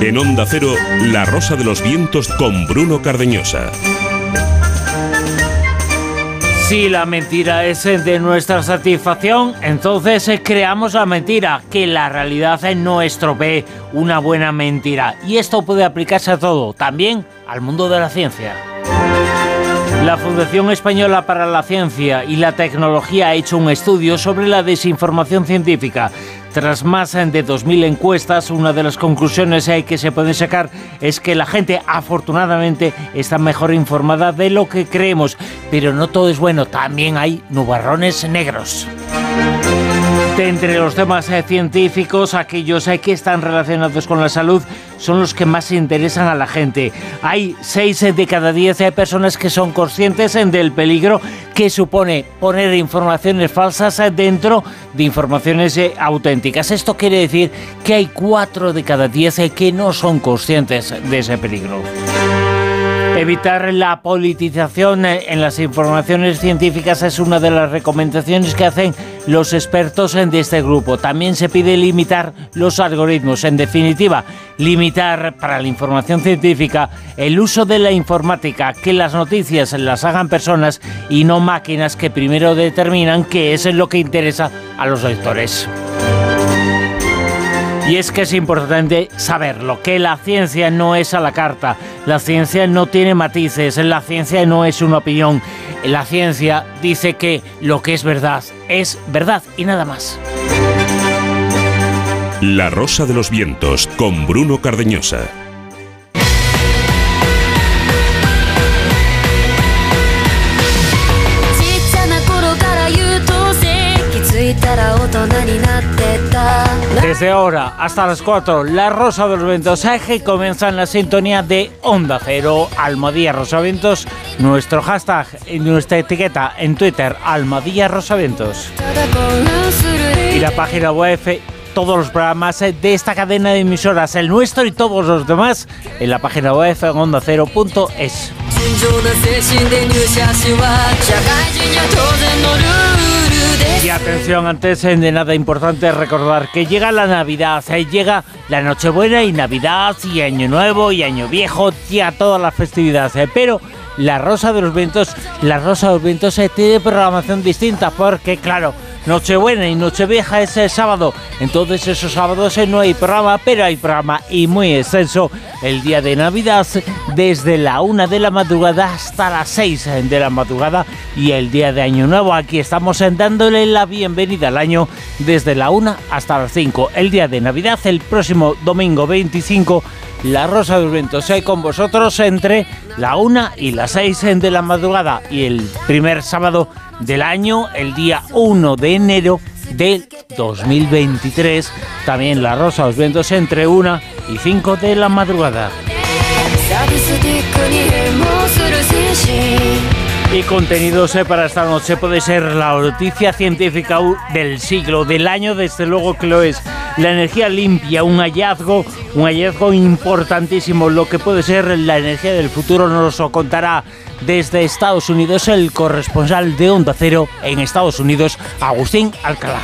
En Onda Cero, La Rosa de los Vientos con Bruno Cardeñosa. Si la mentira es de nuestra satisfacción, entonces eh, creamos la mentira, que la realidad no estropee una buena mentira. Y esto puede aplicarse a todo, también al mundo de la ciencia. La Fundación Española para la Ciencia y la Tecnología ha hecho un estudio sobre la desinformación científica. Tras más de 2.000 encuestas, una de las conclusiones que se pueden sacar es que la gente afortunadamente está mejor informada de lo que creemos, pero no todo es bueno, también hay nubarrones negros. Entre los temas eh, científicos, aquellos eh, que están relacionados con la salud son los que más interesan a la gente. Hay 6 eh, de cada 10 personas que son conscientes del peligro que supone poner informaciones falsas dentro de informaciones auténticas. Esto quiere decir que hay 4 de cada 10 que no son conscientes de ese peligro. Evitar la politización en las informaciones científicas es una de las recomendaciones que hacen los expertos de este grupo. También se pide limitar los algoritmos. En definitiva, limitar para la información científica el uso de la informática, que las noticias las hagan personas y no máquinas que primero determinan qué es lo que interesa a los lectores. Y es que es importante saberlo, que la ciencia no es a la carta, la ciencia no tiene matices, la ciencia no es una opinión, la ciencia dice que lo que es verdad es verdad y nada más. La Rosa de los Vientos con Bruno Cardeñosa. Desde ahora hasta las 4, La Rosa de los Ventos comienza en la sintonía de Onda Cero, Almadía Rosaventos, nuestro hashtag y nuestra etiqueta en Twitter, Almadía Rosaventos. Y la página web todos los programas de esta cadena de emisoras, el nuestro y todos los demás, en la página web ondacero.es. Y atención, antes de nada importante recordar que llega la Navidad, eh, llega la Nochebuena y Navidad y Año Nuevo y Año Viejo, ya todas las festividades, eh, pero la Rosa de los Vientos, la Rosa de los Vientos eh, tiene programación distinta porque claro, Nochebuena y Nochevieja es el sábado. Entonces esos sábados no hay programa, pero hay programa y muy extenso el día de Navidad desde la una de la madrugada hasta las 6 de la madrugada y el día de Año Nuevo. Aquí estamos dándole la bienvenida al año desde la una hasta las 5. El día de Navidad, el próximo domingo 25 la Rosa de los Vientos hay con vosotros entre la una y las 6 de la madrugada y el primer sábado del año, el día 1 de enero del 2023. También la Rosa los Vientos entre 1 y 5 de la madrugada. Y contenidos para esta noche puede ser la noticia científica del siglo, del año, desde luego que lo es. La energía limpia, un hallazgo, un hallazgo importantísimo. Lo que puede ser la energía del futuro nos lo contará desde Estados Unidos el corresponsal de Onda Cero en Estados Unidos, Agustín Alcalá.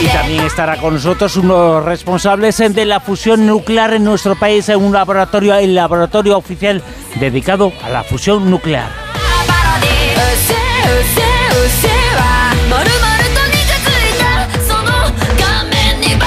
Y también estará con nosotros unos responsables de la fusión nuclear en nuestro país en un laboratorio, el laboratorio oficial dedicado a la fusión nuclear.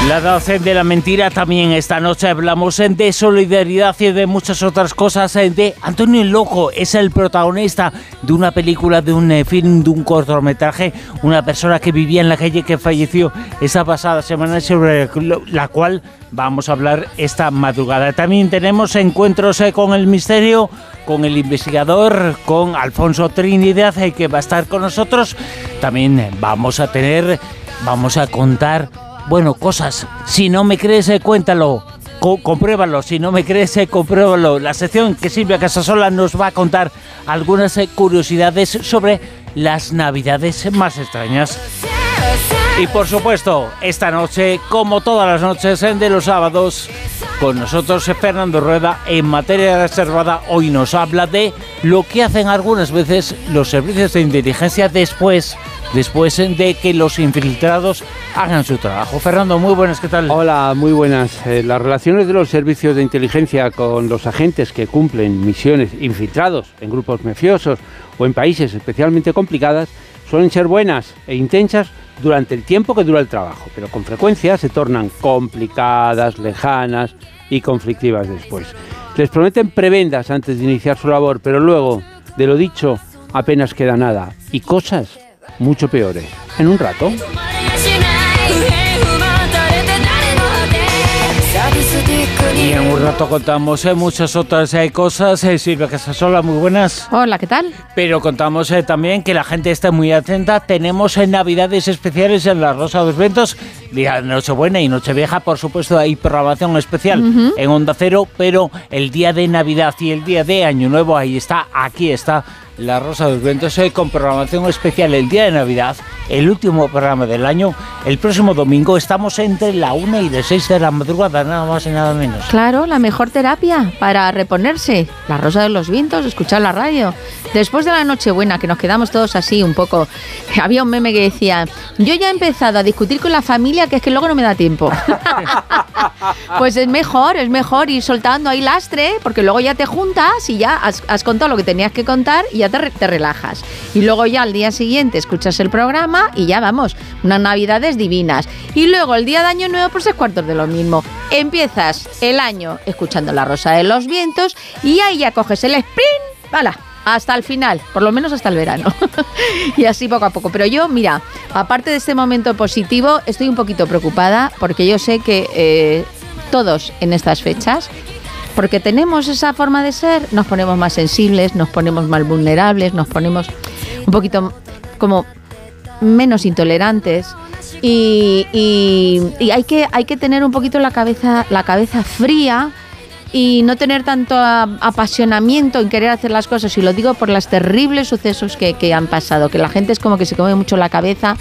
La docen de la mentira también esta noche hablamos de solidaridad y de muchas otras cosas de Antonio Loco es el protagonista de una película, de un eh, film, de un cortometraje, una persona que vivía en la calle que falleció esa pasada semana sobre la cual vamos a hablar esta madrugada. También tenemos encuentros eh, con el misterio, con el investigador, con Alfonso Trinidad eh, que va a estar con nosotros. También vamos a tener, vamos a contar bueno, cosas. Si no me crees, eh, cuéntalo. compruébalo. Si no me crees, eh, compruébalo. La sección que Silvia Casasola nos va a contar algunas eh, curiosidades sobre las navidades más extrañas. Y por supuesto, esta noche, como todas las noches de los sábados, con nosotros Fernando Rueda en materia reservada, hoy nos habla de lo que hacen algunas veces los servicios de inteligencia después después de que los infiltrados hagan su trabajo. Fernando, muy buenas, ¿qué tal? Hola, muy buenas. Eh, las relaciones de los servicios de inteligencia con los agentes que cumplen misiones infiltrados en grupos mafiosos o en países especialmente complicadas suelen ser buenas e intensas durante el tiempo que dura el trabajo, pero con frecuencia se tornan complicadas, lejanas y conflictivas después. Les prometen prebendas antes de iniciar su labor, pero luego, de lo dicho, apenas queda nada y cosas mucho peores. En un rato. Y en un rato contamos eh, muchas otras eh, cosas. Eh, Silvia Casasola, muy buenas. Hola, ¿qué tal? Pero contamos eh, también que la gente está muy atenta. Tenemos eh, navidades especiales en la Rosa de los Ventos. Día de Nochebuena y Nochevieja, por supuesto, hay programación especial en Onda Cero. Pero el día de Navidad y el día de Año Nuevo, ahí está, aquí está la Rosa de los Ventos. Hoy con programación especial el día de Navidad, el último programa del año. El próximo domingo estamos entre la 1 y de 6 de la madrugada, nada más y nada menos. Claro, la mejor terapia para reponerse. La rosa de los vientos, escuchar la radio. Después de la Nochebuena, que nos quedamos todos así un poco. Había un meme que decía: Yo ya he empezado a discutir con la familia, que es que luego no me da tiempo. pues es mejor, es mejor ir soltando ahí lastre, porque luego ya te juntas y ya has, has contado lo que tenías que contar y ya te, re- te relajas. Y luego ya al día siguiente escuchas el programa y ya vamos, unas navidades divinas. Y luego el día de Año Nuevo, pues es cuartos de lo mismo. Empiezas el año escuchando La Rosa de los Vientos y ahí ya coges el sprint. Hasta el final, por lo menos hasta el verano. y así poco a poco. Pero yo, mira, aparte de este momento positivo, estoy un poquito preocupada porque yo sé que eh, todos en estas fechas porque tenemos esa forma de ser, nos ponemos más sensibles, nos ponemos más vulnerables, nos ponemos un poquito como menos intolerantes y, hay, que, hay que tener un poquito la cabeza, la cabeza fría y no tener tanto apasionamiento en querer hacer las cosas. Y lo digo por los terribles sucesos que, han pasado, que la gente es como que se come mucho la cabeza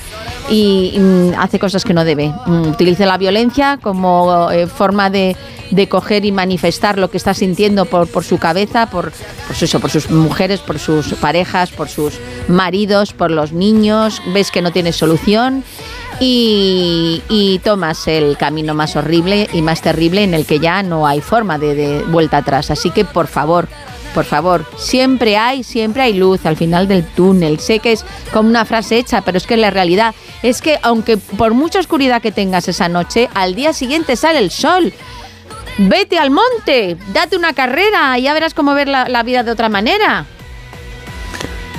y, mm, hace cosas que no debe. Mm, utiliza la violencia como eh, forma de, de coger y manifestar lo que está sintiendo por, por su cabeza, por, por, su- eso, por sus mujeres, por sus parejas, por sus maridos, por los niños. Ves que no tiene solución y, tomas el camino más horrible y más terrible en el que ya no hay forma de, vuelta atrás. Así que por favor, por favor, siempre hay, siempre hay luz al final del túnel. Sé que es como una frase hecha, pero es que la realidad es que aunque por mucha oscuridad que tengas esa noche, al día siguiente sale el sol. Vete al monte, date una carrera y ya verás cómo ver la vida de otra manera.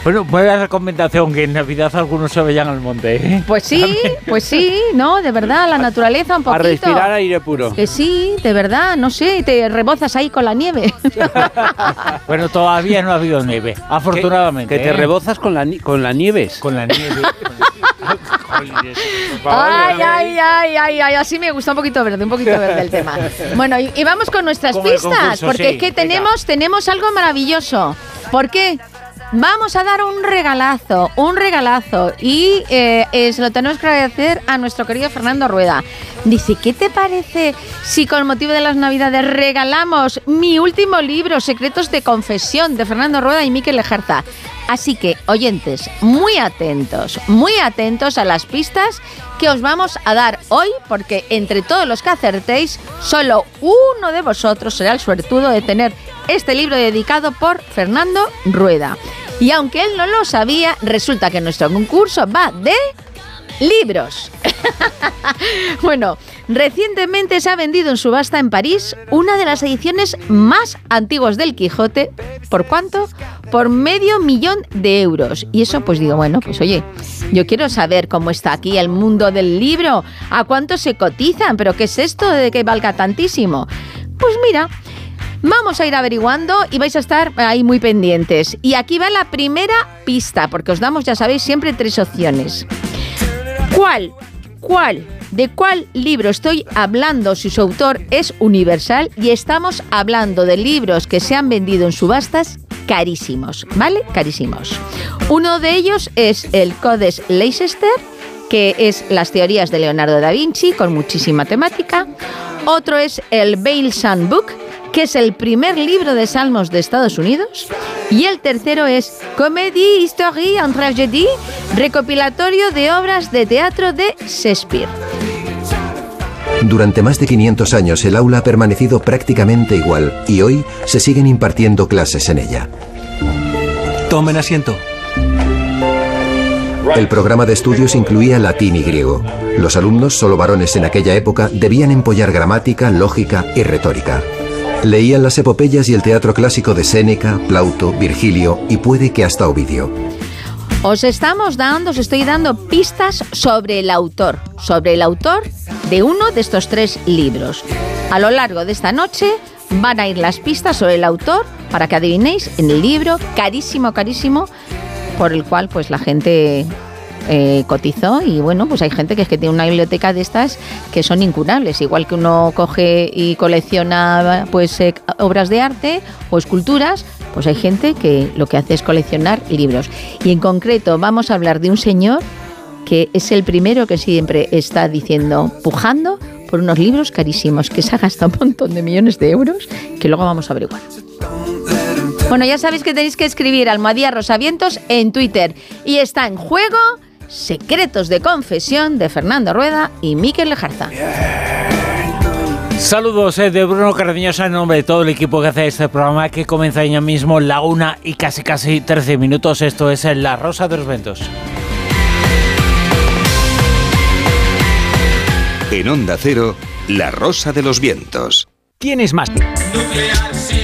Bueno, buena recomendación que en Navidad algunos se vayan al monte. ¿eh? Pues sí, pues sí, no, de verdad, la naturaleza un A poquito. respirar aire puro. Que sí, de verdad, no sé, te rebozas ahí con la nieve. Bueno, todavía no ha habido nieve, afortunadamente. Que te ¿eh? rebozas con la, con la nieves. con la nieve. Ay, ay, ay, ay, ay, así me gusta un poquito verde, un poquito verde el tema. Bueno, y, y vamos con nuestras pistas, concurso, porque sí, es que venga. tenemos, tenemos algo maravilloso. ¿Por qué? Vamos a dar un regalazo, un regalazo. Y eh, eh, se lo tenemos que agradecer a nuestro querido Fernando Rueda. Dice, ¿qué te parece si con motivo de las Navidades regalamos mi último libro, Secretos de Confesión, de Fernando Rueda y Miquel Lejarza? Así que, oyentes, muy atentos, muy atentos a las pistas que os vamos a dar hoy, porque entre todos los que acertéis, solo uno de vosotros será el suertudo de tener este libro dedicado por Fernando Rueda. Y aunque él no lo sabía, resulta que nuestro concurso va de libros. bueno, recientemente se ha vendido en subasta en París una de las ediciones más antiguas del Quijote. ¿Por cuánto? Por medio millón de euros. Y eso pues digo, bueno, pues oye, yo quiero saber cómo está aquí el mundo del libro, a cuánto se cotizan, pero ¿qué es esto de que valga tantísimo? Pues mira, Vamos a ir averiguando y vais a estar ahí muy pendientes. Y aquí va la primera pista, porque os damos, ya sabéis, siempre tres opciones. ¿Cuál? ¿Cuál? ¿De cuál libro estoy hablando si su autor es universal? Y estamos hablando de libros que se han vendido en subastas carísimos, ¿vale? Carísimos. Uno de ellos es el Codes Leicester, que es las teorías de Leonardo da Vinci, con muchísima temática. Otro es el Bale Book, que es el primer libro de salmos de Estados Unidos. Y el tercero es Comédie, Histoire en Tragédie, recopilatorio de obras de teatro de Shakespeare. Durante más de 500 años el aula ha permanecido prácticamente igual y hoy se siguen impartiendo clases en ella. Tomen asiento. El programa de estudios incluía latín y griego. Los alumnos, solo varones en aquella época, debían empollar gramática, lógica y retórica. Leían las epopeyas y el teatro clásico de Séneca, Plauto, Virgilio y puede que hasta Ovidio. Os estamos dando, os estoy dando pistas sobre el autor, sobre el autor de uno de estos tres libros. A lo largo de esta noche van a ir las pistas sobre el autor para que adivinéis en el libro carísimo, carísimo, por el cual pues la gente eh, cotizó y bueno, pues hay gente que es que tiene una biblioteca de estas que son incurables, igual que uno coge y colecciona pues eh, obras de arte o esculturas, pues hay gente que lo que hace es coleccionar libros. Y en concreto vamos a hablar de un señor que es el primero que siempre está diciendo, pujando por unos libros carísimos, que se ha gastado un montón de millones de euros, que luego vamos a averiguar. Bueno, ya sabéis que tenéis que escribir Almohadía Rosavientos en Twitter. Y está en juego Secretos de Confesión de Fernando Rueda y Miquel Lejarza. Saludos eh, de Bruno Cardeñosa en nombre de todo el equipo que hace este programa que comienza ya mismo la una y casi casi 13 minutos. Esto es La Rosa de los Ventos. En Onda Cero, La Rosa de los Vientos. ¿Tienes más? Nuclear sí,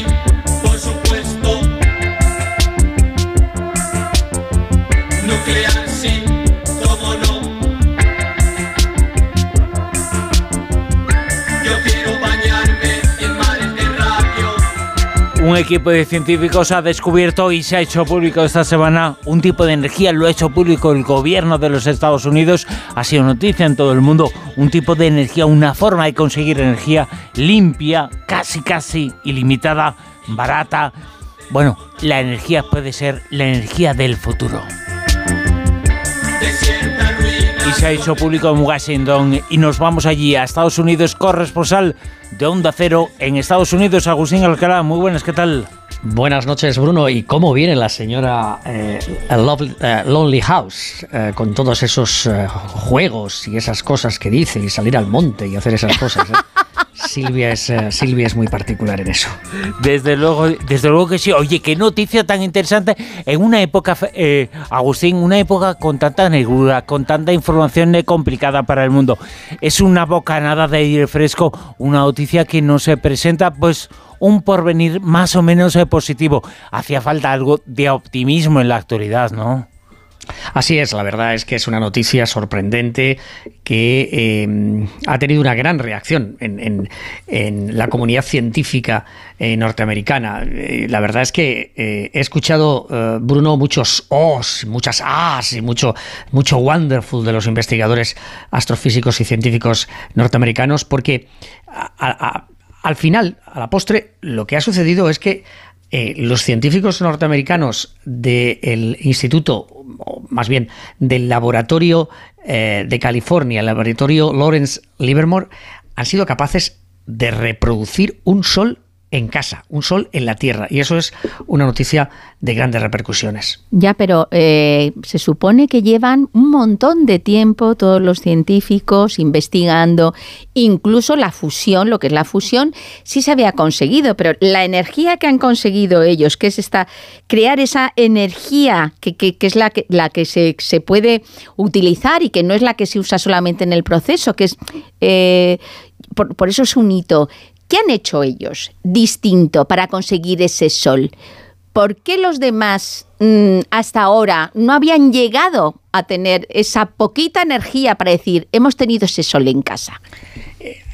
Un equipo de científicos ha descubierto y se ha hecho público esta semana un tipo de energía, lo ha hecho público el gobierno de los Estados Unidos, ha sido noticia en todo el mundo, un tipo de energía, una forma de conseguir energía limpia, casi casi ilimitada, barata. Bueno, la energía puede ser la energía del futuro. Y se ha hecho público en Washington y nos vamos allí a Estados Unidos, corresponsal de Onda Cero en Estados Unidos, Agustín Alcalá. Muy buenas, ¿qué tal? Buenas noches, Bruno. ¿Y cómo viene la señora eh, Lovely- eh, Lonely House eh, con todos esos eh, juegos y esas cosas que dice y salir al monte y hacer esas cosas? Silvia, es, Silvia es muy particular en eso. Desde luego, desde luego que sí. Oye, qué noticia tan interesante en una época, eh, Agustín, una época con tanta negrura, con tanta información complicada para el mundo. Es una bocanada de aire fresco, una noticia que nos se presenta, pues, un porvenir más o menos eh, positivo. Hacía falta algo de optimismo en la actualidad, ¿no? Así es, la verdad es que es una noticia sorprendente que eh, ha tenido una gran reacción en, la comunidad científica eh, norteamericana. La verdad es que he escuchado, Bruno, muchos os, muchas as y mucho, mucho wonderful de los investigadores astrofísicos y científicos norteamericanos porque al final, a la postre, lo que ha sucedido es que eh, los científicos norteamericanos del instituto, o más bien del laboratorio eh, de California, el laboratorio Lawrence Livermore, han sido capaces de reproducir un sol en casa, un sol en la Tierra. Y eso es una noticia de grandes repercusiones. Ya, pero eh, se supone que llevan un montón de tiempo todos los científicos investigando, incluso la fusión, lo que es la fusión, sí se había conseguido, pero la energía que han conseguido ellos, que es esta, crear esa energía que, que- es la que, la que se, se puede utilizar y que no es la que se usa solamente en el proceso, que es, eh, por, por eso es un hito. ¿Qué han hecho ellos distinto para conseguir ese sol? ¿Por qué los demás mm, hasta ahora no habían llegado a tener esa poquita energía para decir, hemos tenido ese sol en casa?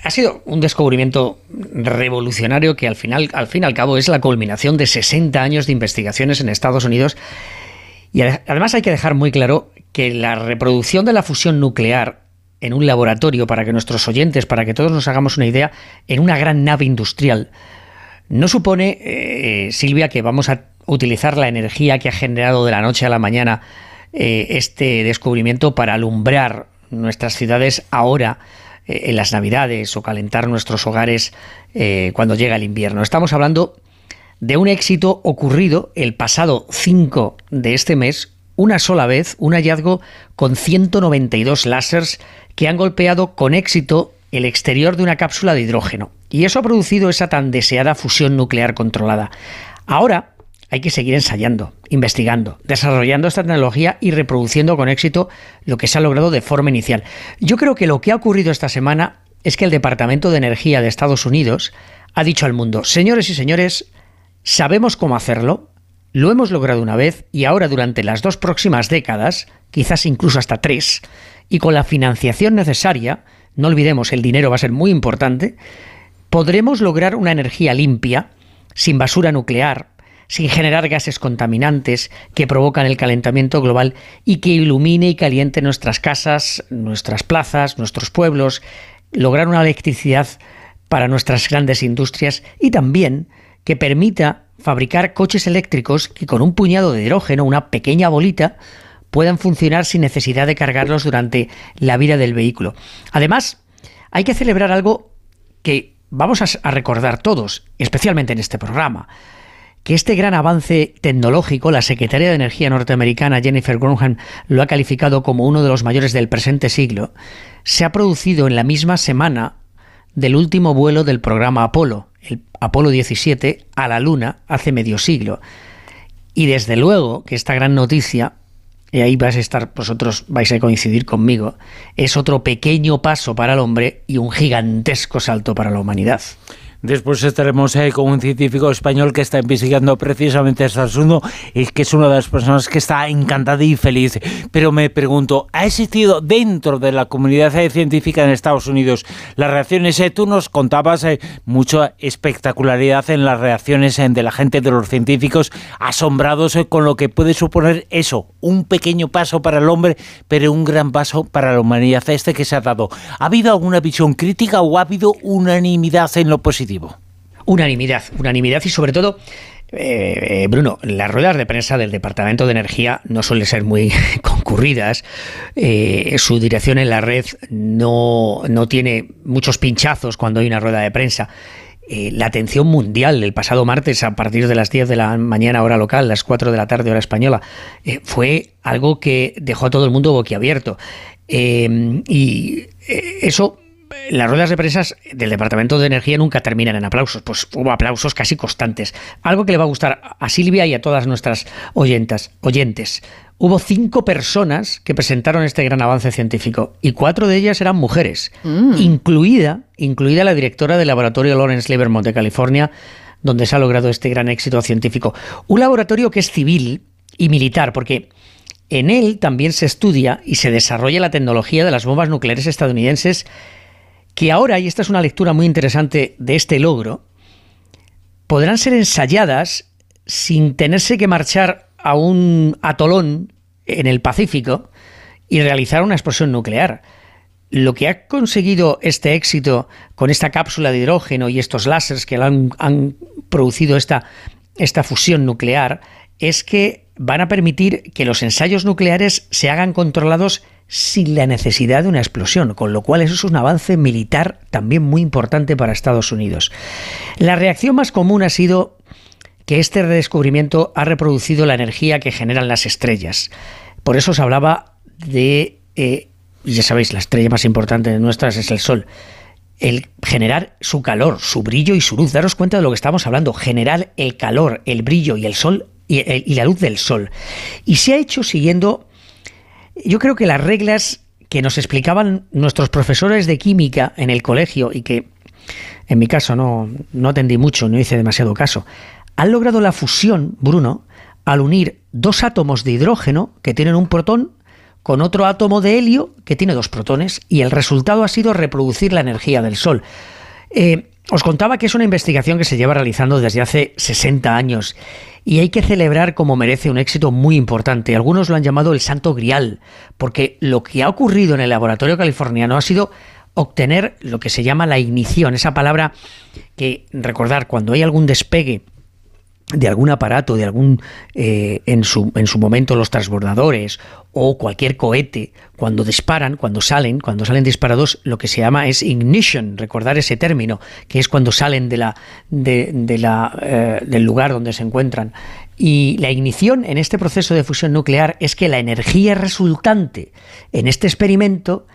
Ha sido un descubrimiento revolucionario que al final, al fin y al cabo, es la culminación de 60 años de investigaciones en Estados Unidos. Y ade- además hay que dejar muy claro que la reproducción de la fusión nuclear en un laboratorio, para que nuestros oyentes, para que todos nos hagamos una idea, en una gran nave industrial, no supone, eh, Silvia, que vamos a utilizar la energía que ha generado de la noche a la mañana eh, este descubrimiento para alumbrar nuestras ciudades ahora eh, en las navidades o calentar nuestros hogares cuando llega el invierno. Estamos hablando de un éxito ocurrido el pasado 5 de este mes, una sola vez, un hallazgo con 192 láseres que han golpeado con éxito el exterior de una cápsula de hidrógeno. Y eso ha producido esa tan deseada fusión nuclear controlada. Ahora hay que seguir ensayando, investigando, desarrollando esta tecnología y reproduciendo con éxito lo que se ha logrado de forma inicial. Yo creo que lo que ha ocurrido esta semana es que el Departamento de Energía de Estados Unidos ha dicho al mundo, señores y señores, sabemos cómo hacerlo, lo hemos logrado una vez y ahora durante las dos próximas décadas, quizás incluso hasta tres, y con la financiación necesaria, no olvidemos, el dinero va a ser muy importante, podremos lograr una energía limpia, sin basura nuclear, sin generar gases contaminantes que provocan el calentamiento global y que ilumine y caliente nuestras casas, nuestras plazas, nuestros pueblos, lograr una electricidad para nuestras grandes industrias y también que permita fabricar coches eléctricos que con un puñado de hidrógeno, una pequeña bolita, puedan funcionar sin necesidad de cargarlos durante la vida del vehículo. Además, hay que celebrar algo que vamos a recordar todos, especialmente en este programa que este gran avance tecnológico, la secretaria de Energía norteamericana Jennifer Granholm lo ha calificado como uno de los mayores del presente siglo, se ha producido en la misma semana del último vuelo del programa Apolo, Apolo 17, a la Luna hace medio siglo. Y desde luego que esta gran noticia, y ahí vais a estar, vosotros vais a coincidir conmigo, es otro pequeño paso para el hombre y un gigantesco salto para la humanidad. Después estaremos eh, con un científico español que está investigando precisamente este asunto y que es una de las personas que está encantada y feliz. Pero me pregunto, ¿ha existido dentro de la comunidad eh, científica en Estados Unidos las reacciones? Eh, tú nos contabas mucha espectacularidad en las reacciones de la gente, de los científicos, asombrados con lo que puede suponer eso, un pequeño paso para el hombre, pero un gran paso para la humanidad este que se ha dado. ¿Ha habido alguna visión crítica o ha habido unanimidad en lo positivo? Unanimidad, unanimidad y sobre todo eh, eh, Bruno, las ruedas de prensa del Departamento de Energía no suelen ser muy concurridas. Eh, su dirección en la red no, no, tiene muchos pinchazos cuando hay una rueda de prensa. la atención mundial el pasado martes a partir de las 10 de la mañana hora local, las 4 de la tarde hora española, fue algo que dejó a todo el mundo boquiabierto. y eso las ruedas de prensa del Departamento de Energía nunca terminan en aplausos, pues hubo aplausos casi constantes. Algo que le va a gustar a Silvia y a todas nuestras oyentas, oyentes. Hubo cinco personas que presentaron este gran avance científico y cuatro de ellas eran mujeres, mm. incluida, incluida la directora del laboratorio Lawrence Livermore de California, donde se ha logrado este gran éxito científico. Un laboratorio que es civil y militar, porque en él también se estudia y se desarrolla la tecnología de las bombas nucleares estadounidenses que ahora, y esta es una lectura muy interesante de este logro, podrán ser ensayadas sin tenerse que marchar a un atolón en el Pacífico y realizar una explosión nuclear. Lo que ha conseguido este éxito con esta cápsula de hidrógeno y estos láseres que han, producido esta, esta fusión nuclear es que van a permitir que los ensayos nucleares se hagan controlados sin la necesidad de una explosión, con lo cual eso es un avance militar también muy importante para Estados Unidos. La reacción más común ha sido que este redescubrimiento ha reproducido la energía que generan las estrellas. Por eso se hablaba de, eh, ya sabéis, la estrella más importante de nuestras es el Sol. El generar su calor, su brillo y su luz. Daros cuenta de lo que estamos hablando. Generar el calor, el brillo y el sol y, y la luz del sol. Y se ha hecho siguiendo yo creo que las reglas que nos explicaban nuestros profesores de química en el colegio y que en mi caso no, no atendí mucho, no hice demasiado caso, han logrado la fusión, Bruno, al unir dos átomos de hidrógeno que tienen un protón con otro átomo de helio que tiene dos protones y el resultado ha sido reproducir la energía del Sol. Eh, os contaba que es una investigación que se lleva realizando desde hace 60 años y hay que celebrar como merece un éxito muy importante. Algunos lo han llamado el santo grial, porque lo que ha ocurrido en el laboratorio californiano ha sido obtener lo que se llama la ignición, esa palabra que recordar cuando hay algún despegue de algún aparato, de algún, eh, en, su, en su momento los transbordadores o cualquier cohete, cuando disparan, cuando salen, cuando salen disparados, lo que se llama es ignition, recordar ese término, que es cuando salen de la, de, de la, eh, del lugar donde se encuentran. Y la ignición en este proceso de fusión nuclear es que la energía resultante en este experimento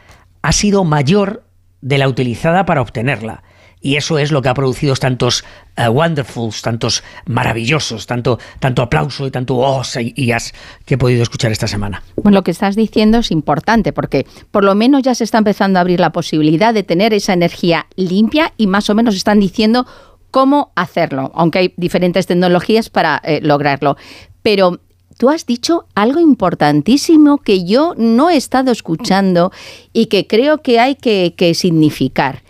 ha sido mayor de la utilizada para obtenerla. Y eso es lo que ha producido tantos eh, wonderfuls, tantos maravillosos, tanto, tanto aplauso y tanto os y, as que he podido escuchar esta semana. Bueno, lo que estás diciendo es importante porque por lo menos ya se está empezando a abrir la posibilidad de tener esa energía limpia y más o menos están diciendo cómo hacerlo, aunque hay diferentes tecnologías para eh, lograrlo. Pero tú has dicho algo importantísimo que yo no he estado escuchando y que creo que hay que significar.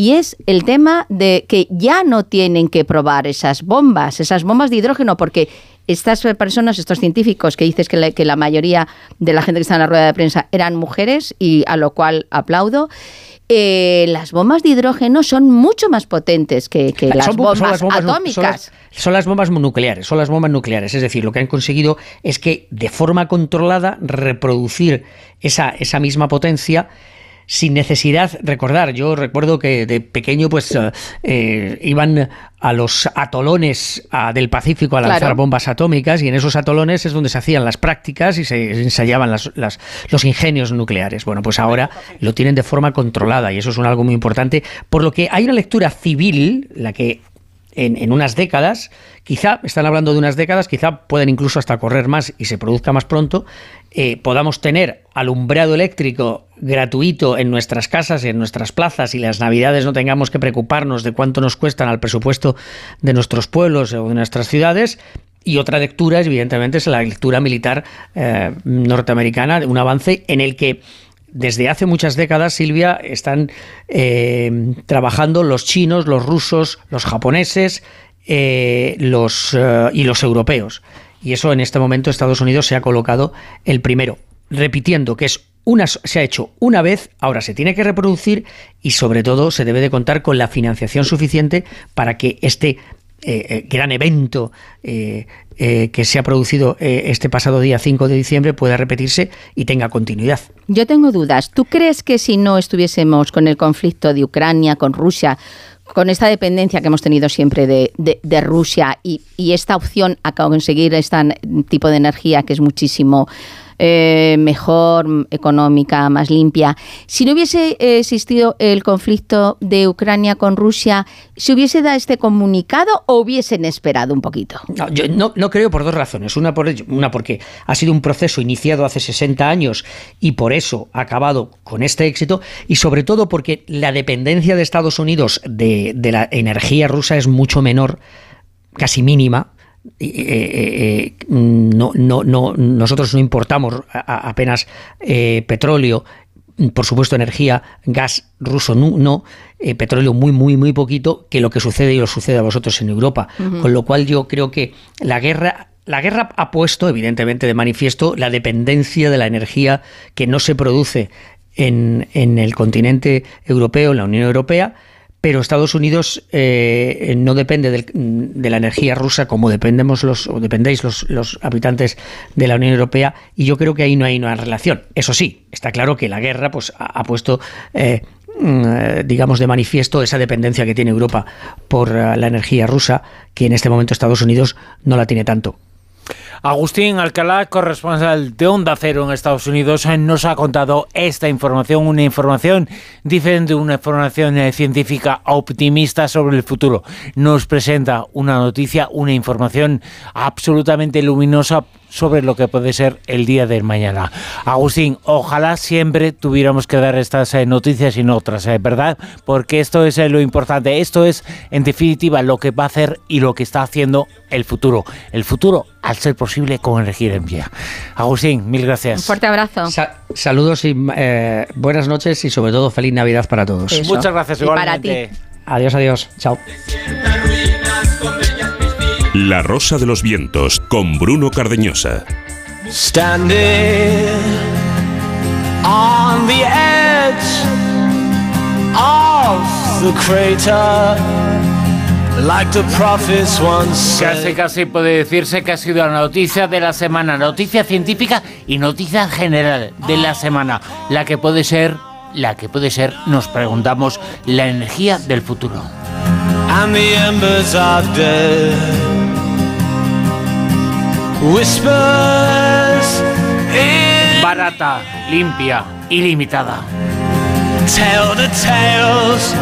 Y es el tema de que ya no tienen que probar esas bombas, esas bombas de hidrógeno, porque estas personas, estos científicos que dices que la, que la mayoría de la gente que está en la rueda de prensa eran mujeres, y a lo cual aplaudo, eh, las bombas de hidrógeno son mucho más potentes que, que las, Son bombas son las bombas nu- atómicas. Son las, son las bombas nucleares, son las bombas nucleares. Es decir, lo que han conseguido es que de forma controlada reproducir esa, esa misma potencia sin necesidad, recordar, yo recuerdo que de pequeño pues eh, eh, iban a los atolones ah, del Pacífico a lanzar Claro. bombas atómicas y en esos atolones es donde se hacían las prácticas y se ensayaban las- las- los ingenios nucleares. Bueno, pues ahora lo tienen de forma controlada y eso es un algo muy importante, por lo que hay una lectura civil, la que en, unas décadas, quizá, están hablando de unas décadas, quizá pueden incluso hasta correr más y se produzca más pronto, eh, podamos tener alumbrado eléctrico gratuito en nuestras casas, en nuestras plazas y las navidades no tengamos que preocuparnos de cuánto nos cuestan al presupuesto de nuestros pueblos o de nuestras ciudades. Y otra lectura, evidentemente, es la lectura militar eh, norteamericana, un avance en el que desde hace muchas décadas, Silvia, están eh, trabajando los chinos, los rusos, los japoneses eh, eh, y los europeos. Y eso en este momento Estados Unidos se ha colocado el primero, repitiendo que es una, se ha hecho una vez, ahora se tiene que reproducir y sobre todo se debe de contar con la financiación suficiente para que este eh, eh, gran evento eh, eh, que se ha producido eh, este pasado día 5 de diciembre pueda repetirse y tenga continuidad. Yo tengo dudas. ¿Tú crees que si no estuviésemos con el conflicto de Ucrania, con Rusia, con esta dependencia que hemos tenido siempre de, Rusia y, y esta opción a conseguir este tipo de energía que es muchísimo eh, mejor, económica, más limpia, si no hubiese eh, existido el conflicto de Ucrania con Rusia, ¿se hubiese dado este comunicado o hubiesen esperado un poquito? No, yo no, no creo por dos razones. Una, por una porque ha sido un proceso iniciado hace 60 años y por eso ha acabado con este éxito. Y sobre todo porque la dependencia de Estados Unidos de, de la energía rusa es mucho menor, casi mínima. Eh, eh, eh, no, no, no, nosotros no importamos a- a- apenas petróleo por supuesto, energía, gas ruso no, petróleo muy, muy, muy poquito, que lo que sucede y os sucede a vosotros en Europa. Con lo cual yo creo que la guerra, la guerra ha puesto, evidentemente, de manifiesto la dependencia de la energía que no se produce en, en el continente europeo, en la Unión Europea, pero Estados Unidos eh, no depende del- de la energía rusa como dependemos los, o dependéis los, los habitantes de la Unión Europea, y yo creo que ahí no hay una relación. Eso sí, está claro que la guerra pues, ha, puesto, eh, mm, eh, digamos, de manifiesto esa dependencia que tiene Europa por eh, la energía rusa, que en este momento Estados Unidos no la tiene tanto. Agustín Alcalá, corresponsal de Onda Cero en Estados Unidos, eh, nos ha contado esta información, una información diferente, una información eh, científica optimista sobre el futuro. Nos presenta una noticia, una información absolutamente luminosa sobre lo que puede ser el día del mañana. Agustín, ojalá siempre tuviéramos que dar estas eh, noticias y no otras, eh, ¿verdad? Porque esto es eh, lo importante, esto es en definitiva lo que va a hacer y lo que está haciendo el futuro. El futuro, al ser posible, con energía limpia. Agustín, mil Un gracias. fuerte abrazo. Saludos y eh, buenas noches y sobre todo feliz Navidad para todos. Eso. Muchas gracias, Y para igualmente. Adiós, adiós. Chao. La Rosa de los Vientos con Bruno Cardeñosa. Standing on the edge of the crater, like the prophets once Casi, casi puede decirse que ha sido la noticia de la semana, noticia científica y noticia general de la semana, la que puede ser, la que puede ser, nos preguntamos, la energía del futuro. and the embers are dead. Barata, limpia, ilimitada. tell the tales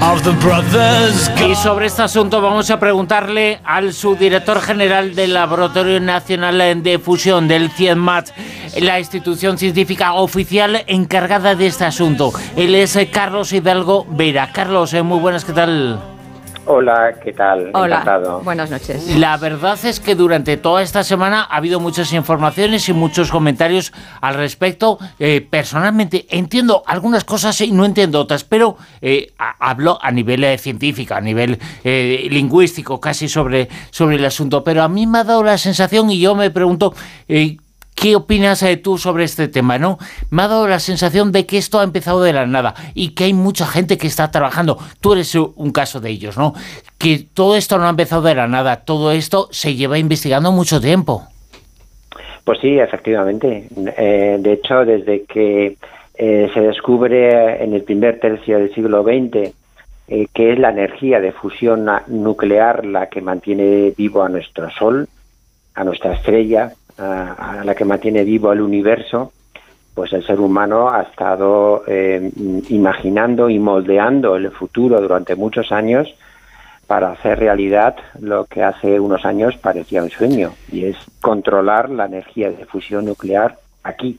of the brothers. Y sobre este asunto vamos a preguntarle al subdirector general del Laboratorio Nacional de Fusión del CIEMAT, la institución científica oficial encargada de este asunto. Él es Carlos Hidalgo Vera. Carlos, eh, muy buenas, ¿qué tal? Hola, ¿qué tal? Hola, Encantado. buenas noches. La verdad es que durante toda esta semana ha habido muchas informaciones y muchos comentarios al respecto. Eh, personalmente entiendo algunas cosas y no entiendo otras, pero eh, a- hablo a nivel eh, científico, a nivel eh, lingüístico, casi sobre, sobre el asunto. Pero a mí me ha dado la sensación y yo me pregunto... ¿Qué opinas eh, tú sobre este tema? ¿no? Me ha dado la sensación de que esto ha empezado de la nada y que hay mucha gente que está trabajando. Tú eres un caso de ellos, ¿no? Que todo esto no ha empezado de la nada. Todo esto se lleva investigando mucho tiempo. Pues sí, efectivamente. Eh, de hecho, desde que eh, se descubre en el primer tercio del siglo XX eh, que es la energía de fusión nuclear la que mantiene vivo a nuestro Sol, a nuestra estrella, a, la que mantiene vivo el universo, pues el ser humano ha estado eh, imaginando y moldeando el futuro durante muchos años para hacer realidad lo que hace unos años parecía un sueño, y es controlar la energía de fusión nuclear aquí,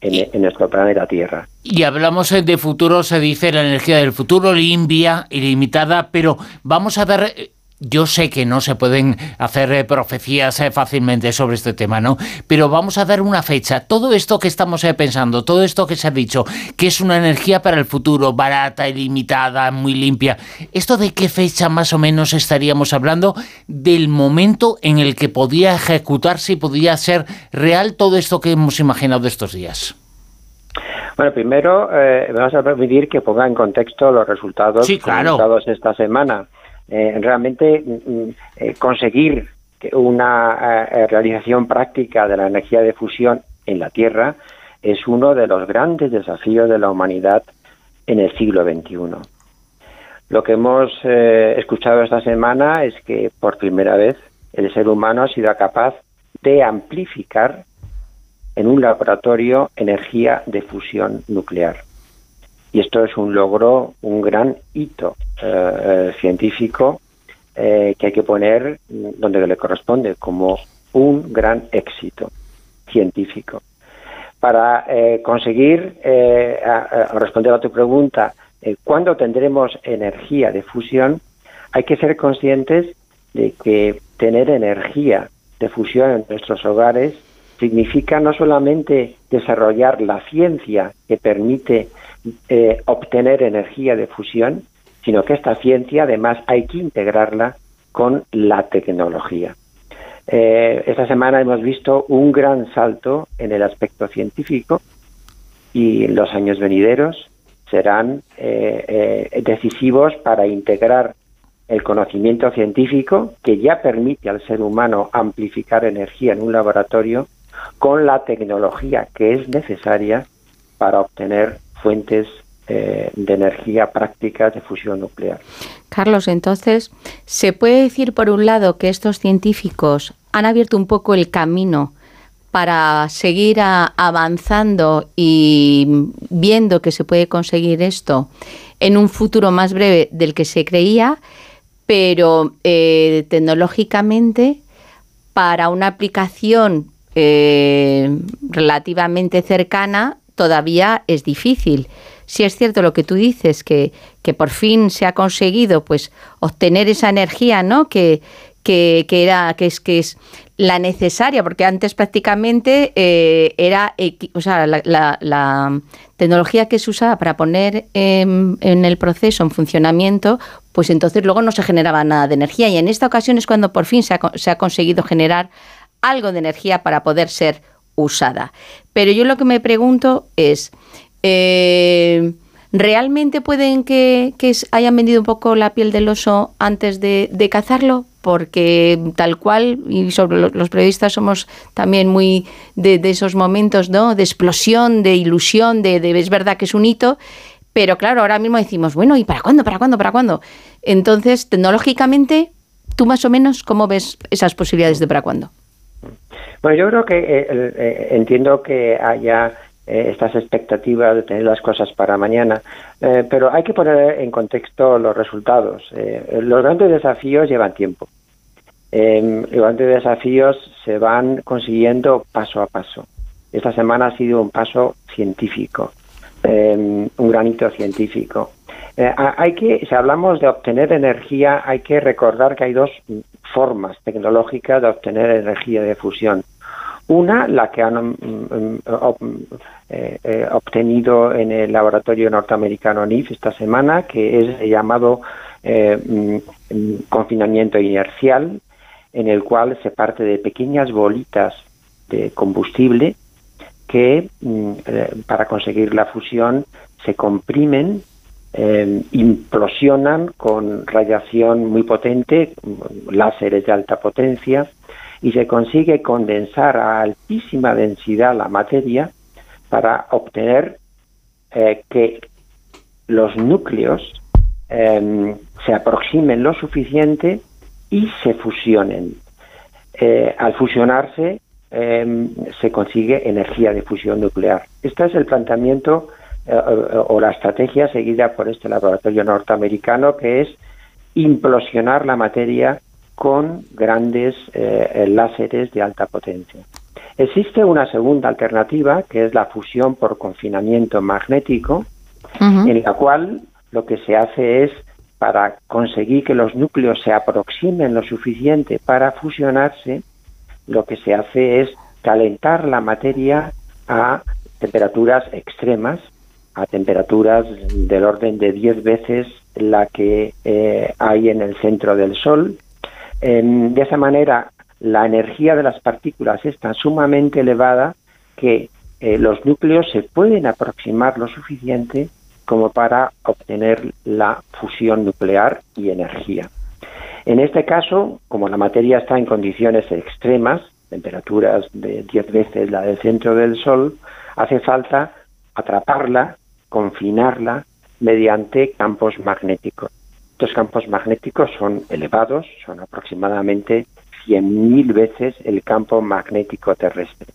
en, en nuestro planeta Tierra. Y hablamos eh, de futuro, se dice la energía del futuro limpia, ilimitada, pero vamos a ver... Yo sé que no se pueden hacer eh, profecías eh, fácilmente sobre este tema, ¿no? Pero vamos a dar una fecha. Todo esto que estamos eh, pensando, todo esto que se ha dicho, que es una energía para el futuro, barata, ilimitada, muy limpia, ¿esto de qué fecha más o menos estaríamos hablando? Del momento en el que podía ejecutarse y podía ser real todo esto que hemos imaginado estos días. Bueno, primero eh, me vas a permitir que ponga en contexto los resultados Sí, claro. esta semana. Eh, realmente mm, mm, eh, conseguir una eh, realización práctica de la energía de fusión en la Tierra es uno de los grandes desafíos de la humanidad en el siglo XXI. Lo que hemos escuchado esta semana es que por primera vez el ser humano ha sido capaz de amplificar en un laboratorio energía de fusión nuclear. Y esto es un logro, un gran hito eh, eh, científico eh, que hay que poner donde le corresponde, como un gran éxito científico. Para conseguir a- responder a tu pregunta, ¿cuándo tendremos energía de fusión? Hay que ser conscientes de que tener energía de fusión en nuestros hogares significa no solamente desarrollar la ciencia que permite eh, obtener energía de fusión, sino que esta ciencia además hay que integrarla con la tecnología. Eh, esta semana hemos visto un gran salto en el aspecto científico y los años venideros serán eh, decisivos para integrar el conocimiento científico que ya permite al ser humano amplificar energía en un laboratorio con la tecnología que es necesaria para obtener fuentes eh, de energía prácticas de fusión nuclear. Carlos, entonces, ¿se puede decir por un lado que estos científicos han abierto un poco el camino para seguir avanzando y viendo que se puede conseguir esto en un futuro más breve del que se creía, pero eh, tecnológicamente para una aplicación eh, relativamente cercana todavía es difícil. Si es cierto lo que tú dices, que, que por fin se ha conseguido pues obtener esa energía, ¿no? Que, que, que era, que es, que es la necesaria, porque antes prácticamente eh, era, o sea, la, tecnología que se usaba para poner en, el proceso en funcionamiento, pues entonces luego no se generaba nada de energía. Y en esta ocasión es cuando por fin se ha, se ha conseguido generar algo de energía para poder ser usada. Pero yo lo que me pregunto es, eh, ¿realmente pueden que, hayan vendido un poco la piel del oso antes de, cazarlo? porque tal cual, y sobre los periodistas somos también muy de, de esos momentos ¿no? de explosión, de ilusión, de, de, es verdad que es un hito, pero claro, ahora mismo decimos, bueno, ¿y para cuándo? ¿Para cuándo? ¿Para cuándo? Entonces, tecnológicamente, ¿tú más o menos cómo ves esas posibilidades de para cuándo? Bueno, yo creo que eh, eh, entiendo que haya eh, estas expectativas de tener las cosas para mañana, pero hay que poner en contexto los resultados. Los grandes desafíos llevan tiempo. los grandes desafíos se van consiguiendo paso a paso. Esta semana ha sido un paso científico, un granito científico. Hay que, si hablamos de obtener energía, hay que recordar que hay dos formas tecnológicas de obtener energía de fusión. Una, la que han mm, mm, eh, eh, obtenido en el laboratorio norteamericano NIF esta semana, que es llamado eh, mm, confinamiento inercial, en el cual se parte de pequeñas bolitas de combustible que para conseguir la fusión se comprimen, implosionan con radiación muy potente, láseres de alta potencia, y se consigue condensar a altísima densidad la materia para obtener eh, que los núcleos em, se aproximen lo suficiente y se fusionen. Eh, al fusionarse em, se consigue energía de fusión nuclear. Este es el planteamiento o la estrategia seguida por este laboratorio norteamericano que es implosionar la materia con grandes eh, láseres de alta potencia. Existe una segunda alternativa que es la fusión por confinamiento magnético, en la cual lo que se hace es para conseguir que los núcleos se aproximen lo suficiente para fusionarse, lo que se hace es calentar la materia a temperaturas extremas, a temperaturas del orden de 10 veces la que eh, hay en el centro del Sol, de esa manera, la energía de las partículas es tan sumamente elevada que eh, los núcleos se pueden aproximar lo suficiente como para obtener la fusión nuclear y energía. En este caso, como la materia está en condiciones extremas, temperaturas de 10 veces la del centro del Sol, hace falta atraparla, confinarla mediante campos magnéticos. Estos campos magnéticos son elevados, son aproximadamente 100.000 veces el campo magnético terrestre.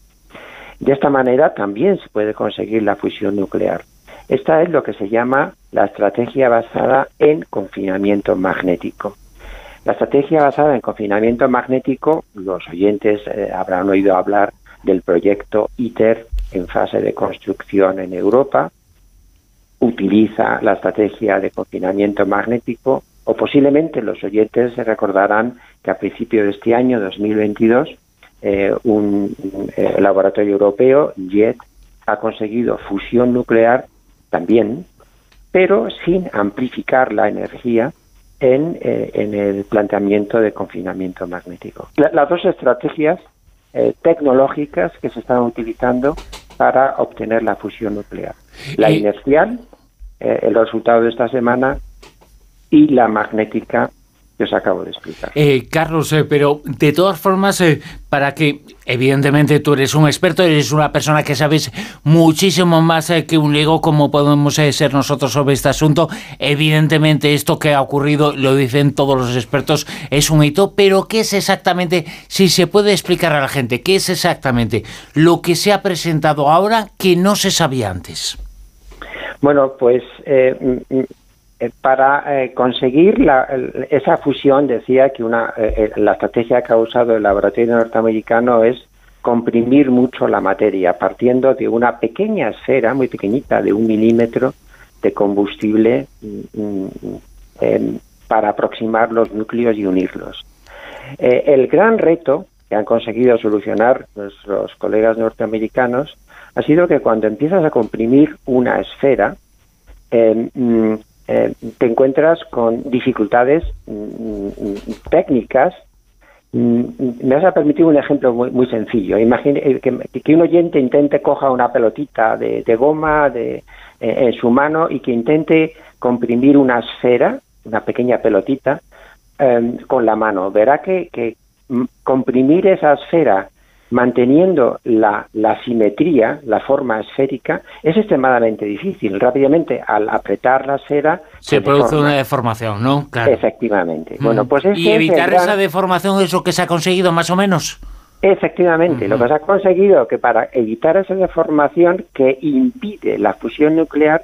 De esta manera también se puede conseguir la fusión nuclear. Esta es lo que se llama la estrategia basada en confinamiento magnético. La estrategia basada en confinamiento magnético, los oyentes eh, habrán oído hablar del proyecto ITER en fase de construcción en Europa, utiliza la estrategia de confinamiento magnético o posiblemente los oyentes se recordarán que a principios de este año, 2022, eh, un eh, laboratorio europeo, JET, ha conseguido fusión nuclear también, pero sin amplificar la energía en, eh, en el planteamiento de confinamiento magnético. las dos estrategias tecnológicas que se están utilizando para obtener la fusión nuclear. La inercial, eh, el resultado de esta semana, y la magnética que os acabo de explicar. Eh, Carlos, eh, pero de todas formas, para que, evidentemente, tú eres un experto, eres una persona que sabes muchísimo más que un lego como podemos ser nosotros sobre este asunto. Evidentemente, esto que ha ocurrido, lo dicen todos los expertos, es un hito, pero ¿qué es exactamente, si se puede explicar a la gente, qué es exactamente lo que se ha presentado ahora que no se sabía antes? Bueno, pues eh, mm, mm, eh, para eh, conseguir esa fusión, decía que una, la estrategia que ha usado el laboratorio norteamericano es comprimir mucho la materia, partiendo de una pequeña esfera, muy pequeñita, de un milímetro de combustible mm, para aproximar los núcleos y unirlos. el gran reto que han conseguido solucionar nuestros colegas norteamericanos ha sido que cuando empiezas a comprimir una esfera, eh, mm, eh, te encuentras con dificultades mm, mm, técnicas. Me vas a permitir un ejemplo muy, sencillo. Imagine eh, que, un oyente intente coja una pelotita de, goma de, en su mano y que intente comprimir una esfera, una pequeña pelotita, con la mano. Verá que comprimir esa esfera manteniendo la, la, simetría, la forma esférica, es extremadamente difícil. Rápidamente, al apretar la esfera... Se, produce una deformación, ¿no? Claro. Efectivamente. Bueno, pues ¿Y evitar esa deformación es lo que se ha conseguido más o menos? Efectivamente, lo que se ha conseguido que para evitar esa deformación que impide la fusión nuclear,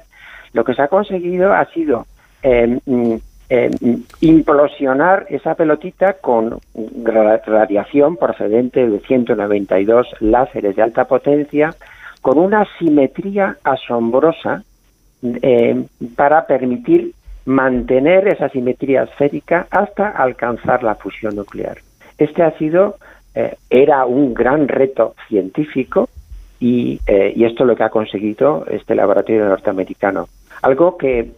lo que se ha conseguido ha sido eh, eh, implosionar esa pelotita con radiación procedente de 192 láseres de alta potencia con una simetría asombrosa eh, para permitir mantener esa simetría esférica hasta alcanzar la fusión nuclear. Este ha sido, eh, era un gran reto científico y, esto es lo que ha conseguido este laboratorio norteamericano. Algo que,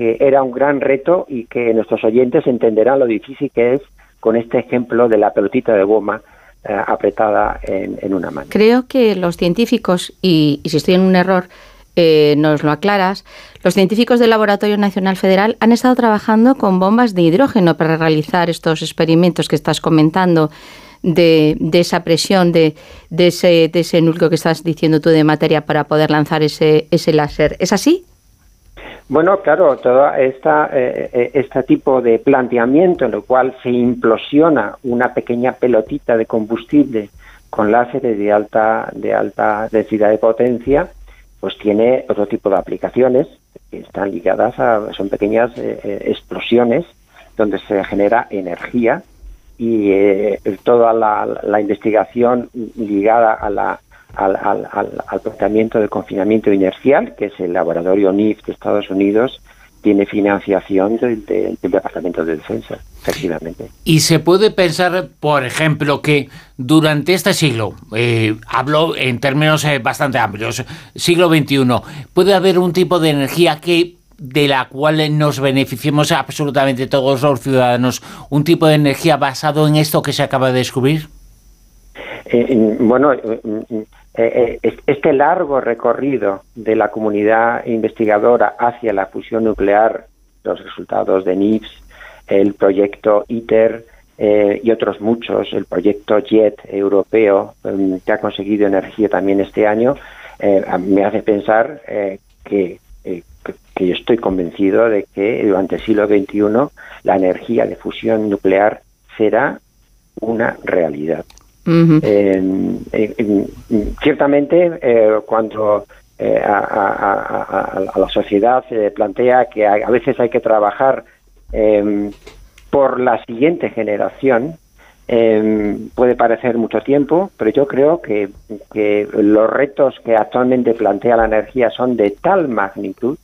era un gran reto y que nuestros oyentes entenderán lo difícil que es con este ejemplo de la pelotita de goma eh, apretada en, una mano. Creo que los científicos, y, si estoy en un error, eh, nos lo aclaras, los científicos del Laboratorio Nacional Federal han estado trabajando con bombas de hidrógeno para realizar estos experimentos que estás comentando. De, esa presión, de, de, ese, de ese núcleo que estás diciendo tú de materia para poder lanzar ese, ese láser. ¿Es así? Bueno, claro, todo esta, eh, eh, este tipo de planteamiento en el cual se implosiona una pequeña pelotita de combustible con láseres de alta, de alta densidad de potencia, pues tiene otro tipo de aplicaciones que están ligadas a, son pequeñas eh, explosiones donde se genera energía y toda la investigación ligada a la al, al, al, tratamiento de confinamiento inercial, que es el laboratorio NIF de Estados Unidos, tiene financiación del, Departamento de Defensa, efectivamente. Y se puede pensar, por ejemplo, que durante este siglo, eh, hablo en términos eh, bastante amplios, siglo XXI, puede haber un tipo de energía que de la cual nos beneficiemos absolutamente todos los ciudadanos, un tipo de energía basado en esto que se acaba de descubrir. Eh, bueno, eh, eh, este largo recorrido de la comunidad investigadora hacia la fusión nuclear, los resultados de NIPS, el proyecto ITER eh, y otros muchos, el proyecto JET europeo, em, que ha conseguido energía también este año, me hace pensar que, que yo estoy convencido de que durante el siglo XXI la energía de fusión nuclear será una realidad ciertamente, cuando a, la sociedad se plantea que a, veces hay que trabajar em, por la siguiente generación, em, puede parecer mucho tiempo, pero yo creo que, los retos que actualmente plantea la energía son de tal magnitud,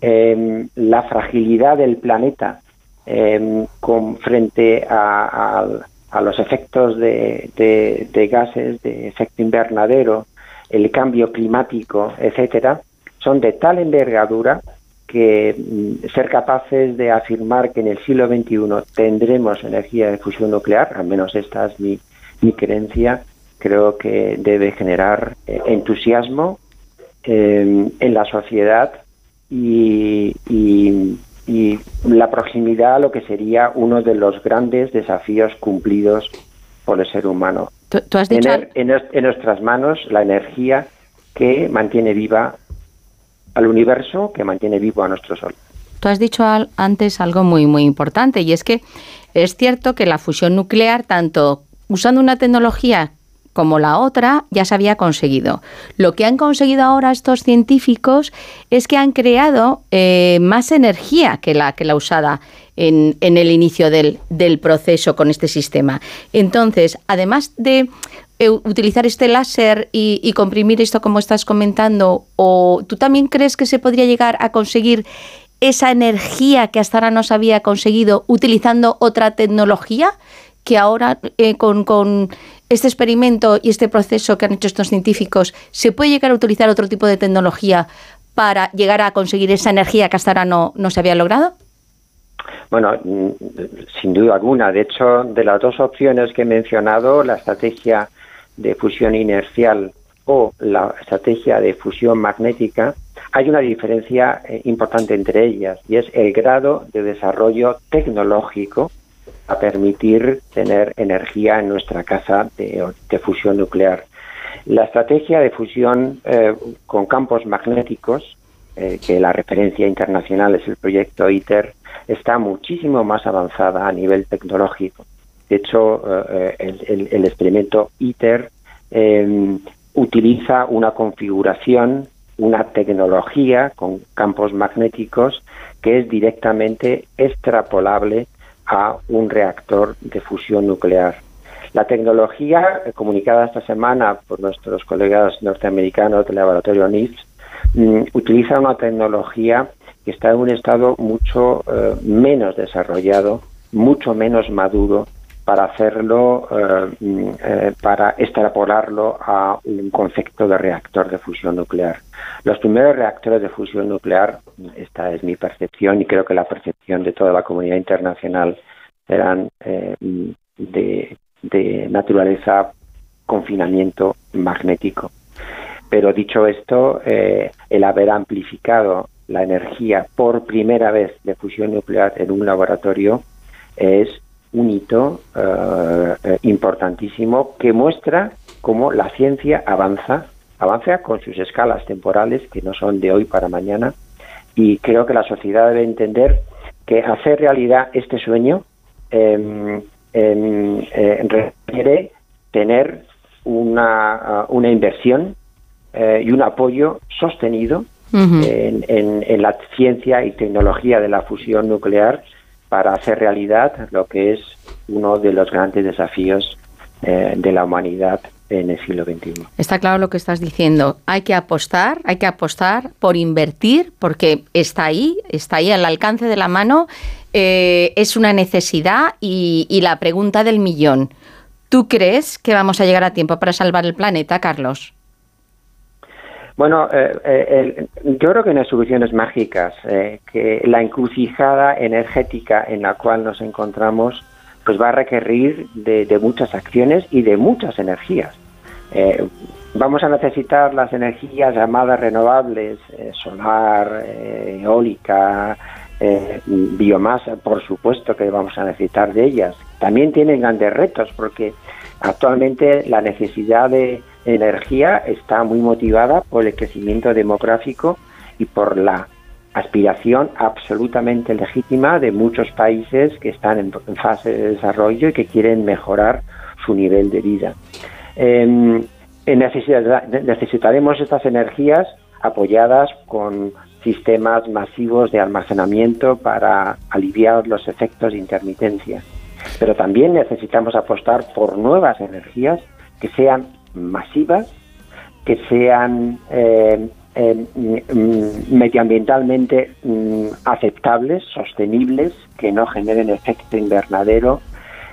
em, la fragilidad del planeta con frente a, a los efectos de, gases de efecto invernadero, el cambio climático, etcétera, son de tal envergadura que mm, ser capaces de afirmar que en el siglo XXI tendremos energía de fusión nuclear, al menos esta es mi, mi creencia, creo que debe generar eh, entusiasmo eh, en la sociedad y, y la proximidad a lo que sería uno de los grandes desafíos cumplidos por el ser humano. ¿Tú, has dicho... Tener en, nuestras manos la energía que mantiene viva al universo, que mantiene vivo a nuestro Sol. Tú has dicho antes algo muy, muy importante y es que es cierto que la fusión nuclear, tanto usando una tecnología como la otra ya se había conseguido. Lo que han conseguido ahora estos científicos es que han creado eh, más energía que la, que la usada en, el inicio del, proceso con este sistema. Entonces, además de eh, utilizar este láser y, y, comprimir esto como estás comentando, o tú también crees que se podría llegar a conseguir esa energía que hasta ahora no se había conseguido utilizando otra tecnología que ahora eh, con, este experimento y este proceso que han hecho estos científicos, ¿se puede llegar a utilizar otro tipo de tecnología para llegar a conseguir esa energía que hasta ahora no, no se había logrado? Bueno, mm, sin duda alguna. De hecho, de las dos opciones que he mencionado, la estrategia de fusión inercial o la estrategia de fusión magnética, hay una diferencia eh, importante entre ellas y es el grado de desarrollo tecnológico a permitir tener energía en nuestra casa de, fusión nuclear. La estrategia de fusión eh, con campos magnéticos, eh, que la referencia internacional es el proyecto ITER, está muchísimo más avanzada a nivel tecnológico. De hecho, eh, el, experimento ITER eh, utiliza una configuración, una tecnología con campos magnéticos que es directamente extrapolable a un reactor de fusión nuclear. La tecnología comunicada esta semana por nuestros colegas norteamericanos del laboratorio NIST mm, utiliza una tecnología que está en un estado mucho eh, menos desarrollado, mucho menos maduro para hacerlo, eh, eh, para extrapolarlo a un concepto de reactor de fusión nuclear. Los primeros reactores de fusión nuclear, esta es mi percepción y creo que la percepción de toda la comunidad internacional, serán eh, de, naturaleza confinamiento magnético. Pero dicho esto, el haber amplificado la energía por primera vez de fusión nuclear en un laboratorio es un hito eh, eh, importantísimo que muestra cómo la ciencia avanza, avanza con sus escalas temporales que no son de hoy para mañana. Y creo que la sociedad debe entender que hacer realidad este sueño em, em, eh, requiere tener una, una inversión y un apoyo sostenido en- en la ciencia y tecnología de la fusión nuclear para hacer realidad lo que es uno de los grandes desafíos eh, de la humanidad en el siglo XXI. Está claro lo que estás diciendo. Hay que apostar, hay que apostar por invertir, porque está ahí, está ahí al alcance de la mano, eh, es una necesidad y, y la pregunta del millón. ¿Tú crees que vamos a llegar a tiempo para salvar el planeta, Carlos? Bueno, eh, eh, yo creo que no hay soluciones mágicas, eh, que la encrucijada energética en la cual nos encontramos pues va a requerir de, muchas acciones y de muchas energías. Eh, vamos a necesitar las energías llamadas renovables, eh, solar, eh, eólica, biomasa, por supuesto que vamos a necesitar de ellas. También tienen grandes retos porque actualmente la necesidad de energía está muy motivada por el crecimiento demográfico y por la aspiración absolutamente legítima de muchos países que están en, fase de desarrollo y que quieren mejorar su nivel de vida. Necesita- necesitaremos estas energías apoyadas con sistemas masivos de almacenamiento para aliviar los efectos de intermitencia. Pero también necesitamos apostar por nuevas energías que sean masivas, que sean eh, eh, mm, medioambientalmente mm, aceptables, sostenibles, que no generen efecto invernadero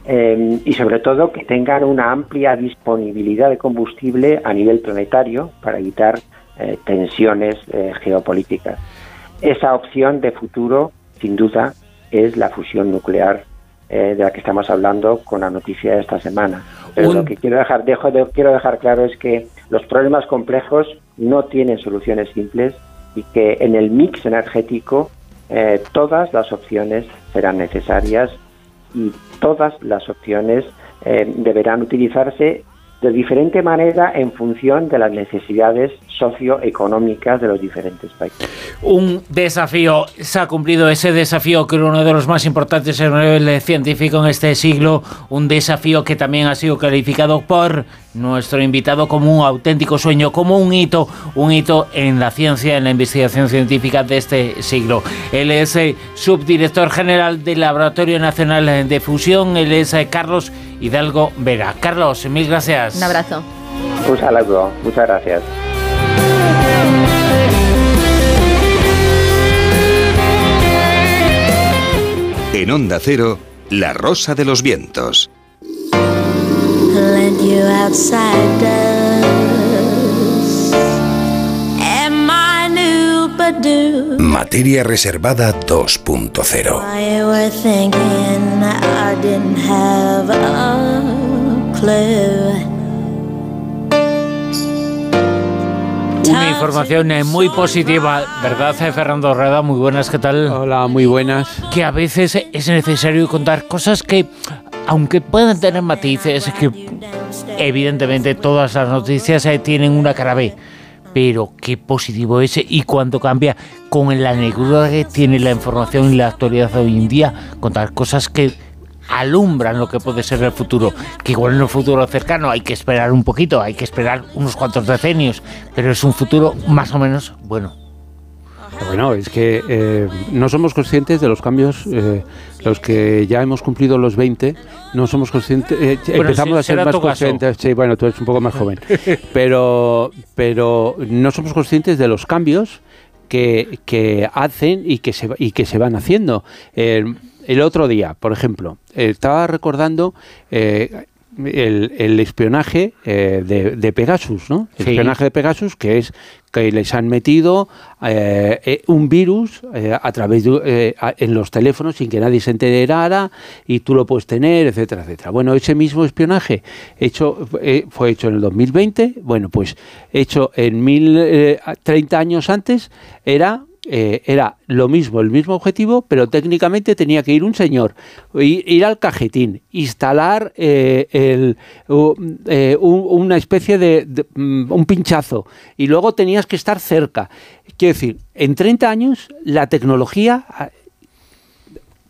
eh, y sobre todo que tengan una amplia disponibilidad de combustible a nivel planetario para evitar tensiones geopolíticas. Esa opción de futuro, sin duda, es la fusión nuclear de la que estamos hablando con la noticia de esta semana. Pero Un- lo que quiero dejar, dejo de- quiero dejar claro es que los problemas complejos no tienen soluciones simples y que en el mix energético eh, todas las opciones serán necesarias y todas las opciones eh, deberán utilizarse de diferente manera en función de las necesidades socioeconómicas de los diferentes países. Un desafío, se ha cumplido ese desafío que era uno de los más importantes en el científico en este siglo, un desafío que también ha sido calificado por nuestro invitado como un auténtico sueño, como un hito, un hito en la ciencia, en la investigación científica de este siglo. Él es eh, subdirector general del Laboratorio Nacional de Fusión, él es eh, Carlos Hidalgo Vera. Carlos, mil gracias. Un abrazo. Un saludo, muchas gracias. En Onda Cero, La Rosa de los Vientos. You outsiders new. Materia Reservada 2.0. I were thinking I didn't have a clue. Una información eh, muy positiva, ¿verdad, eh, Fernando Reda? Muy buenas, ¿qué tal? Hola, muy buenas. Que a veces es necesario contar cosas que, aunque puedan tener matices, que evidentemente todas las noticias tienen una cara B. Pero qué positivo es y cuánto cambia con la negrura que tiene la información y la actualidad hoy en día, contar cosas que alumbran lo que puede ser el futuro, que igual en el futuro cercano hay que esperar un poquito, hay que esperar unos cuantos decenios, pero es un futuro más o menos bueno. Bueno, es que eh, no somos conscientes de los cambios, eh, los que ya hemos cumplido los 20, no somos conscientes, eh, Bueno, empezamos sí, a ser más conscientes, sí, bueno, tú eres un poco más joven, pero, pero no somos conscientes de los cambios que, que hacen y que se, y que se van haciendo. El otro día, por ejemplo, estaba recordando eh, el, el espionaje eh, de, de Pegasus, ¿no? El Sí. espionaje de Pegasus, que es que les han metido eh, eh, un virus eh, a través de, a- en los teléfonos sin que nadie se enterara y tú lo puedes tener, etcétera, etcétera. Bueno, ese mismo espionaje hecho fue hecho en el 2020, bueno, pues hecho en mil, eh, 30 años antes era eh, era lo mismo, el mismo objetivo, pero técnicamente tenía que ir un señor, ir al cajetín, instalar eh, el, eh, un- una especie de, mm, un pinchazo y luego tenías que estar cerca. Quiero decir, en 30 años la tecnología ha,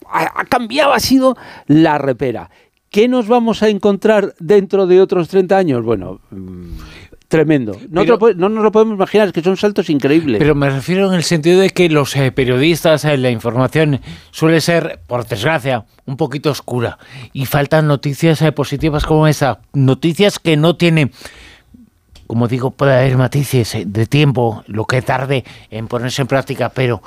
ha- ha cambiado, ha sido la repera. ¿Qué nos vamos a encontrar dentro de otros 30 años? Bueno, mm, tremendo. No, Pero- lo no nos lo podemos imaginar, es que son saltos increíbles. Pero me refiero en el sentido de que los eh, periodistas, eh, la información suele ser, por desgracia, un poquito oscura. Y faltan noticias eh, positivas como esa. Noticias que no tienen, como digo, puede haber matices eh, de tiempo, lo que tarde en ponerse en práctica, pero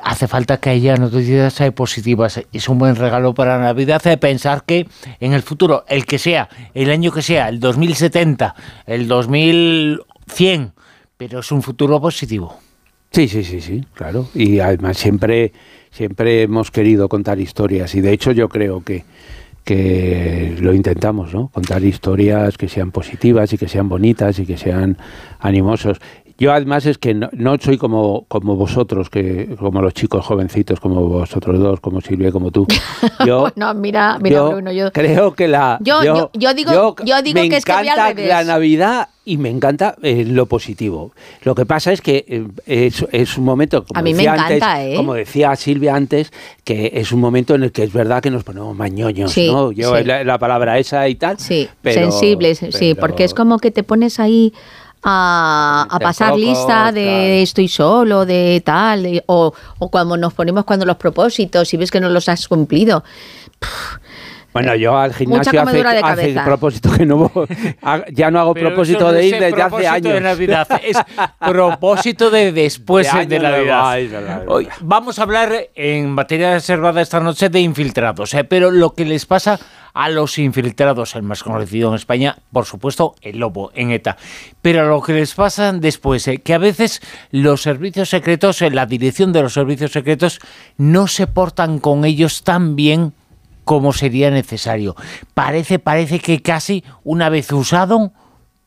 hace falta que haya noticias eh, positivas. Es un buen regalo para Navidad de pensar que en el futuro, el que sea, el año que sea, el 2070, el 2100, pero es un futuro positivo. Sí, sí, sí, sí, claro. Y además siempre, siempre hemos querido contar historias y de hecho yo creo que, que lo intentamos, ¿no? Contar historias que sean positivas y que sean bonitas y que sean animosos. Yo además es que no, no soy como, como vosotros, que como los chicos jovencitos, como vosotros dos, como Silvia, como tú. Yo, no, mira, mira, yo Bruno, yo... creo que la Yo- yo- yo digo- yo digo me que es que voy al encanta revés. la Navidad y me encanta eh, lo positivo. Lo que pasa es que eh, es, es un momento como A mí me decía encanta, antes, ¿eh? como decía Silvia antes, que es un momento en el que es verdad que nos ponemos mañoños, Sí, ¿no? Yo sí. la, la palabra esa y tal. Sí, pero- sensibles, sí, porque es como que te pones ahí a, a pasar poco, lista de claro. estoy solo, de tal, de- o, o cuando nos ponemos cuando los propósitos y ves que no los has cumplido. Bueno, yo al gimnasio hace, cabeza. propósito que no voy- ha- ya no hago Pero propósito de ir el desde hace propósito años. de Navidad, es propósito de después De de, Navidad. ay, es verdad, es Hoy vamos a hablar en materia reservada esta noche de infiltrados, ¿eh? pero lo que les pasa a los infiltrados, el más conocido en España, por supuesto, el lobo en ETA, pero lo que les pasa después, ¿eh? que a veces los servicios secretos, eh, la dirección de los servicios secretos, no se portan con ellos tan bien como sería necesario. Parece, parece que casi una vez usado,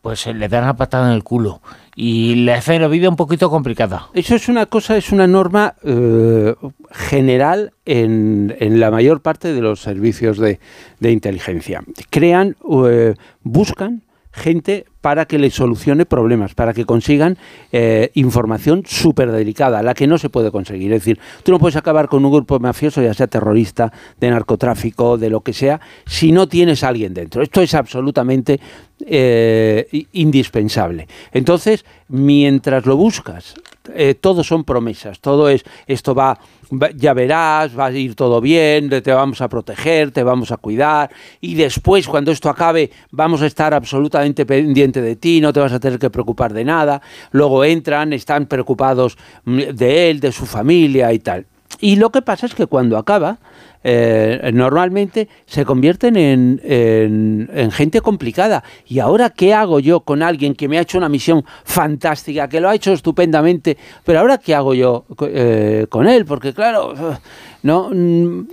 pues le dan la patada en el culo y le hacen la vida un poquito complicada. Eso es una cosa, es una norma eh, general en, en la mayor parte de los servicios de, de inteligencia. Crean, eh, buscan gente para que les solucione problemas, para que consigan eh, información súper delicada, la que no se puede conseguir. Es decir, tú no puedes acabar con un grupo mafioso, ya sea terrorista, de narcotráfico, de lo que sea, si no tienes a alguien dentro. Esto es absolutamente eh, indispensable. Entonces, mientras lo buscas, eh, todo son promesas, todo es, esto va, ya verás, va a ir todo bien, te vamos a proteger, te vamos a cuidar, y después, cuando esto acabe, vamos a estar absolutamente pendiente de ti, no te vas a tener que preocupar de nada, luego entran, están preocupados mm, de él, de su familia y tal. Y lo que pasa es que cuando acaba, eh, normalmente se convierten en, en- en gente complicada. ¿Y ahora qué hago yo con alguien que me ha hecho una misión fantástica, que lo ha hecho estupendamente? Pero ahora qué hago yo eh, con él? Porque claro, no, mm,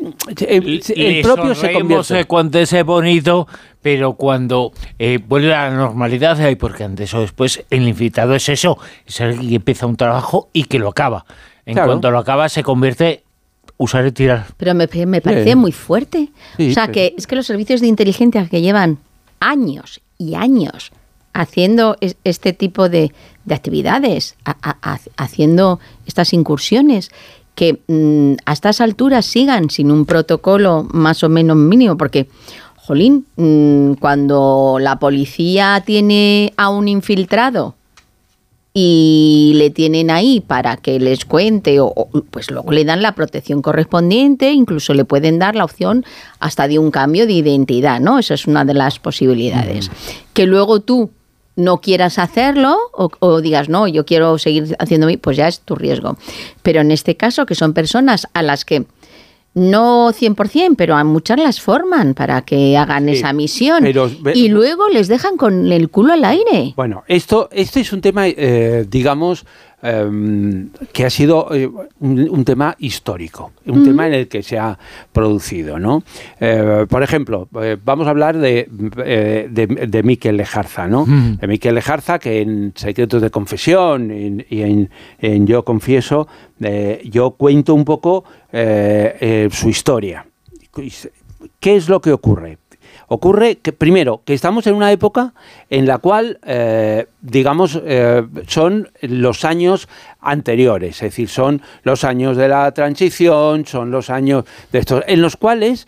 el, el propio se convierte. eh, cuando es bonito, pero cuando eh, vuelve a la normalidad, eh, porque antes o después el infiltrado es eso, es alguien que empieza un trabajo y que lo acaba. En Claro. cuanto lo acaba, se convierte usar y tirar. Pero me, me parece Sí. muy fuerte. Sí, o sea, pero- que es que los servicios de inteligencia que llevan años y años haciendo es- este tipo de, de actividades, a- a- ha- haciendo estas incursiones, que mm, a estas alturas sigan sin un protocolo más o menos mínimo, porque, jolín, mm, cuando la policía tiene a un infiltrado y le tienen ahí para que les cuente o, o, pues luego le dan la protección correspondiente, incluso le pueden dar la opción hasta de un cambio de identidad, ¿no? Esa es una de las posibilidades. Que luego tú no quieras hacerlo o, o digas, no, yo quiero seguir haciendo mi, pues ya es tu riesgo. Pero en este caso, que son personas a las que no 100%, pero a muchas las forman para que hagan esa misión pero y luego les dejan con el culo al aire. Bueno, esto, este es un tema, eh, digamos, em, que ha sido eh, un, un tema histórico, un tema en el que se ha producido, ¿no? Eh, por ejemplo, eh, vamos a hablar de, de, de Miquel Lejarza, ¿no? De Miquel Lejarza, que en Secretos de Confesión y en, en Yo Confieso, yo cuento un poco su historia. ¿Qué es lo que ocurre? Ocurre que, primero, que estamos en una época en la cual, eh, digamos, eh, son los años anteriores, es decir, son los años de la transición, son los años de estos, en los cuales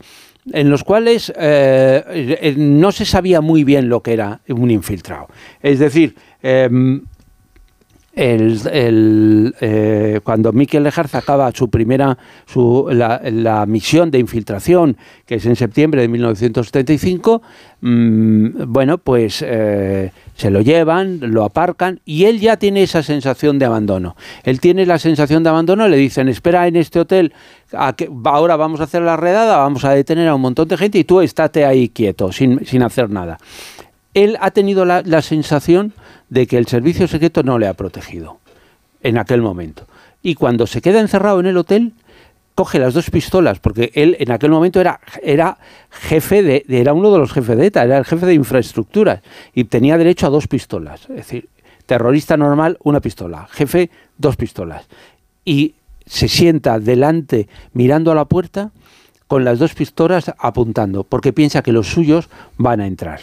en los cuales eh, no se sabía muy bien lo que era un infiltrado. Es decir, em, el, eh, cuando Miquel Lejarza acaba su primera su, la, la misión de infiltración, que es en septiembre de 1975, mm, bueno, pues eh, se lo llevan, lo aparcan y él ya tiene esa sensación de abandono. Él tiene la sensación de abandono, le dicen, espera en este hotel, a que, ahora vamos a hacer la redada, vamos a detener a un montón de gente y tú estate ahí quieto, sin, sin hacer nada él ha tenido la, sensación de que el servicio secreto no le ha protegido en aquel momento. Y cuando se queda encerrado en el hotel, coge las dos pistolas, porque él en aquel momento era, era jefe de- era uno de los jefes de ETA, era el jefe de infraestructuras, y tenía derecho a dos pistolas. Es decir, terrorista normal, una pistola, jefe, dos pistolas. Y se sienta delante, mirando a la puerta, con las dos pistolas apuntando, porque piensa que los suyos van a entrar.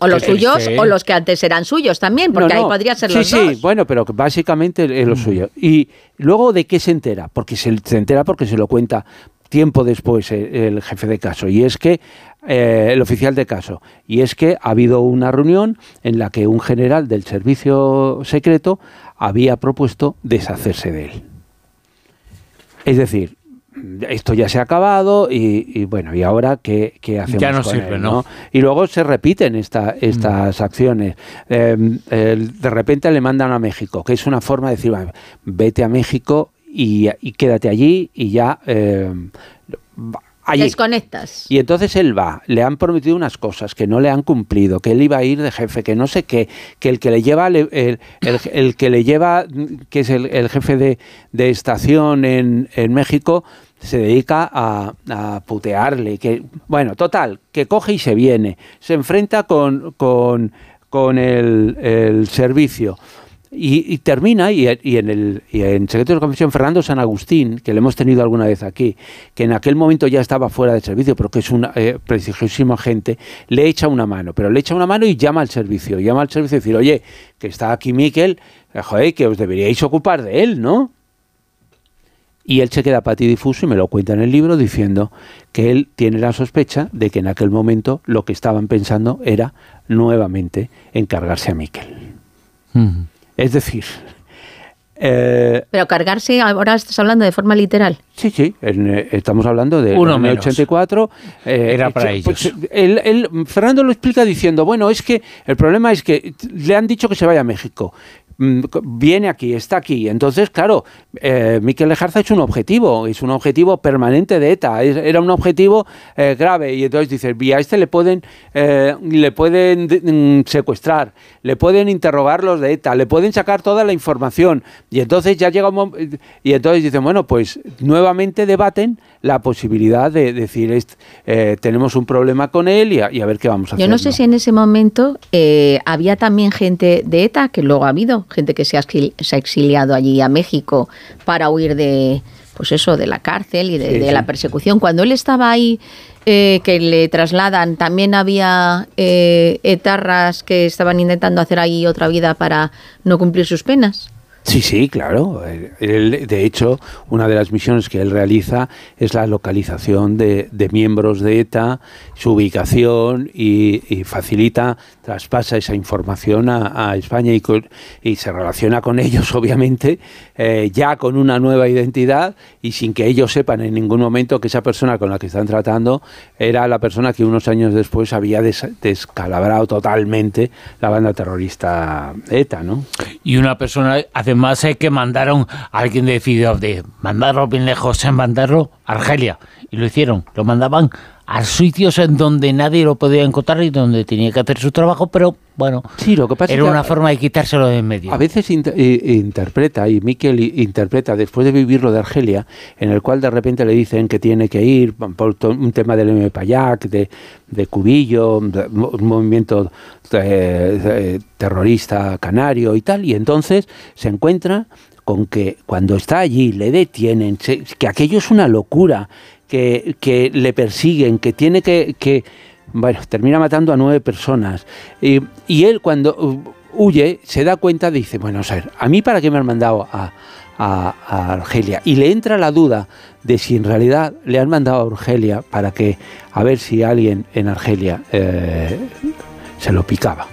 O los suyos sí. o los que antes eran suyos también, porque No, ahí podría ser sí, los sí, dos. bueno, pero básicamente es lo suyo. Y luego, ¿de qué se entera? Porque se, se entera porque se lo cuenta tiempo después el, el jefe de caso, y es que eh, el oficial de caso, y es que ha habido una reunión en la que un general del servicio secreto había propuesto deshacerse de él. Es decir, esto ya se ha acabado y, y bueno, ¿y ahora qué, qué hacemos Ya no con sirve, él, ¿no? Y luego se repiten esta, estas acciones. Eh, el- de repente le mandan a México, que es una forma de decir, "Va, vete a México y, y quédate allí y ya... eh, va- allí". Desconectas. Y entonces él va, le han prometido unas cosas que no le han cumplido, que él iba a ir de jefe, que no sé qué, que el que le lleva, le- el, el- el que le lleva, que es el, el jefe de, de estación en, en México, se dedica a, a putearle, que bueno, total, que coge y se viene, se enfrenta con, con, con el, el servicio. Y, y termina, y, en el y en Secretos de Confesión, Fernando San Agustín, que le hemos tenido alguna vez aquí, que en aquel momento ya estaba fuera de servicio, pero que es un eh, prestigiosísimo agente, le echa una mano, pero le echa una mano y llama al servicio, llama al servicio y decir, oye, que está aquí Miquel, eh, joder, que os deberíais ocupar de él, ¿no? Y él se queda patidifuso y me lo cuenta en el libro diciendo que él tiene la sospecha de que en aquel momento lo que estaban pensando era nuevamente encargarse a Miquel. Es decir, eh, Pero cargarse, ahora estás hablando de forma literal. Sí, sí, en, eh, estamos hablando de Uno año menos. 84. eh, Era para eh, ellos. pues, él- él- Fernando lo explica diciendo, bueno, es que el problema es que le han dicho que se vaya a México. Mm, viene aquí, está aquí. Entonces, claro, eh, Miquel Lejarza es un objetivo, es un objetivo permanente de ETA, era un objetivo eh, grave. Y entonces dices, vía este le pueden, eh, le pueden mm, secuestrar, le pueden interrogar los de ETA, le pueden sacar toda la información. Y entonces ya llega un momento, y entonces dicen, bueno, pues nuevamente debaten la posibilidad de decir, eh, tenemos un problema con él y a, y a ver qué vamos a hacer. Yo no sé si en ese momento eh, había también gente de ETA, que luego ha habido, gente que se ha, exil- se ha exiliado allí a México para huir de, pues eso, de la cárcel y de, Sí, de sí. la persecución. Cuando él estaba ahí, eh, que le trasladan, también había eh, etarras que estaban intentando hacer ahí otra vida para no cumplir sus penas. Sí, sí, claro. De hecho, una de las misiones que él realiza es la localización de, de miembros de ETA, su ubicación y, y facilita, traspasa esa información a, España y, con- se relaciona con ellos, obviamente, eh, ya con una nueva identidad y sin que ellos sepan en ningún momento que esa persona con la que están tratando era la persona que unos años después había des- descalabrado totalmente la banda terrorista ETA, ¿no? Y una persona, además, eh, que mandaron, alguien decidió de mandarlo bien lejos, en mandarlo a Argelia. Y lo hicieron, lo mandaban a sitios en donde nadie lo podía encontrar y donde tenía que hacer su trabajo, pero bueno, Sí, lo que pasa era es que una forma de quitárselo de en medio. A veces inter- i- interpreta, y Miquel interpreta, después de vivir lo de Argelia, en el cual de repente le dicen que tiene que ir por un tema del MPAYAC, de, de Cubillo, de- un movimiento eh, eh, terrorista canario y tal, y entonces se encuentra con que cuando está allí le detienen, que aquello es una locura, que, le persiguen, que tiene que, que bueno, termina matando a nueve personas. Y, él cuando uh, huye se da cuenta, dice, bueno, a ver, ¿a mí para qué me han mandado a Argelia? Y le entra la duda de si en realidad le han mandado a Argelia para que, a ver si alguien en Argelia eh, se lo picaba.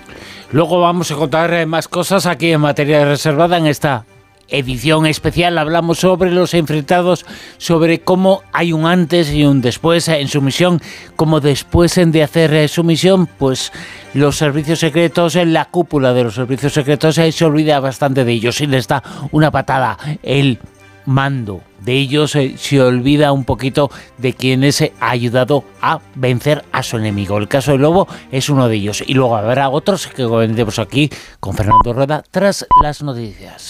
Luego vamos a contar eh, más cosas aquí en materia reservada en esta edición especial. Hablamos sobre los enfrentados, sobre cómo hay un antes y un después en su misión, como después de hacer eh, su misión, pues los servicios secretos, en la cúpula de los servicios secretos, eh, se olvida bastante de ellos y les da una patada. El mando de ellos eh, se olvida un poquito de quienes eh, ha ayudado a vencer a su enemigo. El caso del lobo es uno de ellos. Y luego habrá otros que vendemos aquí con Fernando Rueda tras las noticias.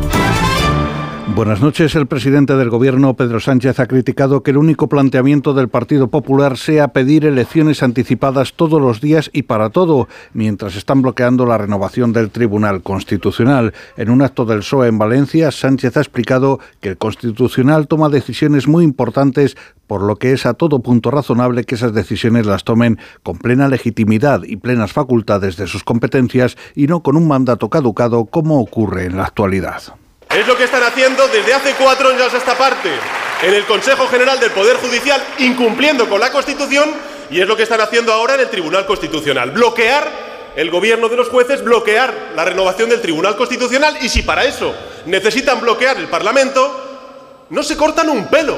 Buenas noches. El presidente del Gobierno, Pedro Sánchez, ha criticado que el único planteamiento del Partido Popular sea pedir elecciones anticipadas todos los días y para todo, mientras están bloqueando la renovación del Tribunal Constitucional. En un acto del PSOE en Valencia, Sánchez ha explicado que el Constitucional toma decisiones muy importantes, por lo que es a todo punto razonable que esas decisiones las tomen con plena legitimidad y plenas facultades de sus competencias y no con un mandato caducado como ocurre en la actualidad. Es lo que están haciendo desde hace cuatro años a esta parte en el Consejo General del Poder Judicial, incumpliendo con la Constitución, y es lo que están haciendo ahora en el Tribunal Constitucional. Bloquear el gobierno de los jueces, bloquear la renovación del Tribunal Constitucional, y si para eso necesitan bloquear el Parlamento, no se cortan un pelo,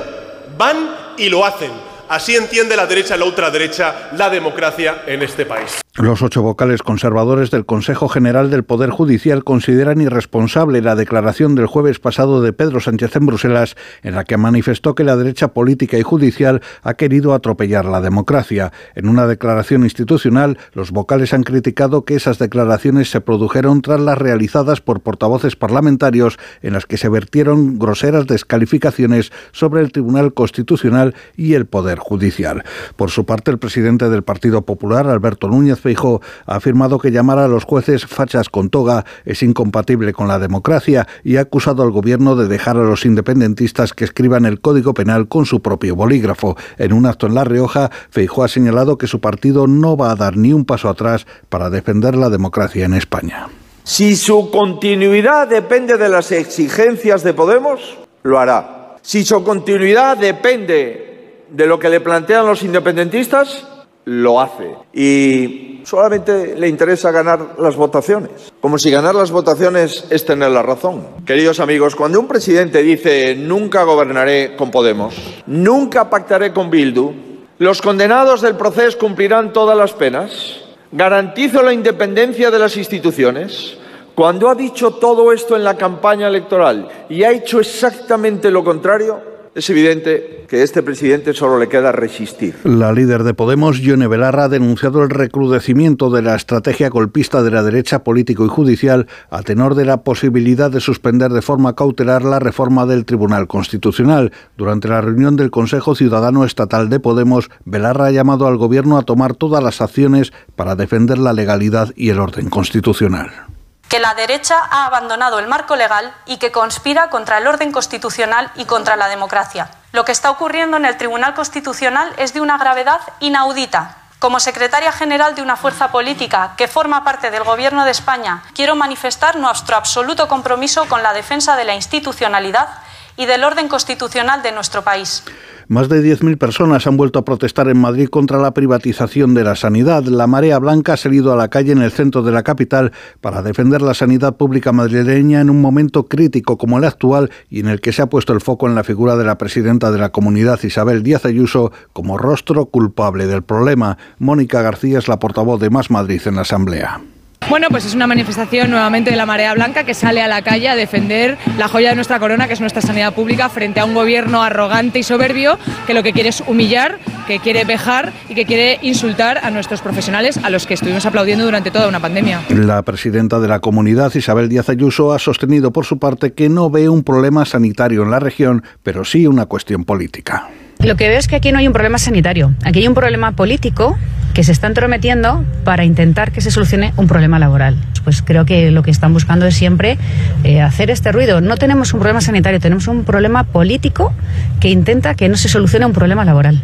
van y lo hacen. Así entiende la derecha la ultraderecha la democracia en este país. Los ocho vocales conservadores del Consejo General del Poder Judicial consideran irresponsable la declaración del jueves pasado de Pedro Sánchez en Bruselas, en la que manifestó que la derecha política y judicial ha querido atropellar la democracia. En una declaración institucional, los vocales han criticado que esas declaraciones se produjeron tras las realizadas por portavoces parlamentarios en las que se vertieron groseras descalificaciones sobre el Tribunal Constitucional y el Poder Judicial. Por su parte, el presidente del Partido Popular, Alberto Núñez Feijóo, ha afirmado que llamar a los jueces fachas con toga es incompatible con la democracia y ha acusado al gobierno de dejar a los independentistas que escriban el Código Penal con su propio bolígrafo. En un acto en La Rioja, Feijóo ha señalado que su partido no va a dar ni un paso atrás para defender la democracia en España. Si su continuidad depende de las exigencias de Podemos, lo hará. Si su continuidad depende de lo que le plantean los independentistas, lo hace. Y solamente le interesa ganar las votaciones. Como si ganar las votaciones es tener la razón. Queridos amigos, cuando un presidente dice nunca gobernaré con Podemos, nunca pactaré con Bildu, los condenados del proceso cumplirán todas las penas, garantizo la independencia de las instituciones, cuando ha dicho todo esto en la campaña electoral y ha hecho exactamente lo contrario, es evidente que a este presidente solo le queda resistir. La líder de Podemos, Yone Belarra, ha denunciado el recrudecimiento de la estrategia golpista de la derecha político y judicial a tenor de la posibilidad de suspender de forma cautelar la reforma del Tribunal Constitucional. Durante la reunión del Consejo Ciudadano Estatal de Podemos, Belarra ha llamado al Gobierno a tomar todas las acciones para defender la legalidad y el orden constitucional que la derecha ha abandonado el marco legal y que conspira contra el orden constitucional y contra la democracia. Lo que está ocurriendo en el Tribunal Constitucional es de una gravedad inaudita. Como secretaria general de una fuerza política que forma parte del Gobierno de España, quiero manifestar nuestro absoluto compromiso con la defensa de la institucionalidad y del orden constitucional de nuestro país. Más de 10.000 personas han vuelto a protestar en Madrid contra la privatización de la sanidad. La marea blanca ha salido a la calle en el centro de la capital para defender la sanidad pública madrileña en un momento crítico como el actual y en el que se ha puesto el foco en la figura de la presidenta de la comunidad, Isabel Díaz Ayuso, como rostro culpable del problema. Mónica García es la portavoz de Más Madrid en la Asamblea. Bueno, pues es una manifestación nuevamente de la marea blanca que sale a la calle a defender la joya de nuestra corona, que es nuestra sanidad pública, frente a un gobierno arrogante y soberbio que lo que quiere es humillar, que quiere vejar y que quiere insultar a nuestros profesionales, a los que estuvimos aplaudiendo durante toda una pandemia. La presidenta de la comunidad, Isabel Díaz Ayuso, ha sostenido por su parte que no ve un problema sanitario en la región, pero sí una cuestión política. Lo que veo es que aquí no hay un problema sanitario, aquí hay un problema político que se está entrometiendo para intentar que se solucione un problema laboral. Pues creo que lo que están buscando es siempre eh, hacer este ruido. No tenemos un problema sanitario, tenemos un problema político que intenta que no se solucione un problema laboral.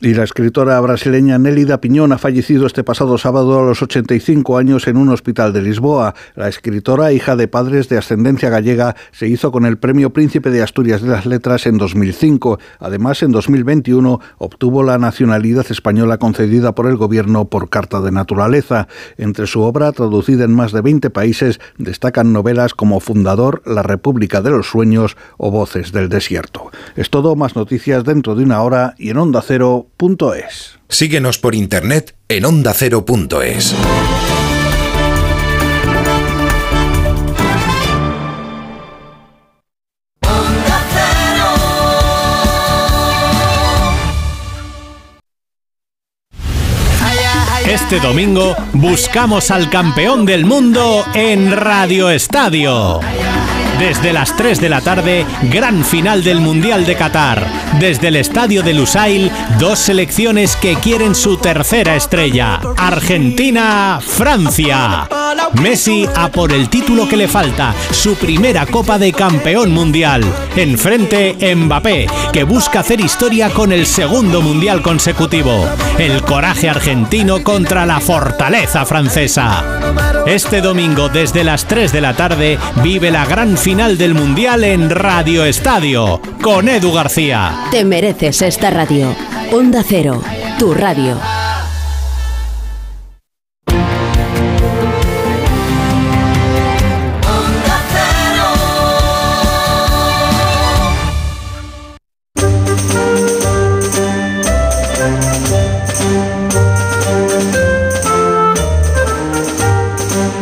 Y la escritora brasileña Nélida Piñón ha fallecido este pasado sábado a los 85 años en un hospital de Lisboa. La escritora, hija de padres de ascendencia gallega, se hizo con el Premio Príncipe de Asturias de las Letras en 2005. Además, en 2021 obtuvo la nacionalidad española concedida por el gobierno por carta de naturaleza. Entre su obra, traducida en más de 20 países, destacan novelas como Fundador, La República de los Sueños o Voces del Desierto. Es todo, más noticias dentro de una hora y en Onda Cero es. Síguenos por internet en ondacero.es. Este domingo buscamos al campeón del mundo en Radio Estadio. Desde las 3 de la tarde, gran final del Mundial de Qatar. Desde el estadio de Lusail, dos selecciones que quieren su tercera estrella. Argentina, Francia. Messi a por el título que le falta, su primera Copa de Campeón Mundial. Enfrente, Mbappé, que busca hacer historia con el segundo Mundial consecutivo. El coraje argentino contra la fortaleza francesa. Este domingo, desde las 3 de la tarde, vive la gran final del Mundial en Radio Estadio, con Edu García. Te mereces esta radio. Onda Cero, tu radio.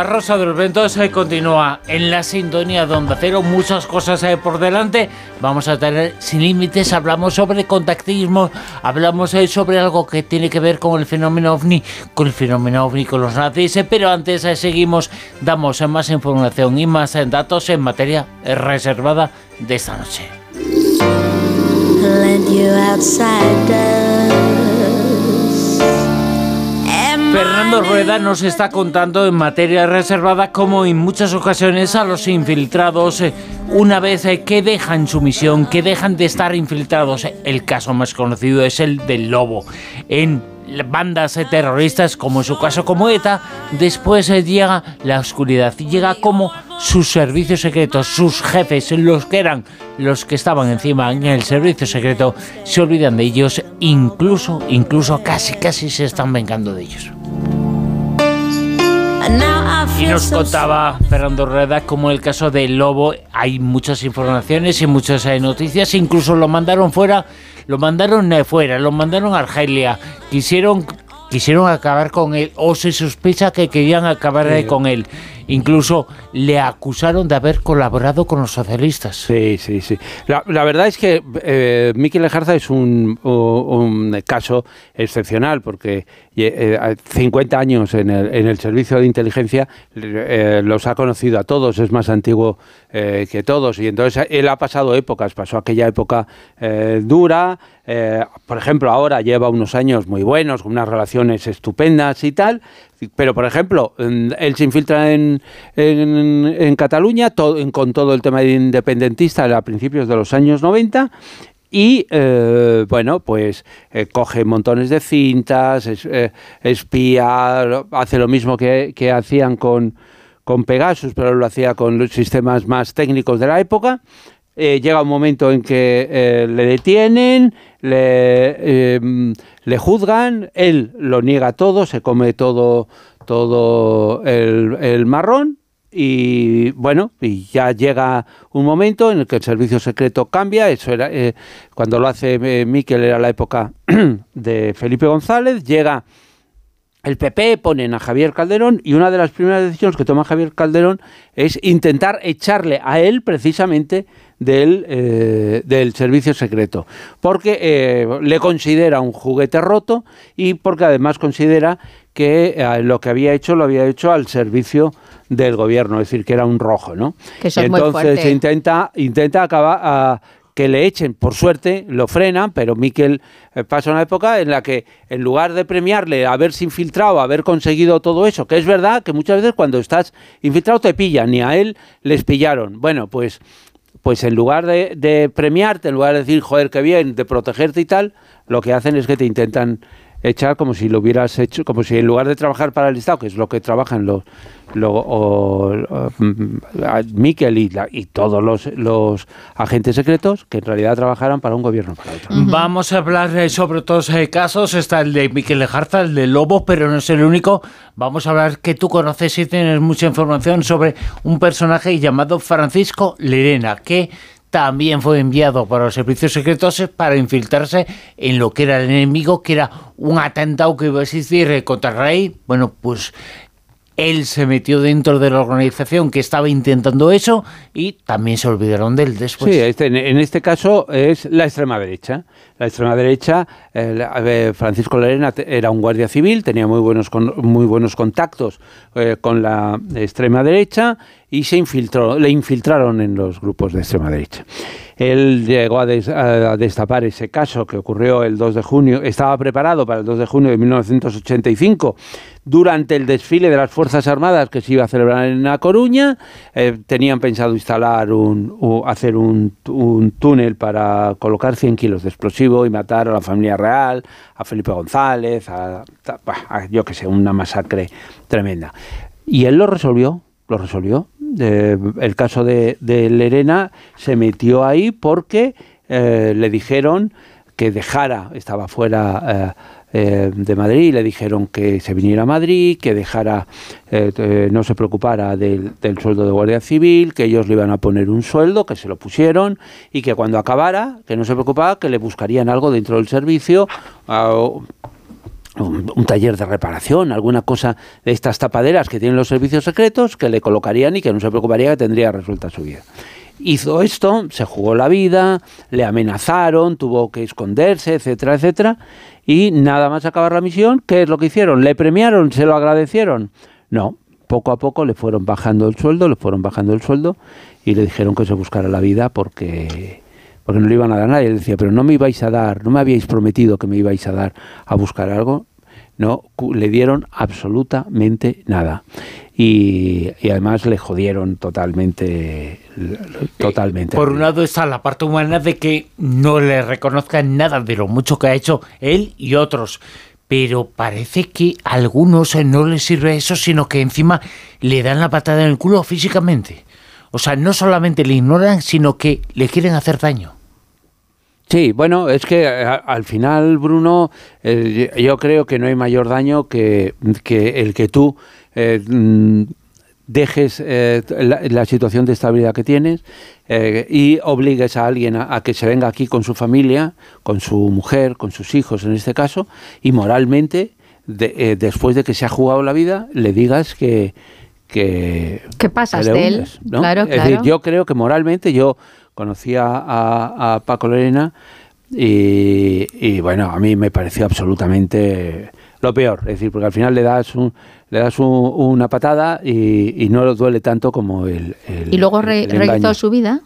La Rosa de los Vientos, eh, continúa en la sintonía de Onda Cero, muchas cosas por delante. Vamos a tener sin límites, hablamos sobre contactismo, hablamos eh, sobre algo que tiene que ver con el fenómeno ovni, con el fenómeno ovni, con los nazis, pero antes eh, seguimos, damos eh, más información y más datos en materia reservada de esta noche. Fernando Rueda nos está contando en materia reservada cómo en muchas ocasiones a los infiltrados, eh, una vez eh, que dejan su misión, que dejan de estar infiltrados, eh, el caso más conocido es el del lobo, en bandas terroristas, como en su caso como ETA, después llega la oscuridad. Y llega como sus servicios secretos, sus jefes, los que eran los que estaban encima en el servicio secreto, se olvidan de ellos, incluso, incluso casi, casi se están vengando de ellos. Y nos contaba Fernando Rueda como el caso del Lobo hay muchas informaciones y muchas eh, noticias, incluso lo mandaron fuera, lo mandaron eh, fuera, lo mandaron a Argelia, quisieron quisieron acabar con él o se sospecha que querían acabar eh, con él. Incluso le acusaron de haber colaborado con los socialistas. Sí, sí, sí. La, verdad es que eh, Miquel Lejarza es un, un- caso excepcional porque eh, 50 años en el, en el servicio de inteligencia eh, los ha conocido a todos, es más antiguo eh, que todos y entonces él ha pasado épocas, pasó aquella época eh, dura, eh, por ejemplo ahora lleva unos años muy buenos, unas relaciones estupendas y tal, pero por ejemplo él se infiltra en, en, en Cataluña to- en- con todo el tema de independentista a principios de los años 90 y eh, bueno, pues eh, coge montones de cintas, eh, espía, hace lo mismo que, que hacían con, con Pegasus, pero lo hacía con los sistemas más técnicos de la época. Eh, llega un momento en que eh, le detienen, le, eh, le juzgan, él lo niega todo, se come todo, todo el, el marrón y bueno, y ya llega un momento en el que el servicio secreto cambia. Eso era eh, cuando lo hace Miquel era la época de Felipe González. Llega el PP, ponen a Javier Calderón y una de las primeras decisiones que toma Javier Calderón es intentar echarle a él precisamente del, eh, del servicio secreto, porque eh, le considera un juguete roto y porque además considera que eh, lo que había hecho lo había hecho al servicio del gobierno, es decir, que era un rojo, ¿no? Que eso Y es muy entonces fuerte. intenta, intenta acabar a que le echen, por suerte lo frenan, pero Miquel pasa una época en la que en lugar de premiarle haberse infiltrado, haber conseguido todo eso, que es verdad que muchas veces cuando estás infiltrado te pillan, ni a él les pillaron. Bueno, pues, pues en lugar de, de premiarte, en lugar de decir, joder, qué bien, de protegerte y tal, lo que hacen es que te intentan echar como si lo hubieras hecho, como si en lugar de trabajar para el Estado, que es lo que trabajan los, lo- o- o, mm, Miquel y, la- y todos los, los agentes secretos, que en realidad trabajaran para un gobierno para otro. Vamos a hablar eh, sobre otros eh, casos. Está el de Miquel Lejarza, el de Lobo, pero no es el único. Vamos a hablar que tú conoces y tienes mucha información sobre un personaje llamado Francisco Lerena, que también fue enviado por los servicios secretos para infiltrarse en lo que era el enemigo, que era un atentado que iba a existir contra el rey. Bueno, pues él se metió dentro de la organización que estaba intentando eso y también se olvidaron de él después. Sí, este- en, este caso es la extrema derecha. La extrema derecha, Francisco Lerena era un guardia civil, tenía muy buenos, con- muy buenos contactos eh, con la extrema derecha y se infiltró, le infiltraron en los grupos de extrema derecha. Él llegó a, des- a destapar ese caso que ocurrió el 2 de junio, estaba preparado para el 2 de junio de 1985 durante el desfile de las Fuerzas Armadas que se iba a celebrar en La Coruña. eh, tenían pensado instalar un, u- hacer un, un túnel para colocar 100 kilos de explosivo y matar a la familia real, a Felipe González, a, a- a, yo que sé, una masacre tremenda. Y él lo resolvió, lo resolvió. Eh, el caso de, de Lerena se metió ahí porque eh, le dijeron que dejara, estaba fuera eh, eh, de Madrid, le dijeron que se viniera a Madrid, que dejara, no se preocupara del, del sueldo de Guardia Civil, que ellos le iban a poner un sueldo, que se lo pusieron, y que cuando acabara, que no se preocupaba, que le buscarían algo dentro del servicio, un, taller de reparación, alguna cosa de estas tapaderas que tienen los servicios secretos, que le colocarían y que no se preocuparía que tendría resuelta su vida. Hizo esto, se jugó la vida, le amenazaron, tuvo que esconderse, etcétera, etcétera, y nada más acabar la misión, ¿qué es lo que hicieron? ¿Le premiaron? ¿Se lo agradecieron? No, poco a poco le fueron bajando el sueldo, le fueron bajando el sueldo y le dijeron que se buscara la vida porque porque no le iban a dar nada. Y él decía, pero no me ibais a dar, no me habíais prometido que me ibais a dar a buscar algo. No, le dieron absolutamente nada. Y, y además le jodieron totalmente, l- totalmente. Por un lado está la parte humana de que no le reconozcan nada de lo mucho que ha hecho él y otros. pero parece que a algunos no les sirve eso, sino que encima le dan la patada en el culo físicamente. O sea, no solamente le ignoran, sino que le quieren hacer daño. Sí, bueno, es que a- al final, Bruno, eh, yo creo que no hay mayor daño que, que el que tú eh, mm, dejes eh, la, situación de estabilidad que tienes eh, y obligues a alguien a, a que se venga aquí con su familia, con su mujer, con sus hijos en este caso, y moralmente, de- eh, después de que se ha jugado la vida, le digas que... que ¿Qué pasas que de él? hundes, ¿no? Claro, Es decir, yo creo que moralmente yo conocía a, a Paco Lorena y, y, bueno, a mí me pareció absolutamente lo peor. Es decir, porque al final le das un, le das un- una patada y, y no lo duele tanto como el, el- Y luego re- el su vida.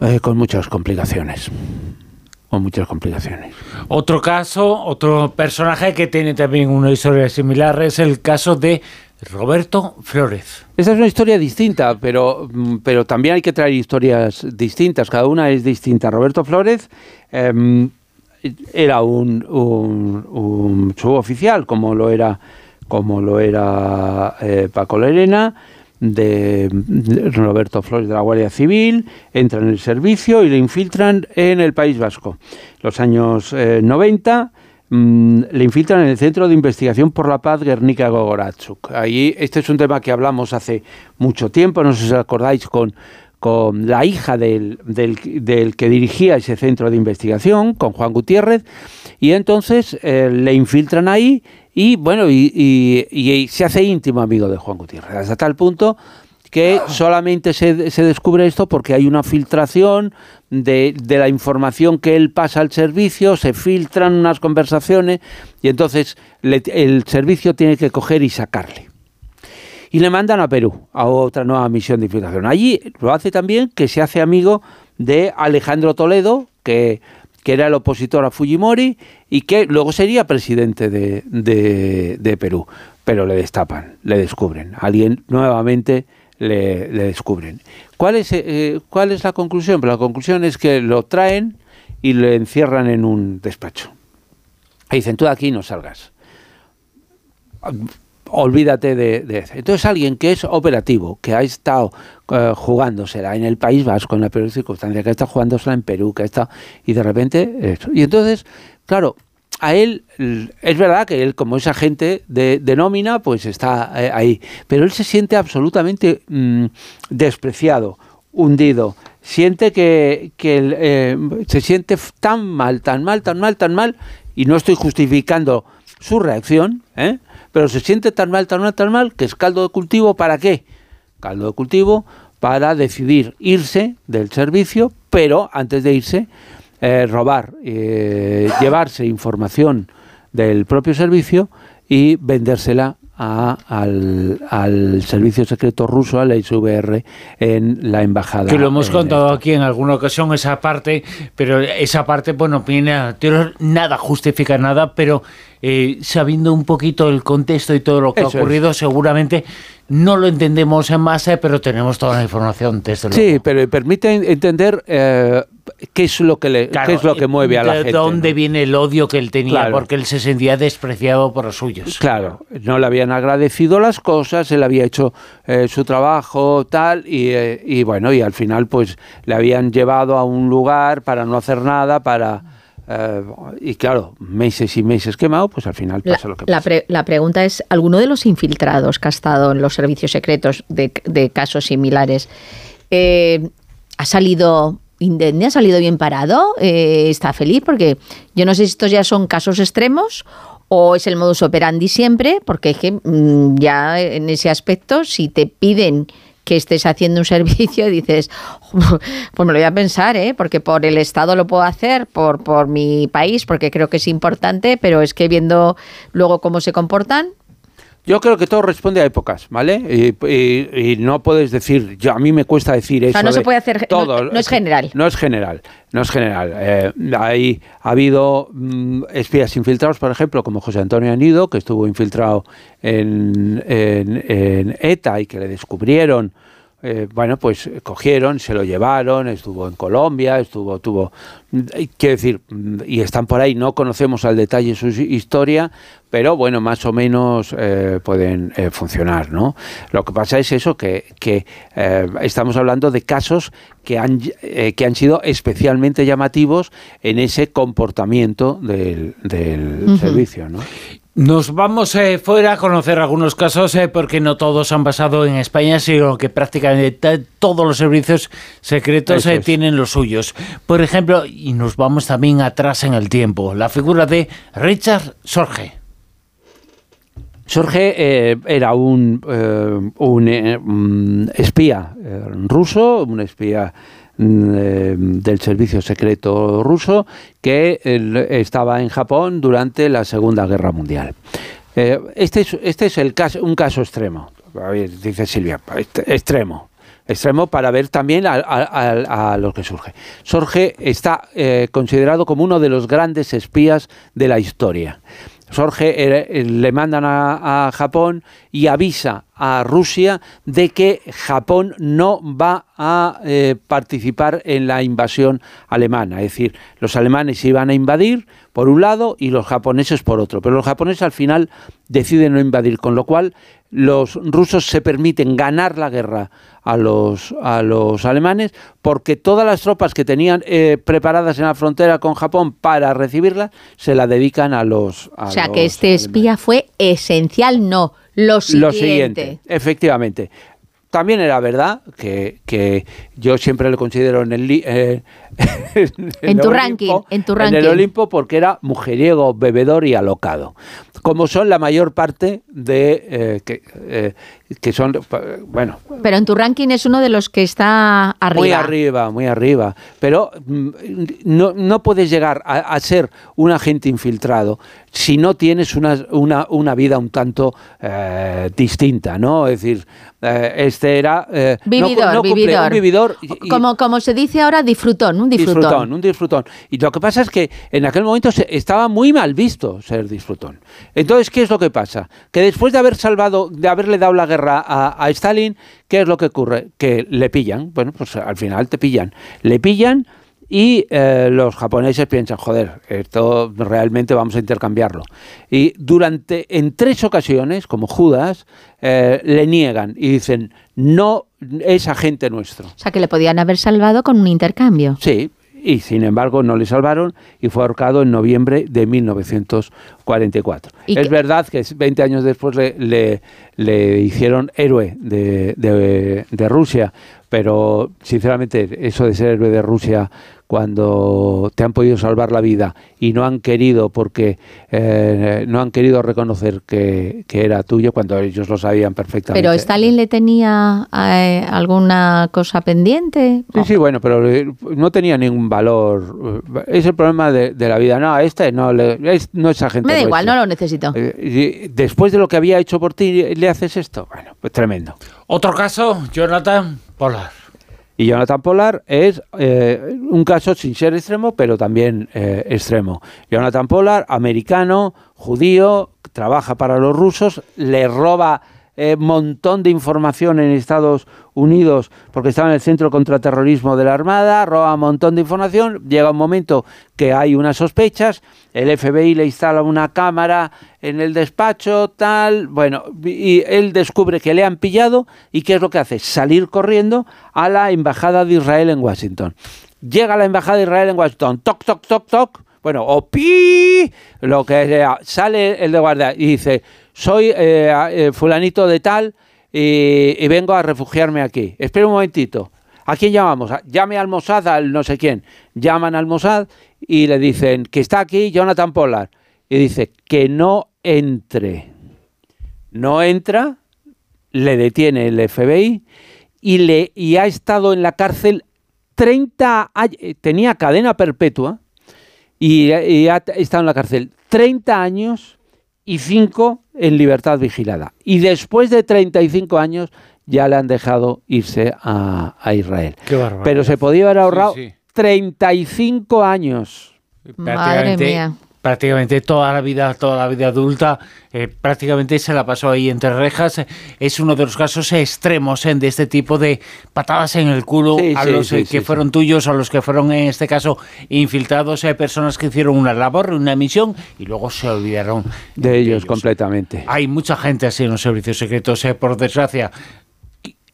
Eh, con muchas complicaciones. Con muchas complicaciones. Otro caso, otro personaje que tiene también una historia similar es el caso de Roberto Flores. Esta es una historia distinta, pero, mm, pero también hay que traer historias distintas. Cada una es distinta. Roberto Flores em, era un, un, suboficial, como lo era, como lo era eh, Paco Lerena, de, de Roberto Flores de la Guardia Civil, entra en el servicio y le infiltran en el País Vasco. Los años eh, 90 mm, le infiltran en el Centro de Investigación por la Paz Guernica Gogoratzuk. Ahí, este es un tema que hablamos hace mucho tiempo, no sé si os acordáis, con, con la hija del, del, del que dirigía ese centro de investigación, con Juan Gutiérrez, y entonces eh, le infiltran ahí y bueno, y, y- y se hace íntimo amigo de Juan Gutiérrez, hasta tal punto que solamente se, se descubre esto porque hay una filtración de, de la información que él pasa al servicio, se filtran unas conversaciones y entonces el servicio tiene que coger y sacarle. Y le mandan a Perú, a otra nueva misión de infiltración. Allí lo hace también que se hace amigo de Alejandro Toledo, que, que era el opositor a Fujimori y que luego sería presidente de, de- de Perú. Pero le destapan, le descubren. Alguien nuevamente le, le descubren. ¿Cuál es, eh, ¿Cuál es la conclusión? Pues la conclusión es que lo traen y le encierran en un despacho. Y dicen, tú de aquí no salgas olvídate de, de. Entonces alguien que es operativo, que ha estado eh, jugándosela en el País Vasco, en la peor circunstancia, que ha estado jugándosela en Perú, que ha estado, y de repente. Y entonces, claro, a él, es verdad que él como es agente de, nómina, pues está eh, ahí, pero él se siente absolutamente mm, despreciado, hundido, siente que, que eh, se siente tan mal, tan mal, tan mal, tan mal, y no estoy justificando su reacción, ¿eh? pero se siente tan mal, tan mal, tan mal, que es caldo de cultivo para qué? Caldo de cultivo para decidir irse del servicio, pero antes de irse, eh, robar, eh, llevarse información del propio servicio y vendérsela a- al, al servicio secreto ruso, al SVR, en la embajada. Que lo hemos contado aquí en alguna ocasión, esa parte, pero esa parte, bueno, a nada, justifica nada, pero eh, sabiendo un poquito el contexto y todo lo que Eso ha es. ocurrido, seguramente no lo entendemos en masa, pero tenemos toda la información desde luego. Sí, pero permite en- entender eh, qué es lo que le, Claro, qué es lo que mueve a la de gente. dónde ¿no? viene el odio que él tenía, Claro. porque él se sentía despreciado por los suyos. Claro, no le habían agradecido las cosas, él había hecho eh, su trabajo, tal, y, eh, y bueno, y al final pues le habían llevado a un lugar para no hacer nada, para... eh, y claro, meses y meses quemado, pues al final La, pasa lo que la pasa. pre- la pregunta es, ¿alguno de los infiltrados que ha estado en los servicios secretos de, de casos similares eh, ha salido indemne, ha salido bien parado? Eh, ¿Está feliz? Porque yo no sé si estos ya son casos extremos o es el modus operandi siempre, porque es que mm, ya en ese aspecto, si te piden que estés haciendo un servicio, dices, pues me lo voy a pensar, ¿eh? porque por el Estado lo puedo hacer, por, por mi país, porque creo que es importante, pero es que viendo luego cómo se comportan, Yo creo que todo responde a épocas, ¿vale? Y, y- y no puedes decir, yo a mí me cuesta decir o eso. sea, no se de puede hacer, todo. no, es general. No es general, no es general. Eh, ahí ha habido mm, espías infiltrados, por ejemplo, como José Antonio Anido, que estuvo infiltrado en, en- en ETA y que le descubrieron eh, bueno, pues cogieron, se lo llevaron, estuvo en Colombia, estuvo, tuvo, eh, quiero decir, mm, y están por ahí, no conocemos al detalle su hi- historia, pero bueno, más o menos eh, pueden eh, funcionar, ¿no? Lo que pasa es eso, que, que eh, estamos hablando de casos que han, eh, que han sido especialmente llamativos en ese comportamiento del, del servicio, ¿no? Nos vamos eh, fuera a conocer algunos casos eh, porque no todos han pasado en España, sino que prácticamente todos los servicios secretos eh, tienen los suyos. Por ejemplo, y nos vamos también atrás en el tiempo, la figura de Richard Sorge. Sorge era un, un, mm, espía ruso, un espía del servicio secreto ruso que eh, estaba en Japón durante la Segunda Guerra Mundial. Eh, este, es, este es un caso extremo, dice Silvia, est- extremo. Extremo para ver también a, a- a- a lo que surge. Sorge está eh, considerado como uno de los grandes espías de la historia. Sorge eh, le mandan a, a Japón y avisa a Rusia de que Japón no va a eh, participar en la invasión alemana. Es decir, los alemanes iban a invadir por un lado y los japoneses por otro. Pero los japoneses al final deciden no invadir, con lo cual los rusos se permiten ganar la guerra a los, a los alemanes porque todas las tropas que tenían eh, preparadas en la frontera con Japón para recibirla se la dedican a los... a O sea, los que este espía fue esencial, no. Lo siguiente. lo siguiente, efectivamente. También era verdad que, que yo siempre lo considero en el, eh, En tu ranking, en tu En ranking. el Olimpo porque era mujeriego, bebedor y alocado. Como son la mayor parte de eh, que, eh, que son bueno Pero en tu ranking es uno de los que está arriba. muy arriba, muy arriba. Pero mm, no, no puedes llegar a, a ser un agente infiltrado si no tienes una, una, una vida un tanto eh, distinta, ¿no? Es decir, este era... no- Vividor, no cumple- vividor. un vividor y- Como, como se dice ahora, disfrutón, un disfrutón. disfrutón, un disfrutón. Y lo que pasa es que en aquel momento se- estaba muy mal visto ser disfrutón. Entonces, ¿qué es lo que pasa? Que después de haber salvado, de haberle dado la guerra a, a Stalin, ¿qué es lo que ocurre? Que le pillan. Bueno, pues al final te pillan. Le pillan y eh, los japoneses piensan, joder, esto realmente vamos a intercambiarlo. Y durante, en tres ocasiones, como Judas, eh, le niegan y dicen, no es agente nuestro. O sea, que le podían haber salvado con un intercambio. Sí, y sin embargo no le salvaron y fue ahorcado en noviembre de 1944. ¿Y es qué- verdad que 20 años después le, le- le hicieron héroe de, de- de Rusia, pero sinceramente eso de ser héroe de Rusia cuando te han podido salvar la vida y no han querido porque eh, no han querido reconocer que, que era tuyo cuando ellos lo sabían perfectamente. Pero Stalin le tenía eh, alguna cosa pendiente. Sí, sí, bueno, pero no tenía ningún valor. Es el problema de, de la vida. No, este no, le- es, no es agente da igual, nuestro. no lo necesito. Eh, después de lo que había hecho por ti, ¿le haces esto? Bueno, pues tremendo. Otro caso, Jonathan Pollard. Y Jonathan Pollard es eh, un caso sin ser extremo, pero también eh, extremo. Jonathan Pollard, americano, judío, trabaja para los rusos, le roba un montón de información en Estados Unidos porque estaba en el Centro Contraterrorismo de la Armada, roba un montón de información, llega un momento que hay unas sospechas, el FBI le instala una cámara en el despacho, tal, bueno, y él descubre que le han pillado y ¿qué es lo que hace? Salir corriendo a la Embajada de Israel en Washington. Llega a la Embajada de Israel en Washington, toc, toc, toc, toc, bueno, o pi, lo que sea, sale el de guardia y dice, soy eh, eh, fulanito de tal y, y vengo a refugiarme aquí. Espera un momentito. ¿A quién llamamos? Llame al Mossad, al no sé quién. Llaman al Mossad y le dicen que está aquí Jonathan Pollard. Y dice que no entre. No entra, le detiene el FBI y, le, y ha estado en la cárcel 30 años. Tenía cadena perpetua y, y ha estado en la cárcel 30 años y 5 en libertad vigilada. Y después de 35 años ya le han dejado irse a, a Israel. Qué barbaridad. Pero se podía haber ahorrado Sí, sí. 35 años. Madre mía. Prácticamente toda la vida, toda la vida adulta, eh, prácticamente se la pasó ahí entre rejas. Es uno de los casos extremos eh, de este tipo de patadas en el culo Sí, a sí, los sí, eh, que fueron tuyos, a los que fueron en este caso infiltrados, eh, personas que hicieron una labor, una misión y luego se olvidaron De ellos completamente. hay mucha gente así en los servicios secretos, eh, por desgracia.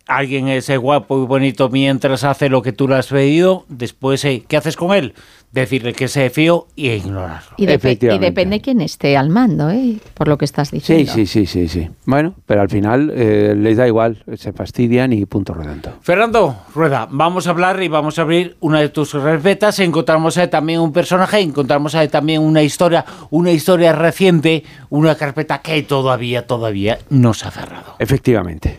Alguien es guapo y bonito mientras hace lo que tú le has pedido, después, ¿qué haces con él? Decirle que se fío y ignorarlo. Y, depe- y depende quién esté al mando, ¿eh? por lo que estás Sí, diciendo. sí, sí, sí, sí. Bueno, pero al final eh, les da igual, se fastidian y punto redondo. Fernando Rueda, vamos a hablar y vamos a abrir una de tus carpetas. Encontramos eh, también un personaje, encontramos eh, también una historia, una historia reciente, una carpeta que todavía, todavía no se ha cerrado. Efectivamente.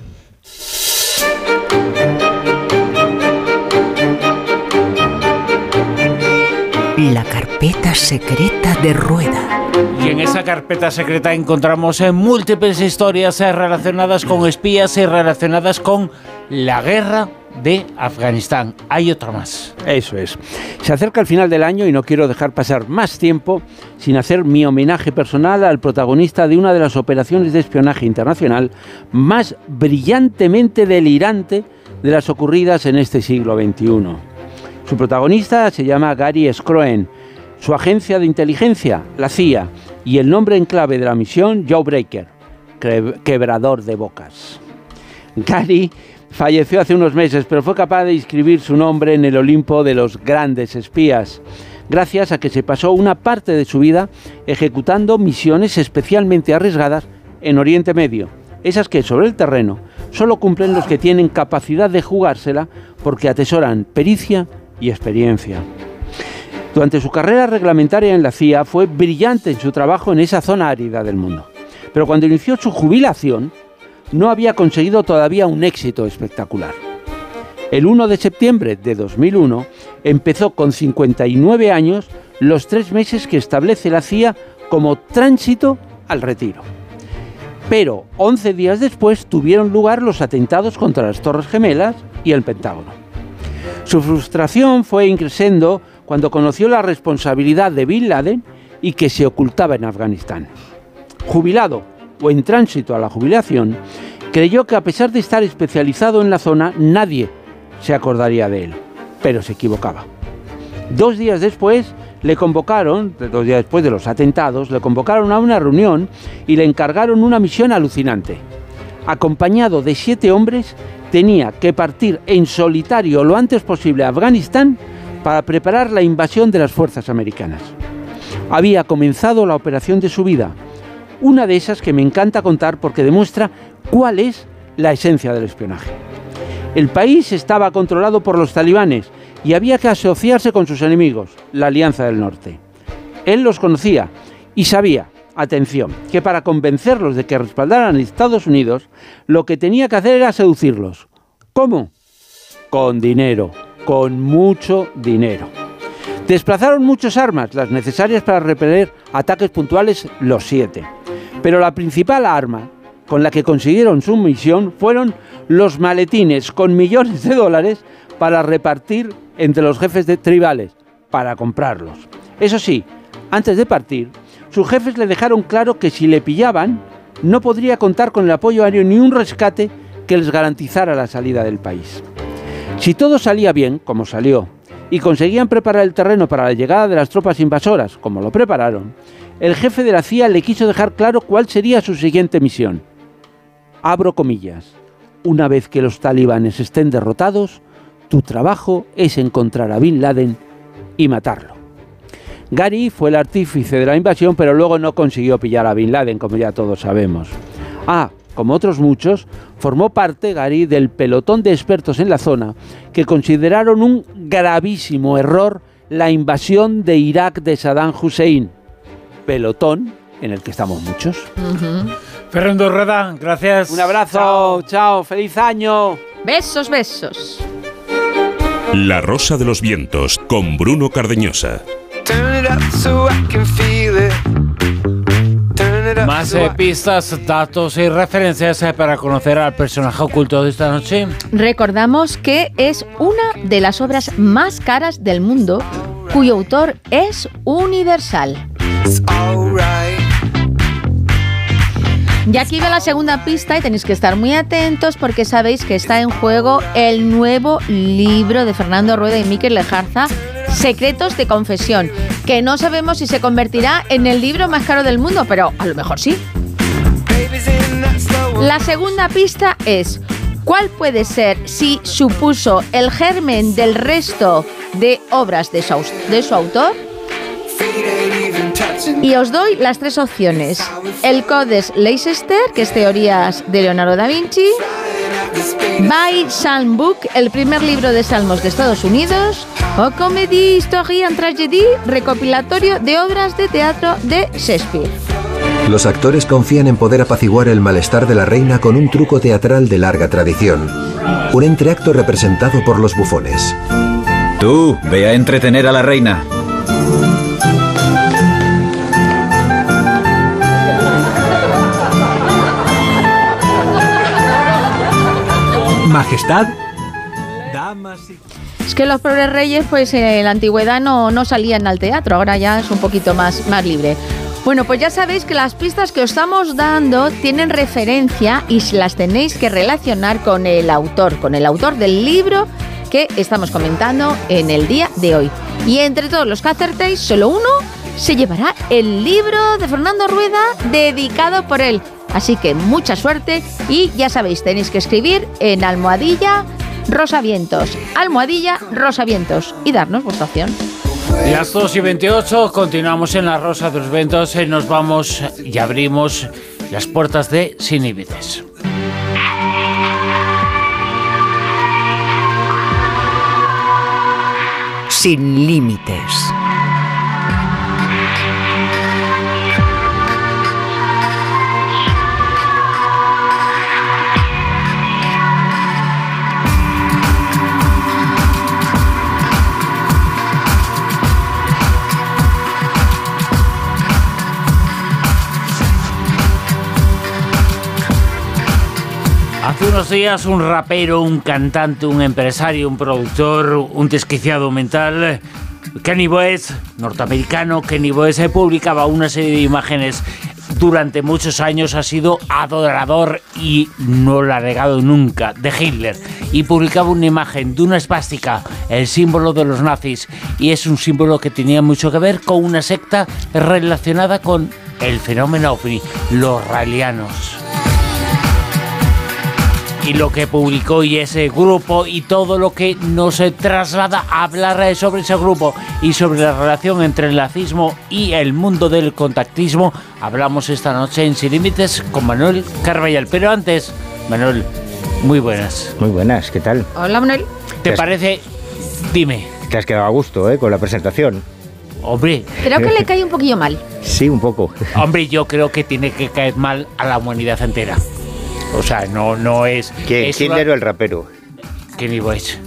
La carpeta secreta de Rueda. Y en esa carpeta secreta encontramos eh, múltiples historias eh, relacionadas con espías y relacionadas con la guerra de Afganistán. Hay otra más. Eso es. Se acerca el final del año y no quiero dejar pasar más tiempo sin hacer mi homenaje personal al protagonista de una de las operaciones de espionaje internacional más brillantemente delirante de las ocurridas en este siglo XXI. Su protagonista se llama Gary Scroen, su agencia de inteligencia, la CIA, y el nombre en clave de la misión, Joe Breaker, cre- quebrador de bocas. Gary falleció hace unos meses, pero fue capaz de inscribir su nombre en el Olimpo de los grandes espías, gracias a que se pasó una parte de su vida ejecutando misiones especialmente arriesgadas en Oriente Medio, esas que sobre el terreno solo cumplen los que tienen capacidad de jugársela porque atesoran pericia y experiencia. Durante su carrera reglamentaria en la CIA fue brillante en su trabajo en esa zona árida del mundo. Pero cuando inició su jubilación, no había conseguido todavía un éxito espectacular. El 1 de septiembre de 2001 empezó con 59 años los tres meses que establece la CIA como tránsito al retiro. Pero 11 días después tuvieron lugar los atentados contra las Torres Gemelas y el Pentágono. Su frustración fue increciendo cuando conoció la responsabilidad de Bin Laden y que se ocultaba en Afganistán. Jubilado o en tránsito a la jubilación, creyó que a pesar de estar especializado en la zona, nadie se acordaría de él. Pero se equivocaba. Dos días después le convocaron, dos días después de los atentados, le convocaron a una reunión y le encargaron una misión alucinante. Acompañado de siete hombres, tenía que partir en solitario lo antes posible a Afganistán para preparar la invasión de las fuerzas americanas. Había comenzado la operación de su vida, una de esas que me encanta contar porque demuestra cuál es la esencia del espionaje. El país estaba controlado por los talibanes y había que asociarse con sus enemigos, la Alianza del Norte. Él los conocía y sabía, atención, que para convencerlos de que respaldaran a Estados Unidos, lo que tenía que hacer era seducirlos. ¿Cómo? Con dinero, con mucho dinero. Desplazaron muchas armas, las necesarias para repeler ataques puntuales, los siete. Pero la principal arma con la que consiguieron su misión fueron los maletines con millones de dólares para repartir entre los jefes de tribales, para comprarlos. Eso sí, antes de partir, sus jefes le dejaron claro que si le pillaban, no podría contar con el apoyo aéreo ni un rescate que les garantizara la salida del país. Si todo salía bien, como salió, y conseguían preparar el terreno para la llegada de las tropas invasoras, como lo prepararon, el jefe de la CIA le quiso dejar claro cuál sería su siguiente misión. Abro comillas. Una vez que los talibanes estén derrotados, tu trabajo es encontrar a Bin Laden y matarlo. Gary fue el artífice de la invasión, pero luego no consiguió pillar a Bin Laden, como ya todos sabemos. Ah, como otros muchos, formó parte Gary del pelotón de expertos en la zona que consideraron un gravísimo error la invasión de Irak de Saddam Hussein. Pelotón en el que estamos muchos. Fernando Rueda, gracias. Un abrazo, chao, feliz año. Besos, besos. La Rosa de los Vientos con Bruno Cardeñosa. Más eh, pistas, datos y referencias eh, para conocer al personaje oculto de esta noche. Recordamos que es una de las obras más caras del mundo, cuyo autor es universal. Y aquí va la segunda pista y tenéis que estar muy atentos porque sabéis que está en juego el nuevo libro de Fernando Rueda y Miquel Lejarza, Secretos de Confesión, que no sabemos si se convertirá en el libro más caro del mundo, pero a lo mejor sí. La segunda pista es, ¿cuál puede ser si supuso el germen del resto de obras de su, autor? Y os doy las tres opciones. El Codes Leicester, que es Teorías de Leonardo da Vinci. By Psalm Book, el primer libro de salmos de Estados Unidos. O Comedy, History and Tragedy, recopilatorio de obras de teatro de Shakespeare. Los actores confían en poder apaciguar el malestar de la reina con un truco teatral de larga tradición. Un entreacto representado por los bufones. Tú, ve a entretener a la reina. Majestad, damas y... Es que los pobres reyes, pues en la antigüedad no, no salían al teatro, ahora ya es un poquito más, más libre. Bueno, pues ya sabéis que las pistas que os estamos dando tienen referencia y las tenéis que relacionar con el autor, con el autor del libro que estamos comentando en el día de hoy. Y entre todos los que acertéis, solo uno se llevará el libro de Fernando Rueda dedicado por él. Así que mucha suerte y ya sabéis, tenéis que escribir en almohadilla Rosavientos, almohadilla Rosavientos y darnos vuestra opción. Las 2 y 28, continuamos en la Rosa de los Ventos, eh, nos vamos y abrimos las puertas de Sin Límites. Sin límites. Unos días un rapero, un cantante, un empresario, un productor, un desquiciado mental, Kenny West, norteamericano, Kenny West, eh, publicaba una serie de imágenes. Durante muchos años ha sido adorador y no lo ha negado nunca de Hitler. Y publicaba una imagen de una esvástica, el símbolo de los nazis. Y es un símbolo que tenía mucho que ver con una secta relacionada con el fenómeno ovni, los raelianos y lo que publicó y ese grupo y todo lo que nos traslada a hablar sobre ese grupo y sobre la relación entre el nazismo y el mundo del contactismo. Hablamos esta noche en Sin Límites con Manuel Carballal. Pero antes, Manuel, muy buenas. Muy buenas, ¿qué tal? Hola, Manuel. ¿Te parece? Dime. Te has quedado a gusto, ¿eh? Con la presentación. Hombre. Creo que le cae un poquillo mal. Sí, un poco. Hombre, yo creo que tiene que caer mal a la humanidad entera. O sea, no, no es. ¿Quién, es quién una- era el rapero? Kenny West.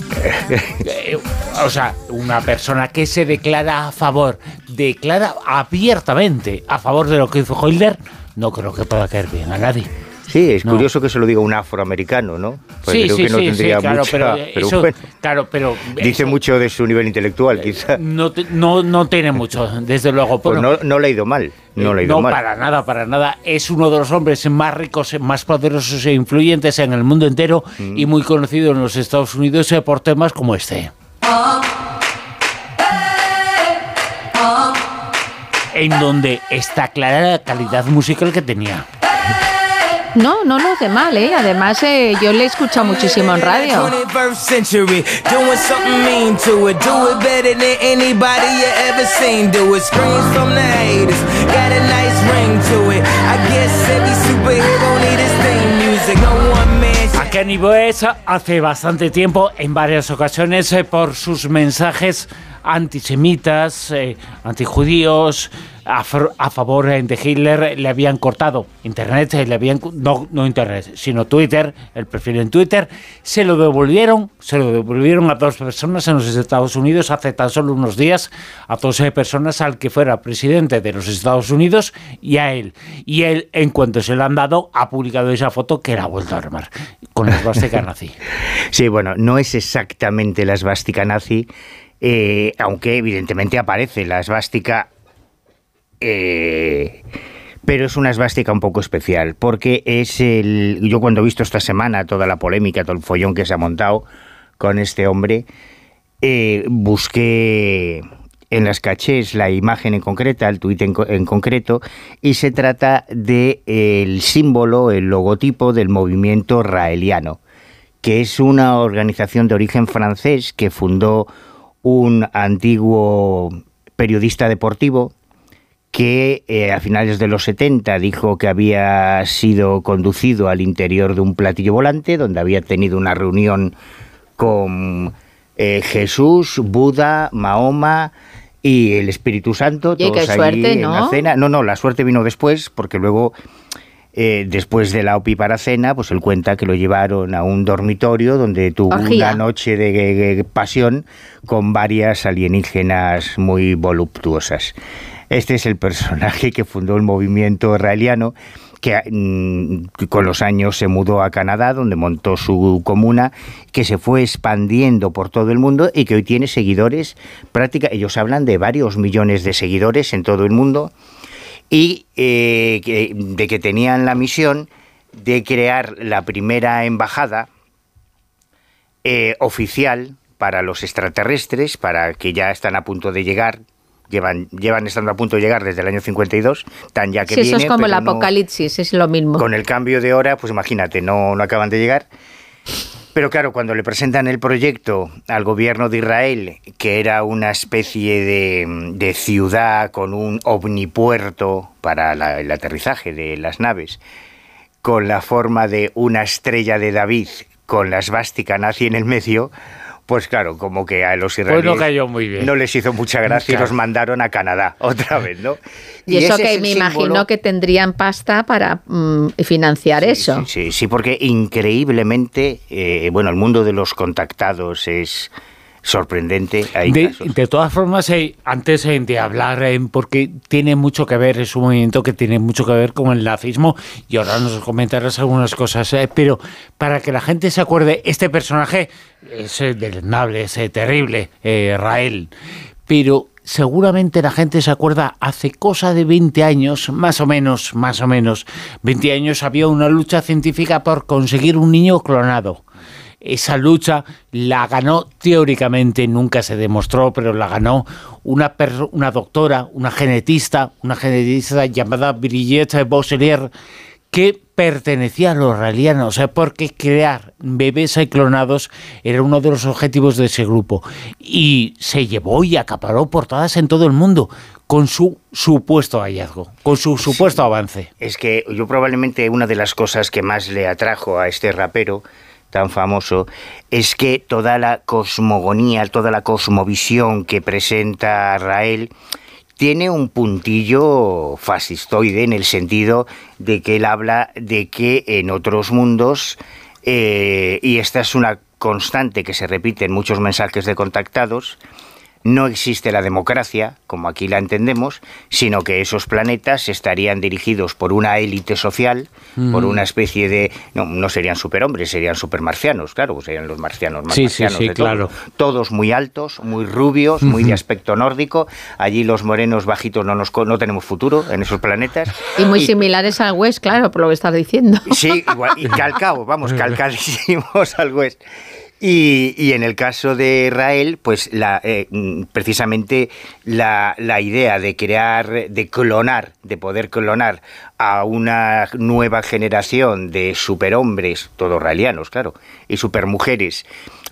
Eh, o sea, una persona que se declara a favor, declara abiertamente a favor de lo que hizo Hitler, no creo que pueda caer bien a nadie. Sí, es No. curioso que se lo diga un afroamericano, ¿no? Pues sí, creo sí, que no sí, tendría claro, mucha- pero, eh, pero eso- bueno, claro, pero dice eso mucho de su nivel intelectual, quizá. no, te- no, no tiene mucho, desde luego. Pues no, no le ha ido mal, no le ha ido no, mal. para nada, para nada. Es uno de los hombres más ricos, más poderosos e influyentes en el mundo entero Mm. y muy conocido en los Estados Unidos eh, por temas como este. En donde está clara la calidad musical que tenía. No, no lo hace mal, ¿eh? Además, eh, yo le he escuchado muchísimo en radio. 21st century, doing something mean to it. Do it better than anybody you ever seen. Do it. Screams from the haters, got a Kenny Boes hace bastante tiempo, en varias ocasiones, eh, por sus mensajes antisemitas, eh, antijudíos, a, favor eh, de Hitler, le habían cortado internet, eh, le habían no, no internet, sino Twitter, el perfil en Twitter, se lo devolvieron, se lo devolvieron a dos personas en los Estados Unidos hace tan solo unos días, a dos personas al que fuera presidente de los Estados Unidos y a él. Y él, en cuanto se lo han dado, ha publicado esa foto que la ha vuelto a armar con la esvástica nazi. Sí, bueno, no es exactamente la esvástica nazi, eh, aunque evidentemente aparece la esvástica eh, pero es una esvástica un poco especial, porque es el... Yo cuando he visto esta semana toda la polémica, todo el follón que se ha montado con este hombre, eh, busqué en las cachés la imagen en concreta, el tuit en, co- en concreto, y se trata del el símbolo, el logotipo del movimiento raeliano, que es una organización de origen francés que fundó un antiguo periodista deportivo que eh, a finales de los 70 dijo que había sido conducido al interior de un platillo volante donde había tenido una reunión con eh, Jesús, Buda, Mahoma y el Espíritu Santo, todos qué allí suerte, en la ¿no? cena. No, no, la suerte vino después porque luego eh, después de la opípara cena, pues él cuenta que lo llevaron a un dormitorio donde tuvo Orgía. una noche de, de- de pasión con varias alienígenas muy voluptuosas. Este es el personaje que fundó el movimiento israeliano, que mm, que con los años se mudó a Canadá, donde montó su comuna, que se fue expandiendo por todo el mundo y que hoy tiene seguidores práctica. Ellos hablan de varios millones de seguidores en todo el mundo y eh, que- de que tenían la misión de crear la primera embajada eh, oficial para los extraterrestres, para que ya están a punto de llegar, llevan, llevan estando a punto de llegar desde el año 52, tan ya que Sí, eso es viene, como el pero no- apocalipsis, es lo mismo. con el cambio de hora, pues imagínate, no, no acaban de llegar. Pero claro, cuando le presentan el proyecto al gobierno de Israel, que era una especie de, ciudad con un omnipuerto para la- el aterrizaje de las naves, con la forma de una estrella de David, con la esvástica nazi en el medio, pues claro, como que a los Pues israelíes no cayó muy bien. no les hizo mucha gracia y los mandaron a Canadá otra vez, ¿no? Y, eso es que me símbolo- imagino que tendrían pasta para mm, financiar eso. Sí, sí, porque increíblemente, eh, bueno, el mundo de los contactados es sorprendente. Hay De, casos. de todas formas, eh, antes eh, de hablar, eh, porque tiene mucho que ver, es un movimiento que tiene mucho que ver con el nazismo, y ahora nos comentarás algunas cosas, pero para que la gente se acuerde, este personaje es deleznable, es terrible, eh, Rael, pero seguramente la gente se acuerda hace cosa de 20 años, más o menos, más o menos, 20 años había una lucha científica por conseguir un niño clonado. Esa lucha la ganó teóricamente, nunca se demostró, pero la ganó una, per- una doctora, una genetista, una genetista llamada Brigitte Bosselier, que pertenecía a los raelianos, eh, porque crear bebés clonados era uno de los objetivos de ese grupo. Y se llevó y acaparó portadas en todo el mundo con su supuesto hallazgo, con su supuesto avance. Es que yo probablemente una de las cosas que más le atrajo a este rapero tan famoso es que toda la cosmogonía, toda la cosmovisión que presenta Rael tiene un puntillo fascistoide en el sentido de que él habla de que en otros mundos, eh, y esta es una constante que se repite en muchos mensajes de contactados, no existe la democracia, como aquí la entendemos, sino que esos planetas estarían dirigidos por una élite social, por Mm. una especie de... No, no serían superhombres, serían supermarcianos, claro, pues serían los marcianos más Sí, sí, marcianos sí, de todos. claro. Todos muy altos, muy rubios, muy de aspecto nórdico. Allí los morenos bajitos no, nos, co- no tenemos futuro en esos planetas. Y muy similares al West, claro, por lo que estás diciendo. Sí, igual, y calcados, vamos, calcadísimos al West. Y, y en el caso de Israel, pues la, eh, mm, precisamente la, idea de crear, de clonar, de poder clonar a una nueva generación de superhombres, todos raelianos, claro, y supermujeres,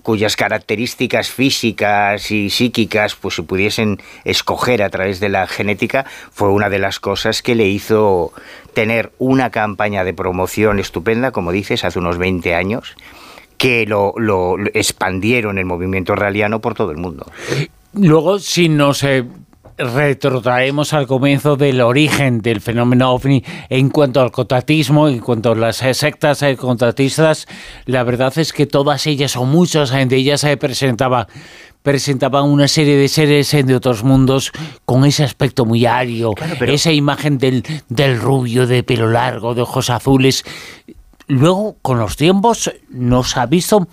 cuyas características físicas y psíquicas pues se pudiesen escoger a través de la genética, fue una de las cosas que le hizo tener una campaña de promoción estupenda, como dices, hace unos 20 años, que lo, lo- lo expandieron el movimiento realiano por todo el mundo. Luego, si nos eh, retrotraemos al comienzo del origen del fenómeno ovni en cuanto al contratismo, en cuanto a las eh, sectas eh, contratistas, la verdad es que todas ellas o muchas de ellas se presentaba presentaban una serie de seres de otros mundos con ese aspecto muy ario, esa imagen del, del rubio de pelo largo, de ojos azules. Luego, con los tiempos, nos ha visto,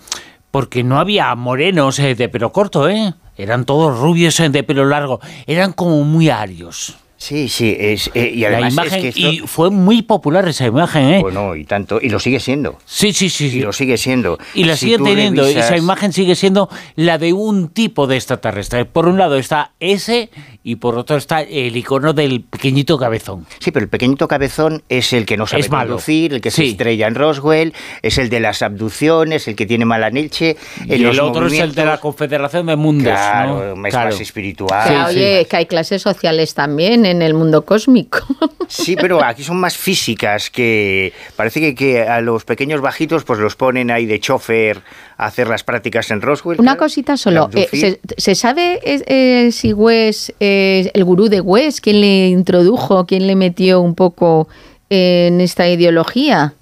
porque no había morenos eh, de pelo corto, ¿eh? Eran todos rubios eh, de pelo largo, eran como muy arios. Sí, sí, es, eh, y la además imagen, es que esto- y fue muy popular esa imagen, ¿eh? Bueno, y tanto, y lo sigue siendo. Sí, sí, sí. Y lo sigue siendo. Y la Si sigue teniendo. revisas- Esa imagen sigue siendo la de un tipo de extraterrestre. Por un lado está ese y por otro está el icono del pequeñito cabezón. Sí, pero el pequeñito cabezón es el que no sabe Es malo. conducir, el que se Sí. estrella en Roswell, es el de las abducciones, el que tiene mala leche. Y el otro es el de la Confederación de Mundos. Claro, ¿no? es Claro. más espiritual. Que, oye, es que hay clases sociales también en el mundo cósmico. Sí, pero aquí son más físicas que parece que, que a los pequeños bajitos pues los ponen ahí de chofer a hacer las prácticas en Roswell. Una claro. cosita solo. Eh, se, se sabe eh, si Wes, eh, el gurú de Wes, quién le introdujo, quién le metió un poco en esta ideología?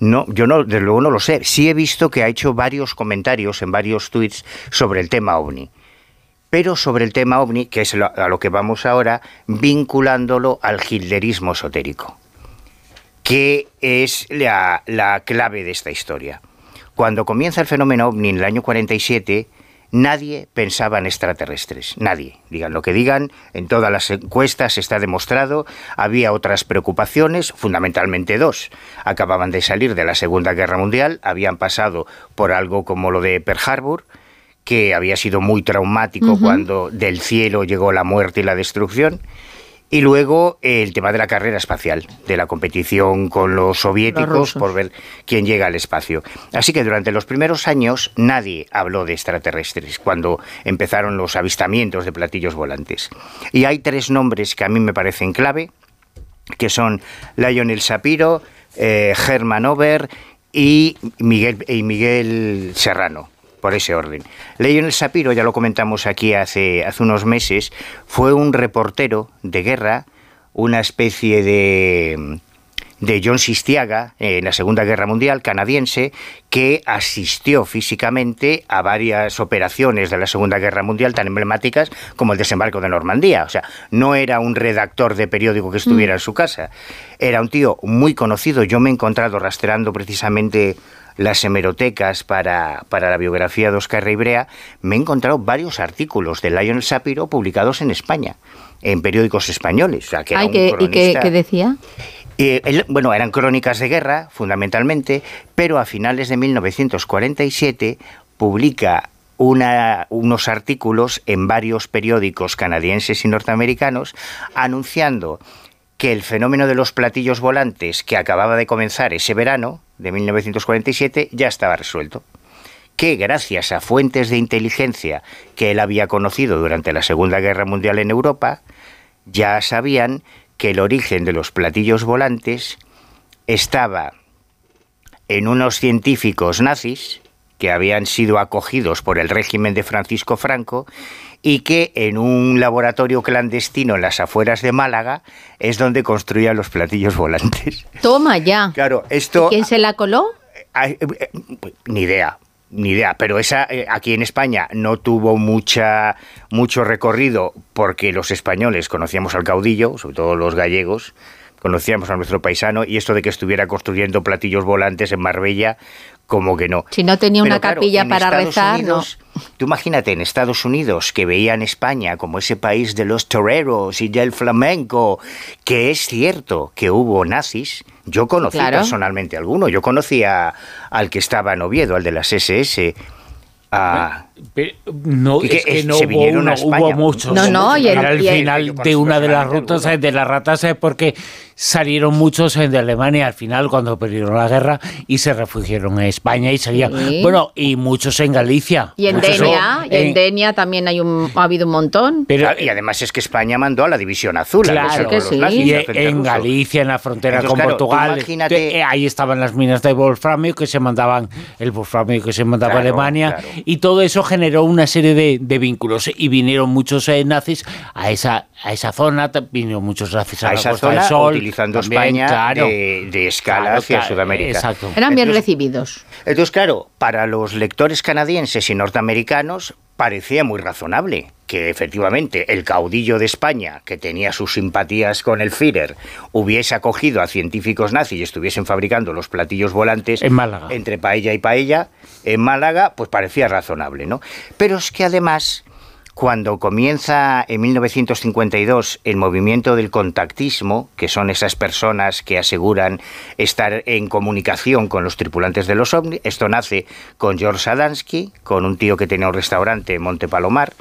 No, yo no, desde luego no lo sé. Sí he visto que ha hecho varios comentarios en varios tweets sobre el tema ovni. Pero sobre el tema ovni, que es a lo que vamos ahora, vinculándolo al hitlerismo esotérico, que es la clave de esta historia. Cuando comienza el fenómeno ovni en el año 47, nadie pensaba en extraterrestres, nadie. Digan lo que digan, en todas las encuestas está demostrado, había otras preocupaciones, fundamentalmente dos. Acababan de salir de la Segunda Guerra Mundial, habían pasado por algo como lo de Pearl Harbor, que había sido muy traumático cuando del cielo llegó la muerte y la destrucción. Y luego eh, el tema de la carrera espacial, de la competición con los soviéticos por ver quién llega al espacio. Así que durante los primeros años nadie habló de extraterrestres cuando empezaron los avistamientos de platillos volantes. Y hay tres nombres que a mí me parecen clave, que son Lionel Sapiro, eh, Herman Over y Miguel, y Miguel Serrano, por ese orden. Lionel Sapiro, ya lo comentamos aquí hace, hace unos meses, fue un reportero de guerra, una especie de de John Sistiaga en la Segunda Guerra Mundial canadiense que asistió físicamente a varias operaciones de la Segunda Guerra Mundial tan emblemáticas como el desembarco de Normandía. O sea, no era un redactor de periódico que estuviera en su casa. Era un tío muy conocido. Yo me he encontrado rastreando precisamente las hemerotecas para, para la biografía de Oscar Reibrea, me he encontrado varios artículos de Lionel Sapiro publicados en España, en periódicos españoles. O sea, que Ay, ¿Y qué, decía? Eh, bueno, eran crónicas de guerra, fundamentalmente, pero a finales de 1947 publica una- unos artículos en varios periódicos canadienses y norteamericanos anunciando que el fenómeno de los platillos volantes que acababa de comenzar ese verano de 1947 ya estaba resuelto. Que gracias a fuentes de inteligencia que él había conocido durante la Segunda Guerra Mundial en Europa, ya sabían que el origen de los platillos volantes estaba en unos científicos nazis que habían sido acogidos por el régimen de Francisco Franco y que en un laboratorio clandestino en las afueras de Málaga es donde construían los platillos volantes. Toma ya. Claro, esto... ¿Quién se la coló? Ay, eh, eh, Ni idea, ni idea. Pero esa eh, aquí en España no tuvo mucha mucho recorrido porque los españoles conocíamos al caudillo, sobre todo los gallegos, conocíamos a nuestro paisano y esto de que estuviera construyendo platillos volantes en Marbella, como que no. Si no tenía una claro, capilla para Estados rezar, Unidos, Tú imagínate en Estados Unidos que veían España como ese país de los toreros y del flamenco, que es cierto que hubo nazis. Yo conocí Claro. personalmente alguno. Yo conocía al que estaba en Oviedo, al de las SS. a- No, Y que es que es- no se hubo vinieron uno, a España. hubo muchos. No, no, y el- Era el y el- final de una de las rutas eh, de las ratas eh, porque salieron muchos eh, de Alemania al final cuando perdieron la guerra y se refugiaron en España y seguían. Sí. Bueno, y muchos en Galicia. Y en Muchos Denia, y en en- Denia también hay un, ha habido un montón. Claro, y además es que España mandó a la División Azul. a Claro a los nazis, Y al en ruso. Galicia, en la frontera Entonces, con claro, Portugal, imagínate- eh, ahí estaban las minas de wolframio que se mandaban, el wolframio que se mandaba a Claro, Alemania, claro. y todo eso generó una serie de, de vínculos. Y vinieron muchos eh, nazis a esa, a esa zona, vinieron muchos nazis a, a la esa Costa del zona, Sol, utilizando también, España claro. de, de escala Claro, hacia claro, Sudamérica. exacto. Eran bien Entonces, recibidos. Entonces, claro, para los lectores canadienses y norteamericanos parecía muy razonable que efectivamente el caudillo de España, que tenía sus simpatías con el Führer, hubiese acogido a científicos nazis y estuviesen fabricando los platillos volantes En Málaga. entre paella y paella en Málaga, pues parecía razonable, ¿no? Pero es que además cuando comienza en 1952 el movimiento del contactismo, que son esas personas que aseguran estar en comunicación con los tripulantes de los ovnis, esto nace con George Sadansky, con un tío que tenía un restaurante en Monte Palomar,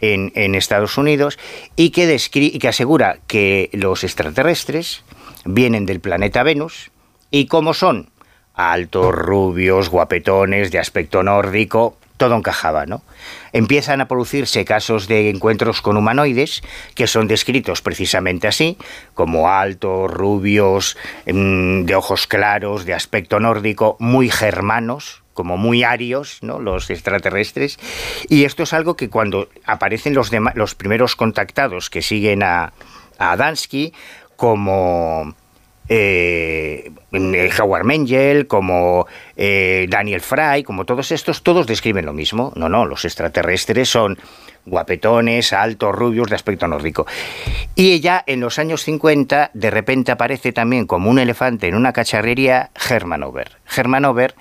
en, Estados Unidos, y que, descri- y que asegura que los extraterrestres vienen del planeta Venus, y cómo son. Altos, rubios, guapetones, de aspecto nórdico, todo encajaba, ¿no? Empiezan a producirse casos de encuentros con humanoides que son descritos precisamente así, como altos, rubios, mm, de ojos claros, de aspecto nórdico, muy germanos, como muy arios, ¿no? los extraterrestres. Y esto es algo que cuando aparecen los, los primeros contactados que siguen a, a como eh, Howard Mengel, como eh, Daniel Fry, como todos estos, todos describen lo mismo. No, no, los extraterrestres son guapetones, altos, rubios, de aspecto nórdico. Y ella, en los años 50, de repente aparece también como un elefante en una cacharrería. Hermann Ober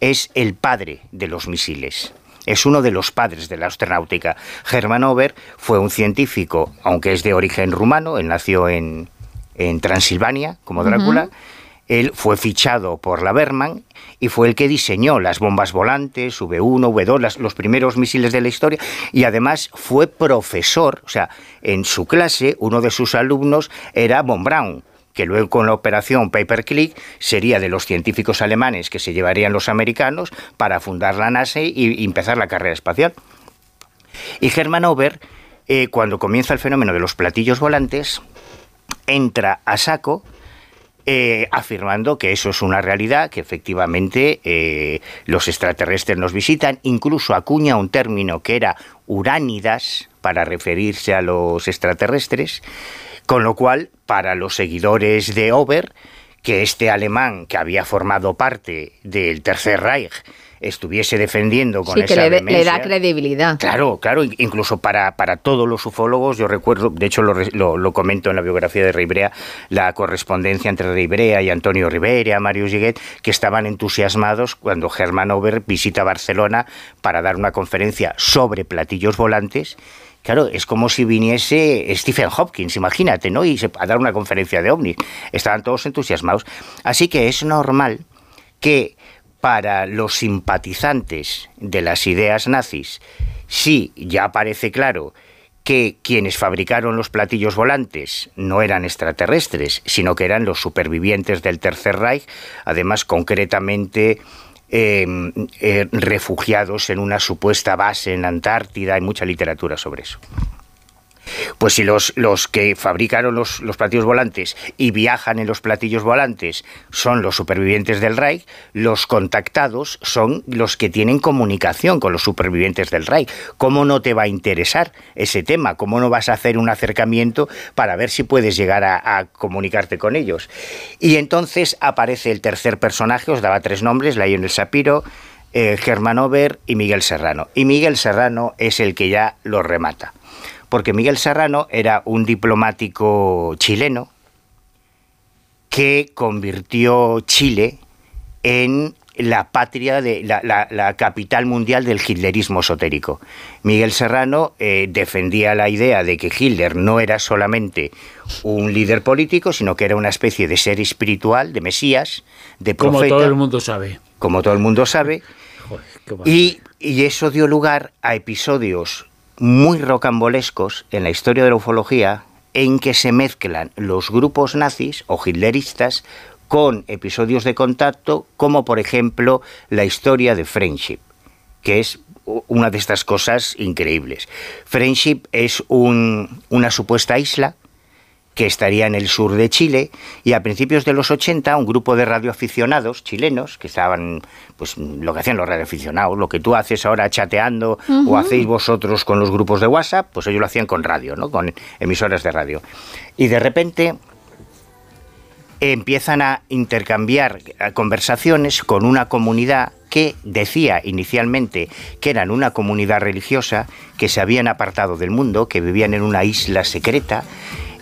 es el padre de los misiles. Es uno de los padres de la astronáutica. Hermann Ober fue un científico, aunque es de origen rumano, él nació en, en Transilvania, como Drácula. Él fue fichado por la Berman y fue el que diseñó las bombas volantes, V1, V2, las- los primeros misiles de la historia, y además fue profesor, o sea, en su clase uno de sus alumnos era von Braun, que luego con la operación Paperclip sería de los científicos alemanes que se llevarían los americanos para fundar la NASA y, y empezar la carrera espacial. Y Hermann Ober, eh, cuando comienza el fenómeno de los platillos volantes, entra a saco eh, afirmando que eso es una realidad, que efectivamente eh, los extraterrestres nos visitan, incluso acuña un término que era uránidas para referirse a los extraterrestres, con lo cual, para los seguidores de Ober, que este alemán que había formado parte del Tercer Reich estuviese defendiendo con Sí, que esa le, de- le da credibilidad. Claro, claro, in- incluso para, para todos los ufólogos, yo recuerdo, de hecho lo, lo- lo comento en la biografía de Ribrea, la correspondencia entre Ribrea y Antonio Rivera, Mario Giguet, que estaban entusiasmados cuando Germán Ober visita Barcelona para dar una conferencia sobre platillos volantes. Claro, es como si viniese Stephen Hopkins, imagínate, ¿no? Y se, a dar una conferencia de ovnis. Estaban todos entusiasmados. Así que es normal que para los simpatizantes de las ideas nazis, sí ya parece claro que quienes fabricaron los platillos volantes no eran extraterrestres, sino que eran los supervivientes del Tercer Reich, además concretamente eh, eh, refugiados en una supuesta base en la Antártida, hay mucha literatura sobre eso. Pues si los, los que fabricaron los, los platillos volantes y viajan en los platillos volantes son los supervivientes del Reich, los contactados son los que tienen comunicación con los supervivientes del Reich. ¿Cómo no te va a interesar ese tema? ¿Cómo no vas a hacer un acercamiento para ver si puedes llegar a, comunicarte con ellos? Y entonces aparece el tercer personaje, os daba tres nombres, Lionel Sapiro, eh, Germán Ober y Miguel Serrano. Y Miguel Serrano es el que ya lo remata porque Miguel Serrano era un diplomático chileno que convirtió Chile en la patria de la, la- la capital mundial del hitlerismo esotérico. Miguel Serrano eh, defendía la idea de que Hitler no era solamente un líder político, sino que era una especie de ser espiritual, de mesías, de Como profeta. todo el mundo sabe. Como todo el mundo sabe. y eso dio lugar a episodios muy rocambolescos en la historia de la ufología en que se mezclan los grupos nazis o hitleristas con episodios de contacto, como por ejemplo la historia de Friendship, que es una de estas cosas increíbles. Friendship es un- una supuesta isla que estaría en el sur de Chile y a principios de los 80 un grupo de radioaficionados chilenos que estaban pues lo que hacían los radioaficionados, lo que tú haces ahora chateando o hacéis vosotros con los grupos de WhatsApp, pues ellos lo hacían con radio, ¿no? Con emisoras de radio. Y de repente empiezan a intercambiar eh, conversaciones con una comunidad que decía inicialmente que eran una comunidad religiosa, que se habían apartado del mundo, que vivían en una isla secreta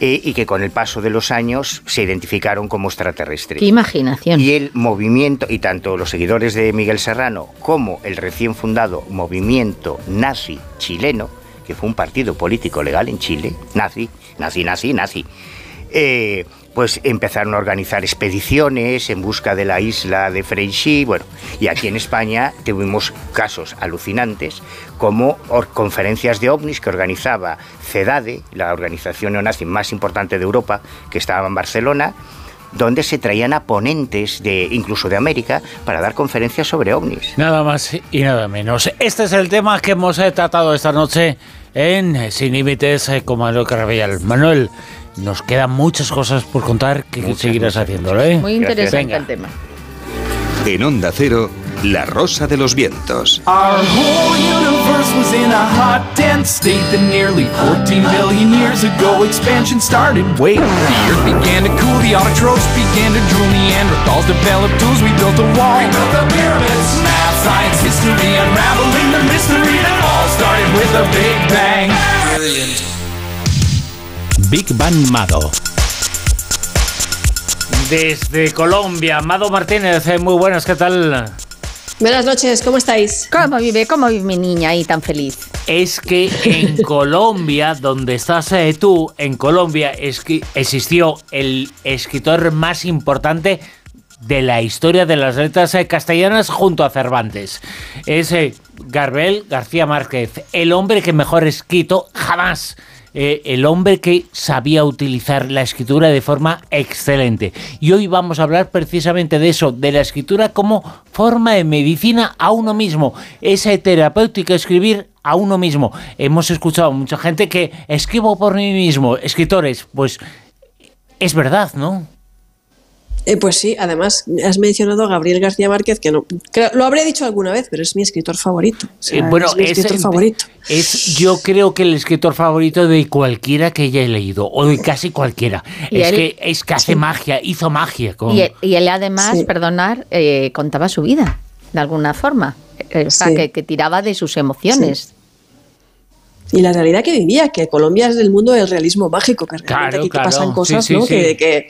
eh, y que con el paso de los años se identificaron como extraterrestres. Qué imaginación. Y el movimiento, y tanto los seguidores de Miguel Serrano como el recién fundado movimiento nazi chileno, que fue un partido político legal en Chile, nazi, nazi, nazi, nazi, eh, pues empezaron a organizar expediciones en busca de la isla de Frenchy, bueno, y aquí en España tuvimos casos alucinantes como conferencias de ovnis que organizaba CEDADE, la organización neonazi más importante de Europa, que estaba en Barcelona, donde se traían a ponentes de incluso de América para dar conferencias sobre ovnis. Nada más y nada menos. Este es el tema que hemos eh, tratado esta noche en Sin Límites eh, con Manuel Carabellal. Manuel, nos quedan muchas cosas por contar que seguirás haciéndolo, ¿eh? Muy interesante el tema. En Onda Cero, La Rosa de los Vientos. Our whole universe was in a hot, dense state that nearly 14 billion years ago expansion started. Wait, the earth began to cool, the autotrophs began to drool, Neanderthals developed tools, we built a wall. We built the pyramids, math, science, history, unraveling the mystery that all started with a big bang. Brilliant. Big Bang Mado. Desde Colombia, Mado Martínez, eh, muy buenas, ¿qué tal? Buenas noches, ¿cómo estáis? ¿Cómo vive, cómo vive mi niña ahí tan feliz? Es que en Colombia, donde estás eh, tú, en Colombia existió el escritor más importante de la historia de las letras eh, castellanas junto a Cervantes. Es Garbel García Márquez, el hombre que mejor escrito jamás eh, el hombre que sabía utilizar la escritura de forma excelente. Y hoy vamos a hablar precisamente de eso, de la escritura como forma de medicina a uno mismo. Esa terapéutica escribir a uno mismo. Hemos escuchado mucha gente que escribo por mí mismo, escritores, pues es verdad, ¿no? Eh, pues sí, además has mencionado a Gabriel García Márquez, que no lo habré dicho alguna vez, pero es mi escritor favorito. Eh, bueno, es mi escritor favorito. Es, yo creo que el escritor favorito de cualquiera que haya leído, o de casi cualquiera. Es que es que hace magia, hizo magia. Con... Y, él, además, perdonar, eh, contaba su vida, de alguna forma. O sea, que, que, tiraba de sus emociones y la realidad que vivía, que Colombia es el mundo del realismo mágico, que realmente aquí pasan cosas, ¿no? Que,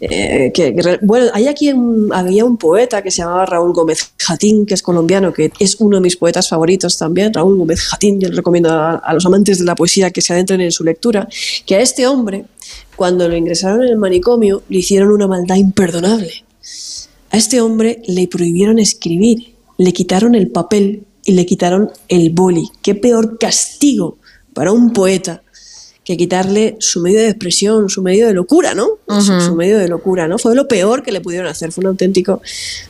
eh, que, bueno, hay aquí había un poeta que se llamaba Raúl Gómez Jatín, que es colombiano, que es uno de mis poetas favoritos también, Raúl Gómez Jatín, yo le recomiendo a, los amantes de la poesía que se adentren en su lectura, que a este hombre, cuando lo ingresaron en el manicomio, le hicieron una maldad imperdonable. A este hombre le prohibieron escribir, le quitaron el papel y le quitaron el boli. Qué peor castigo para un poeta que quitarle su medio de expresión, su medio de locura, ¿no? su, medio de locura, ¿no? Fue lo peor que le pudieron hacer, fue un auténtico,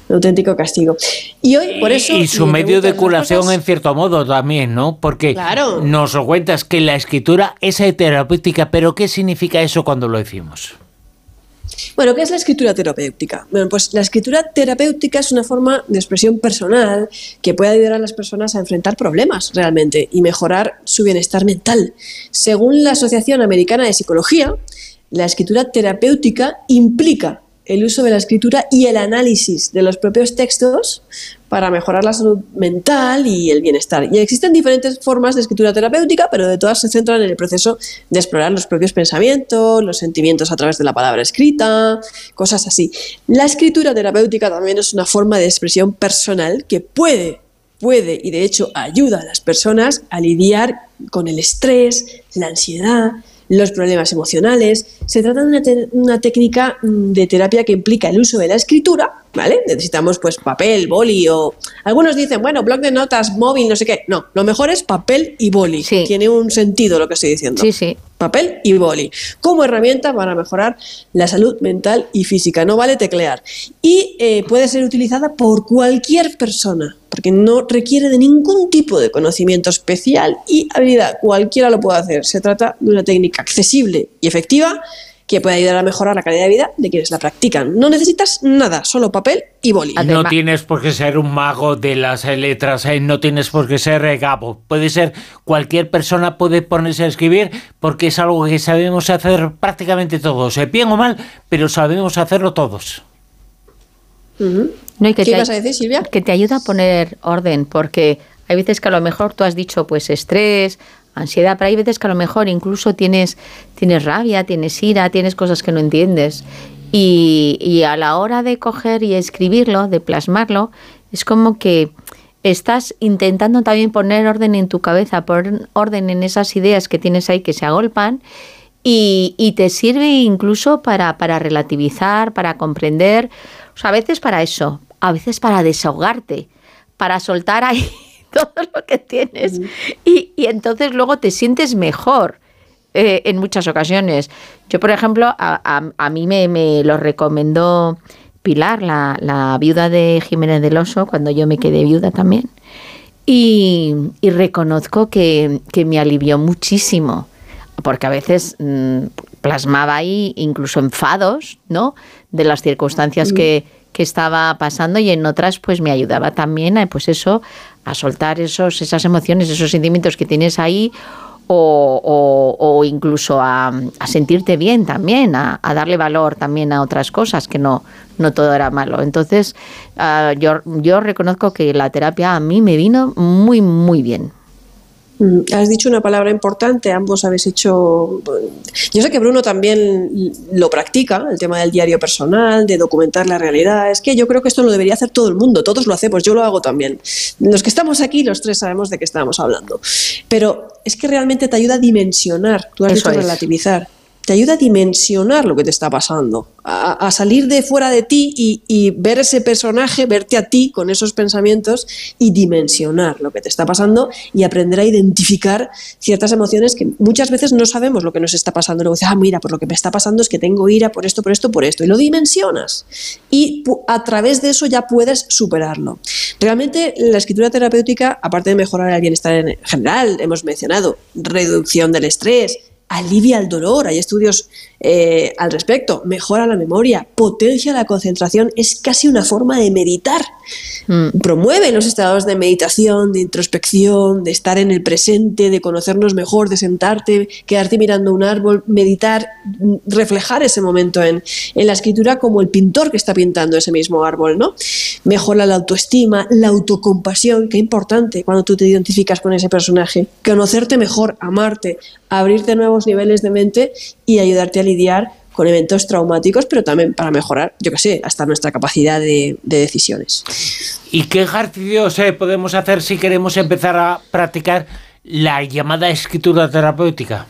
un auténtico castigo. Y hoy, por eso... Y su medio de curación, en cierto modo, también, ¿no? Porque nos lo cuentas que la escritura es terapéutica, pero ¿qué significa eso cuando lo decimos? Bueno, ¿qué es la escritura terapéutica? Pues la escritura terapéutica es una forma de expresión personal que puede ayudar a las personas a enfrentar problemas realmente y mejorar su bienestar mental. Según la Asociación Americana de Psicología, la escritura terapéutica implica el uso de la escritura y el análisis de los propios textos para mejorar la salud mental y el bienestar. Y existen diferentes formas de escritura terapéutica, pero de todas se centran en el proceso de explorar los propios pensamientos, los sentimientos a través de la palabra escrita, cosas así. La escritura terapéutica también es una forma de expresión personal que puede puede y de hecho ayuda a las personas a lidiar con el estrés, la ansiedad, los problemas emocionales. Se trata de una, técnica mm, de terapia que implica el uso de la escritura, ¿vale? Necesitamos pues papel, boli o... Algunos dicen, bueno, blog de notas, móvil, no sé qué. No, lo mejor es papel y boli. Tiene un sentido lo que estoy diciendo. Sí, sí. Papel y boli. Como herramienta para mejorar la salud mental y física. No vale teclear. Y eh, puede ser utilizada por cualquier persona, porque no requiere de ningún tipo de conocimiento especial y habilidad. Cualquiera lo puede hacer. Se trata de una técnica accesible y efectiva que puede ayudar a mejorar la calidad de vida de quienes la practican. No necesitas nada, solo papel y boli. no tienes por qué ser un mago de las letras, ¿eh? no tienes por qué ser Gabo. Puede ser cualquier persona puede ponerse a escribir porque es algo que sabemos hacer prácticamente todos, ¿eh? bien o mal, pero sabemos hacerlo todos. ¿Qué te, ibas a decir, Silvia? Que te ayuda a poner orden, porque hay veces que a lo mejor tú has dicho pues estrés, ansiedad, pero hay veces que a lo mejor incluso tienes, tienes rabia, tienes ira, tienes cosas que no entiendes. Y, a la hora de coger y escribirlo, de plasmarlo, es como que estás intentando también poner orden en tu cabeza, poner orden en esas ideas que tienes ahí que se agolpan y, y te sirve incluso para, para relativizar, para comprender, o sea, a veces para eso, a veces para desahogarte, para soltar ahí todo lo que tienes y, y entonces luego te sientes mejor. eh, en muchas ocasiones. Yo, por ejemplo, a, a- a mí me, me lo recomendó Pilar, la, la viuda de Jiménez del Oso, cuando yo me quedé viuda también. Y, y reconozco que, que me alivió muchísimo, porque a veces mm, plasmaba ahí incluso enfados, ¿no? De las circunstancias que, que estaba pasando y en otras pues me ayudaba también a, pues eso, a soltar esos, esas emociones, esos sentimientos que tienes ahí o, o- o incluso a, sentirte bien también, a, a darle valor también a otras cosas, que no, no todo era malo. Entonces, ah, yo, yo reconozco que la terapia a mí me vino muy, muy bien. Mm, Has dicho una palabra importante, ambos habéis hecho... Yo sé que Bruno también lo practica, el tema del diario personal, de documentar la realidad. Es que yo creo que esto lo debería hacer todo el mundo, todos lo hacemos, yo lo hago también. Los que estamos aquí, los tres sabemos de qué estamos hablando. Pero es que realmente te ayuda a dimensionar, tú has Eso dicho es. relativizar. Te ayuda a dimensionar lo que te está pasando, a, salir de fuera de ti y, y ver ese personaje, verte a ti con esos pensamientos y dimensionar lo que te está pasando y aprender a identificar ciertas emociones que muchas veces no sabemos lo que nos está pasando. Luego dices, ah, mira, por lo que me está pasando es que tengo ira por esto, por esto, por esto. Y lo dimensionas. Y a través de eso ya puedes superarlo. Realmente la escritura terapéutica, aparte de mejorar el bienestar en general, hemos mencionado reducción del estrés, alivia el dolor, hay estudios eh, al respecto, mejora la memoria, potencia la concentración, es casi una forma de meditar. Promueve los estados de meditación, de introspección, de estar en el presente, de conocernos mejor, de sentarte, quedarte mirando un árbol, meditar, mm, reflejar ese momento en, en la escritura como el pintor que está pintando ese mismo árbol, ¿no? Mejora la autoestima, la autocompasión, qué importante cuando tú te identificas con ese personaje. Conocerte mejor, amarte, abrirte nuevos niveles de mente y ayudarte a lidiar con eventos traumáticos, pero también para mejorar, yo qué sé, hasta nuestra capacidad de, de decisiones. ¿Y qué ejercicios eh, podemos hacer si queremos empezar a practicar la llamada escritura terapéutica?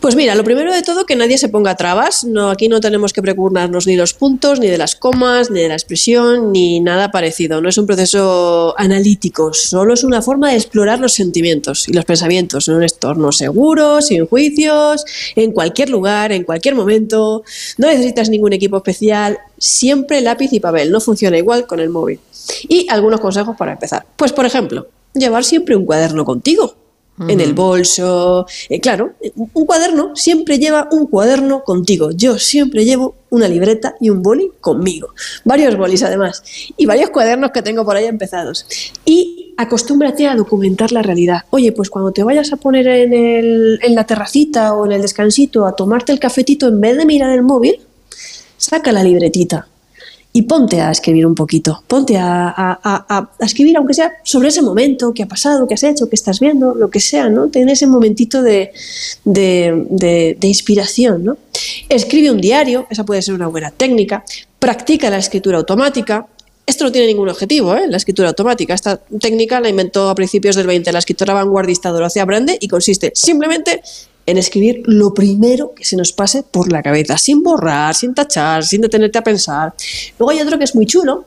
Pues mira, lo primero de todo, que nadie se ponga trabas. No, aquí no tenemos que preocuparnos ni los puntos, ni de las comas, ni de la expresión, ni nada parecido. No es un proceso analítico, solo es una forma de explorar los sentimientos y los pensamientos en un entorno seguro, sin juicios, en cualquier lugar, en cualquier momento. No necesitas ningún equipo especial, siempre lápiz y papel. No funciona igual con el móvil. Y algunos consejos para empezar. Pues, por ejemplo, llevar siempre un cuaderno contigo en el bolso. Eh, claro, un cuaderno siempre lleva un cuaderno contigo. Yo siempre llevo una libreta y un boli conmigo. Varios bolis además. Y varios cuadernos que tengo por ahí empezados. Y acostúmbrate a documentar la realidad. Oye, pues cuando te vayas a poner en, el- en la terracita o en el descansito a tomarte el cafetito, en vez de mirar el móvil, saca la libretita y ponte a escribir un poquito, ponte a, escribir, aunque sea sobre ese momento, qué ha pasado, qué has hecho, qué estás viendo, lo que sea, ¿no? Ten ese momentito de, de- de- de inspiración, ¿no? Escribe un diario, esa puede ser una buena técnica, practica la escritura automática. Esto no tiene ningún objetivo, ¿eh? la escritura automática. Esta técnica la inventó a principios del 20 la escritora vanguardista Dorothea Brande y consiste simplemente en escribir lo primero que se nos pase por la cabeza, sin borrar, sin tachar, sin detenerte a pensar. Luego hay otro que es muy chulo,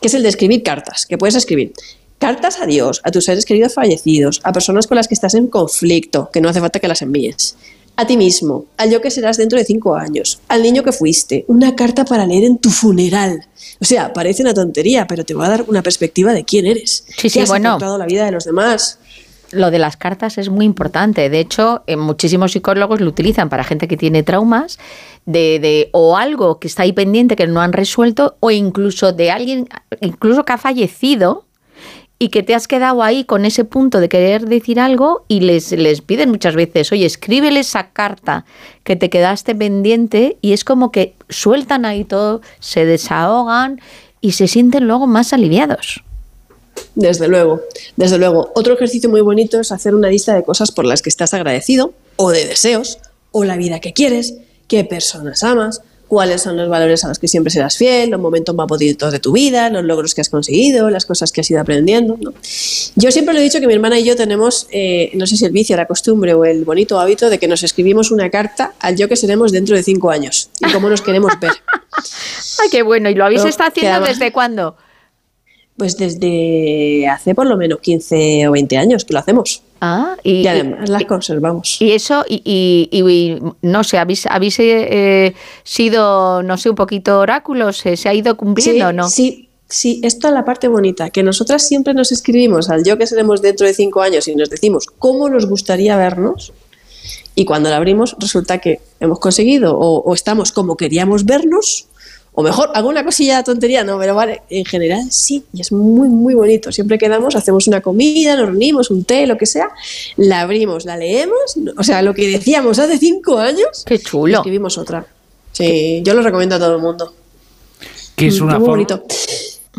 que es el de escribir cartas, que puedes escribir cartas a Dios, a tus seres queridos fallecidos, a personas con las que estás en conflicto, que no hace falta que las envíes, a ti mismo, al yo que serás dentro de cinco años, al niño que fuiste, una carta para leer en tu funeral. O sea, parece una tontería, pero te va a dar una perspectiva de quién eres. Sí, sí, qué has bueno. la vida de los demás. Lo de las cartas es muy importante. De hecho, eh, muchísimos psicólogos lo utilizan para gente que tiene traumas de, de- o algo que está ahí pendiente que no han resuelto o incluso de alguien incluso que ha fallecido y que te has quedado ahí con ese punto de querer decir algo y les, les piden muchas veces, oye, escríbele esa carta que te quedaste pendiente y es como que sueltan ahí todo, se desahogan y se sienten luego más aliviados. Desde luego, desde luego. Otro ejercicio muy bonito es hacer una lista de cosas por las que estás agradecido, o de deseos, o la vida que quieres, qué personas amas, cuáles son los valores a los que siempre serás fiel, los momentos más bonitos de tu vida, los logros que has conseguido, las cosas que has ido aprendiendo. ¿no? Yo siempre le he dicho que mi hermana y yo tenemos, eh, no sé si el vicio, la costumbre o el bonito hábito de que nos escribimos una carta al yo que seremos dentro de cinco años y cómo nos queremos ver. Ay, qué bueno. ¿Y lo habéis No, estado haciendo desde cuándo? Pues desde hace por lo menos 15 o 20 años que lo hacemos. Ah, y, Y además las conservamos. Y eso, y, y- y- no sé, ¿habéis, habéis eh, sido, no sé, un poquito oráculos? ¿Se, se ha ido cumpliendo o no? Sí, sí, esto es la parte bonita, que nosotras siempre nos escribimos al yo que seremos dentro de cinco años y nos decimos cómo nos gustaría vernos. Y cuando la abrimos, resulta que hemos conseguido o, o estamos como queríamos vernos, o mejor, alguna cosilla de tontería, no, pero vale, en general sí, y es muy, muy bonito. Siempre quedamos, hacemos una comida, nos reunimos, un té, lo que sea, la abrimos, la leemos, o sea, lo que decíamos hace cinco años, Qué chulo. escribimos otra. Sí, yo lo recomiendo a todo el mundo. Que es Mm, una muy forma bonito.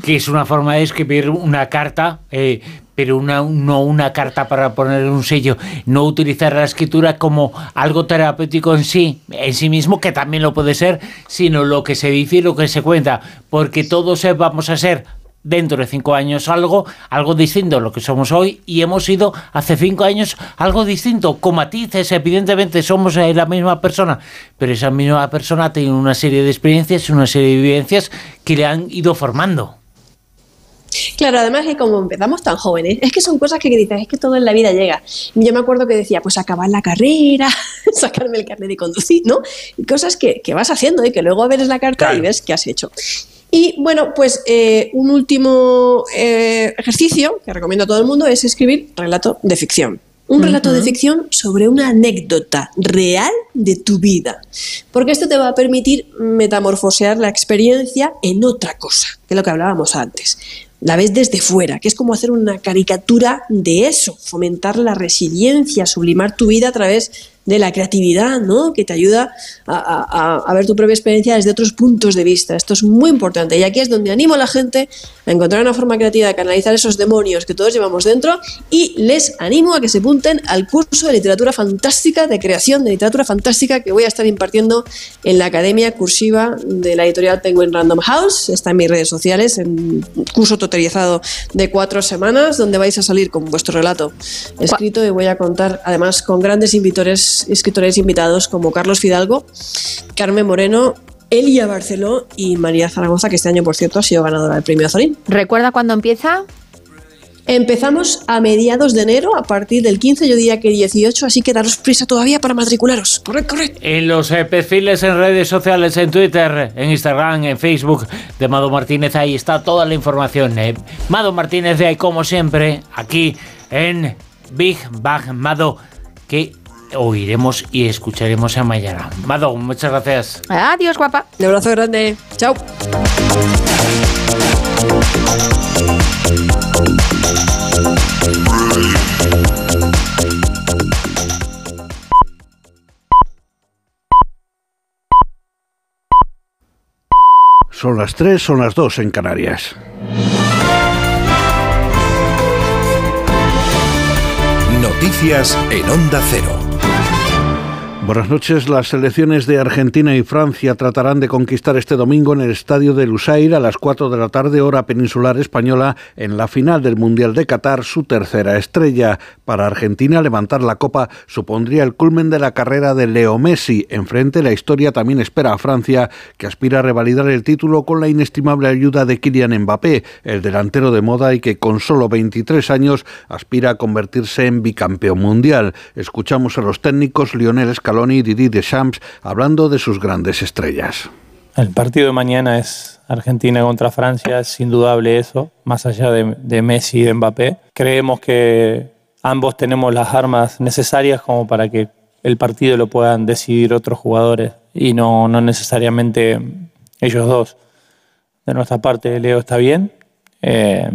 que es una forma de escribir una carta, eh, pero una, no una carta para poner un sello, no utilizar la escritura como algo terapéutico en sí, en sí mismo, que también lo puede ser, sino lo que se dice y lo que se cuenta, porque todos vamos a ser dentro de cinco años algo, algo distinto a lo que somos hoy y hemos sido hace cinco años algo distinto, con matices, evidentemente somos la misma persona, pero esa misma persona tiene una serie de experiencias, una serie de vivencias que le han ido formando. Claro, además que como empezamos tan jóvenes, es que son cosas que dices, es que todo en la vida llega. Yo me acuerdo que decía, pues acabar la carrera, sacarme el carnet de conducir, ¿no? Y cosas que, que vas haciendo y que luego ves la carta y ves qué has hecho. Y bueno, pues eh, un último eh, ejercicio que recomiendo a todo el mundo es escribir relato de ficción. Un relato de ficción sobre una anécdota real de tu vida. Porque esto te va a permitir metamorfosear la experiencia en otra cosa, que es lo que hablábamos antes. La ves desde fuera, que es como hacer una caricatura de eso, fomentar la resiliencia, sublimar tu vida a través de la creatividad, ¿no? Que te ayuda a, a- a ver tu propia experiencia desde otros puntos de vista. Esto es muy importante. Y aquí es donde animo a la gente a encontrar una forma creativa de canalizar esos demonios que todos llevamos dentro y les animo a que se apunten al curso de literatura fantástica, de creación de literatura fantástica que voy a estar impartiendo en la Academia Cursiva de la editorial Penguin Random House. Está en mis redes sociales, en un curso tutorizado de cuatro semanas, donde vais a salir con vuestro relato escrito y voy a contar además con grandes invitores, escritores invitados como Carlos Fidalgo, Carmen Moreno, Elia Barceló y María Zaragoza, que este año, por cierto, ha sido ganadora del premio Azorín. ¿Recuerda cuándo empieza? Empezamos a mediados de enero, a partir del 15, yo diría que 18, así que daros prisa todavía para matricularos. Corred, corred. En los eh, perfiles en redes sociales, en Twitter, en Instagram, en Facebook de Mado Martínez, ahí está toda la información. eh. Mado Martínez, de ahí como siempre, aquí en Big Bang Mado, que oiremos y escucharemos en mañana. Mado, muchas gracias. Adiós, guapa. Un abrazo grande. Chao. Son las 3, son las 2 en Canarias. Noticias en Onda Cero. Buenas noches. Las selecciones de Argentina y Francia tratarán de conquistar este domingo en el estadio de Lusail a las 4 de la tarde, hora peninsular española, en la final del Mundial de Qatar, su tercera estrella. Para Argentina, levantar la copa supondría el culmen de la carrera de Leo Messi. Enfrente, la historia también espera a Francia, que aspira a revalidar el título con la inestimable ayuda de Kylian Mbappé, el delantero de moda y que con solo 23 años aspira a convertirse en bicampeón mundial. Escuchamos a los técnicos Lionel Scaloni y Didier Deschamps hablando de sus grandes estrellas. El partido de mañana es Argentina contra Francia, es indudable eso, más allá de, de Messi y de Mbappé. Creemos que ambos tenemos las armas necesarias como para que el partido lo puedan decidir otros jugadores y no, no necesariamente ellos dos. De nuestra parte, Leo está bien eh,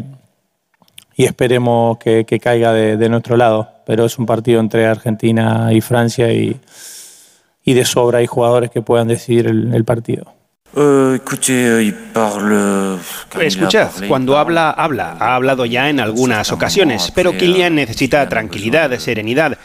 y esperemos que, que caiga de, de nuestro lado, pero es un partido entre Argentina y Francia y, y de sobra hay jugadores que puedan decidir el, el partido. Escuchad, cuando habla, habla. Ha hablado ya en algunas ocasiones, pero Kylian necesita tranquilidad, serenidad.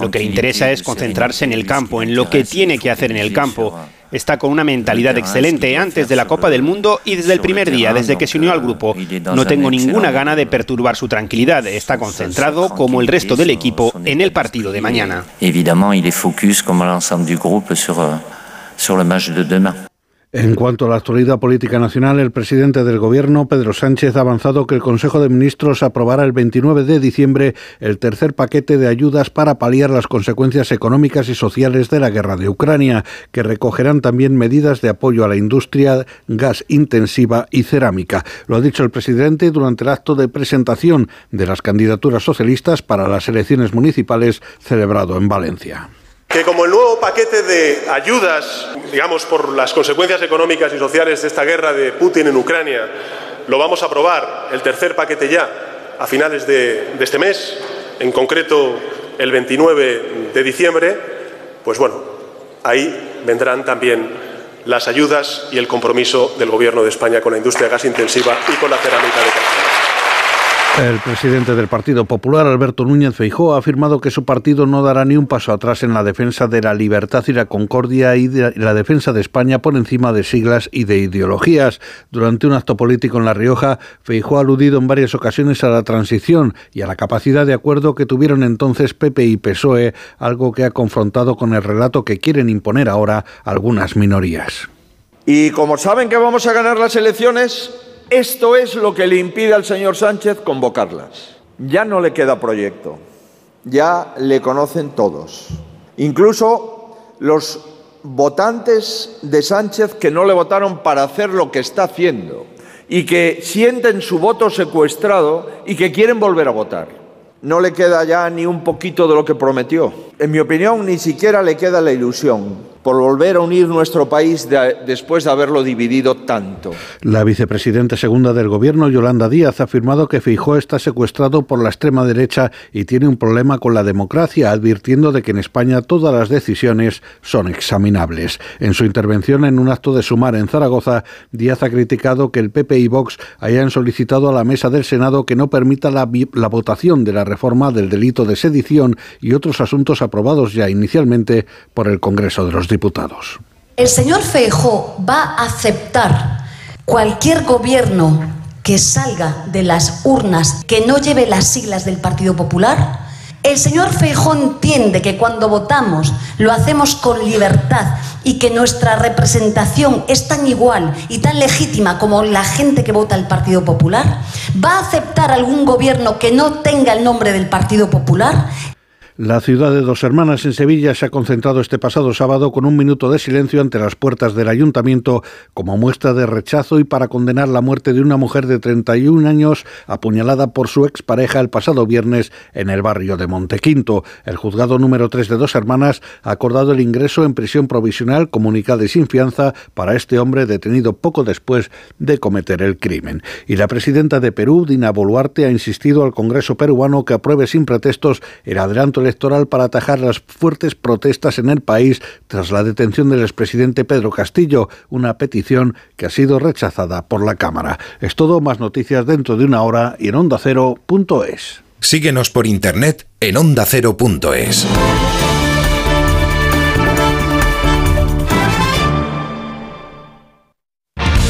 Lo que le interesa es concentrarse en el campo, en lo que tiene que hacer en el campo. Está con una mentalidad excelente antes de la Copa del Mundo y desde el primer día, desde que se unió al grupo. No tengo ninguna gana de perturbar su tranquilidad. Está concentrado, como el resto del equipo, en el partido de mañana. Il est focus, comme l'ensemble du groupe, sur, euh, le match de demain. En cuanto a la actualidad política nacional, el presidente del Gobierno, Pedro Sánchez, ha avanzado que el Consejo de Ministros aprobará el 29 de diciembre el tercer paquete de ayudas para paliar las consecuencias económicas y sociales de la guerra de Ucrania, que recogerán también medidas de apoyo a la industria gas intensiva y cerámica. Lo ha dicho el presidente durante el acto de presentación de las candidaturas socialistas para las elecciones municipales celebrado en Valencia que como el nuevo paquete de ayudas, digamos, por las consecuencias económicas y sociales de esta guerra de Putin en Ucrania, lo vamos a aprobar, el tercer paquete ya, a finales de, este mes, en concreto el 29 de diciembre, pues bueno, ahí vendrán también las ayudas y el compromiso del Gobierno de España con la industria gas intensiva y con la cerámica de Cataluña. El presidente del Partido Popular, Alberto Núñez Feijóo, ha afirmado que su partido no dará ni un paso atrás en la defensa de la libertad y la concordia y de la defensa de España por encima de siglas y de ideologías. Durante un acto político en La Rioja, Feijóo ha aludido en varias ocasiones a la transición y a la capacidad de acuerdo que tuvieron entonces PP y PSOE, algo que ha confrontado con el relato que quieren imponer ahora algunas minorías. Y como saben que vamos a ganar las elecciones, esto es lo que le impide al señor Sánchez convocarlas. Ya no le queda proyecto, ya le conocen todos, incluso los votantes de Sánchez que no le votaron para hacer lo que está haciendo y que sienten su voto secuestrado y que quieren volver a votar. No le queda ya ni un poquito de lo que prometió. En mi opinión, ni siquiera le queda la ilusión por volver a unir nuestro país de, después de haberlo dividido tanto. La vicepresidenta segunda del Gobierno, Yolanda Díaz, ha afirmado que Feijóo está secuestrado por la extrema derecha y tiene un problema con la democracia, advirtiendo de que en España todas las decisiones son examinables. En su intervención en un acto de sumar en Zaragoza, Díaz ha criticado que el PP y Vox hayan solicitado a la mesa del Senado que no permita la, la votación de la reforma del delito de sedición y otros asuntos aprobados ya inicialmente por el Congreso de los Diputados. El señor Feijó va a aceptar cualquier gobierno que salga de las urnas que no lleve las siglas del Partido Popular. El señor Feijó entiende que cuando votamos lo hacemos con libertad y que nuestra representación es tan igual y tan legítima como la gente que vota el Partido Popular. ¿Va a aceptar algún gobierno que no tenga el nombre del Partido Popular? La ciudad de Dos Hermanas en Sevilla se ha concentrado este pasado sábado con un minuto de silencio ante las puertas del ayuntamiento como muestra de rechazo y para condenar la muerte de una mujer de 31 años apuñalada por su expareja el pasado viernes en el barrio de Montequinto. El juzgado número 3 de Dos Hermanas ha acordado el ingreso en prisión provisional comunicada y sin fianza para este hombre detenido poco después de cometer el crimen. Y la presidenta de Perú, Dina Boluarte, ha insistido al Congreso peruano que apruebe sin pretextos el adelanto electoral para atajar las fuertes protestas en el país tras la detención del expresidente Pedro Castillo, una petición que ha sido rechazada por la Cámara. Es todo, más noticias dentro de una hora y en ondacero.es. Síguenos por internet en ondacero.es.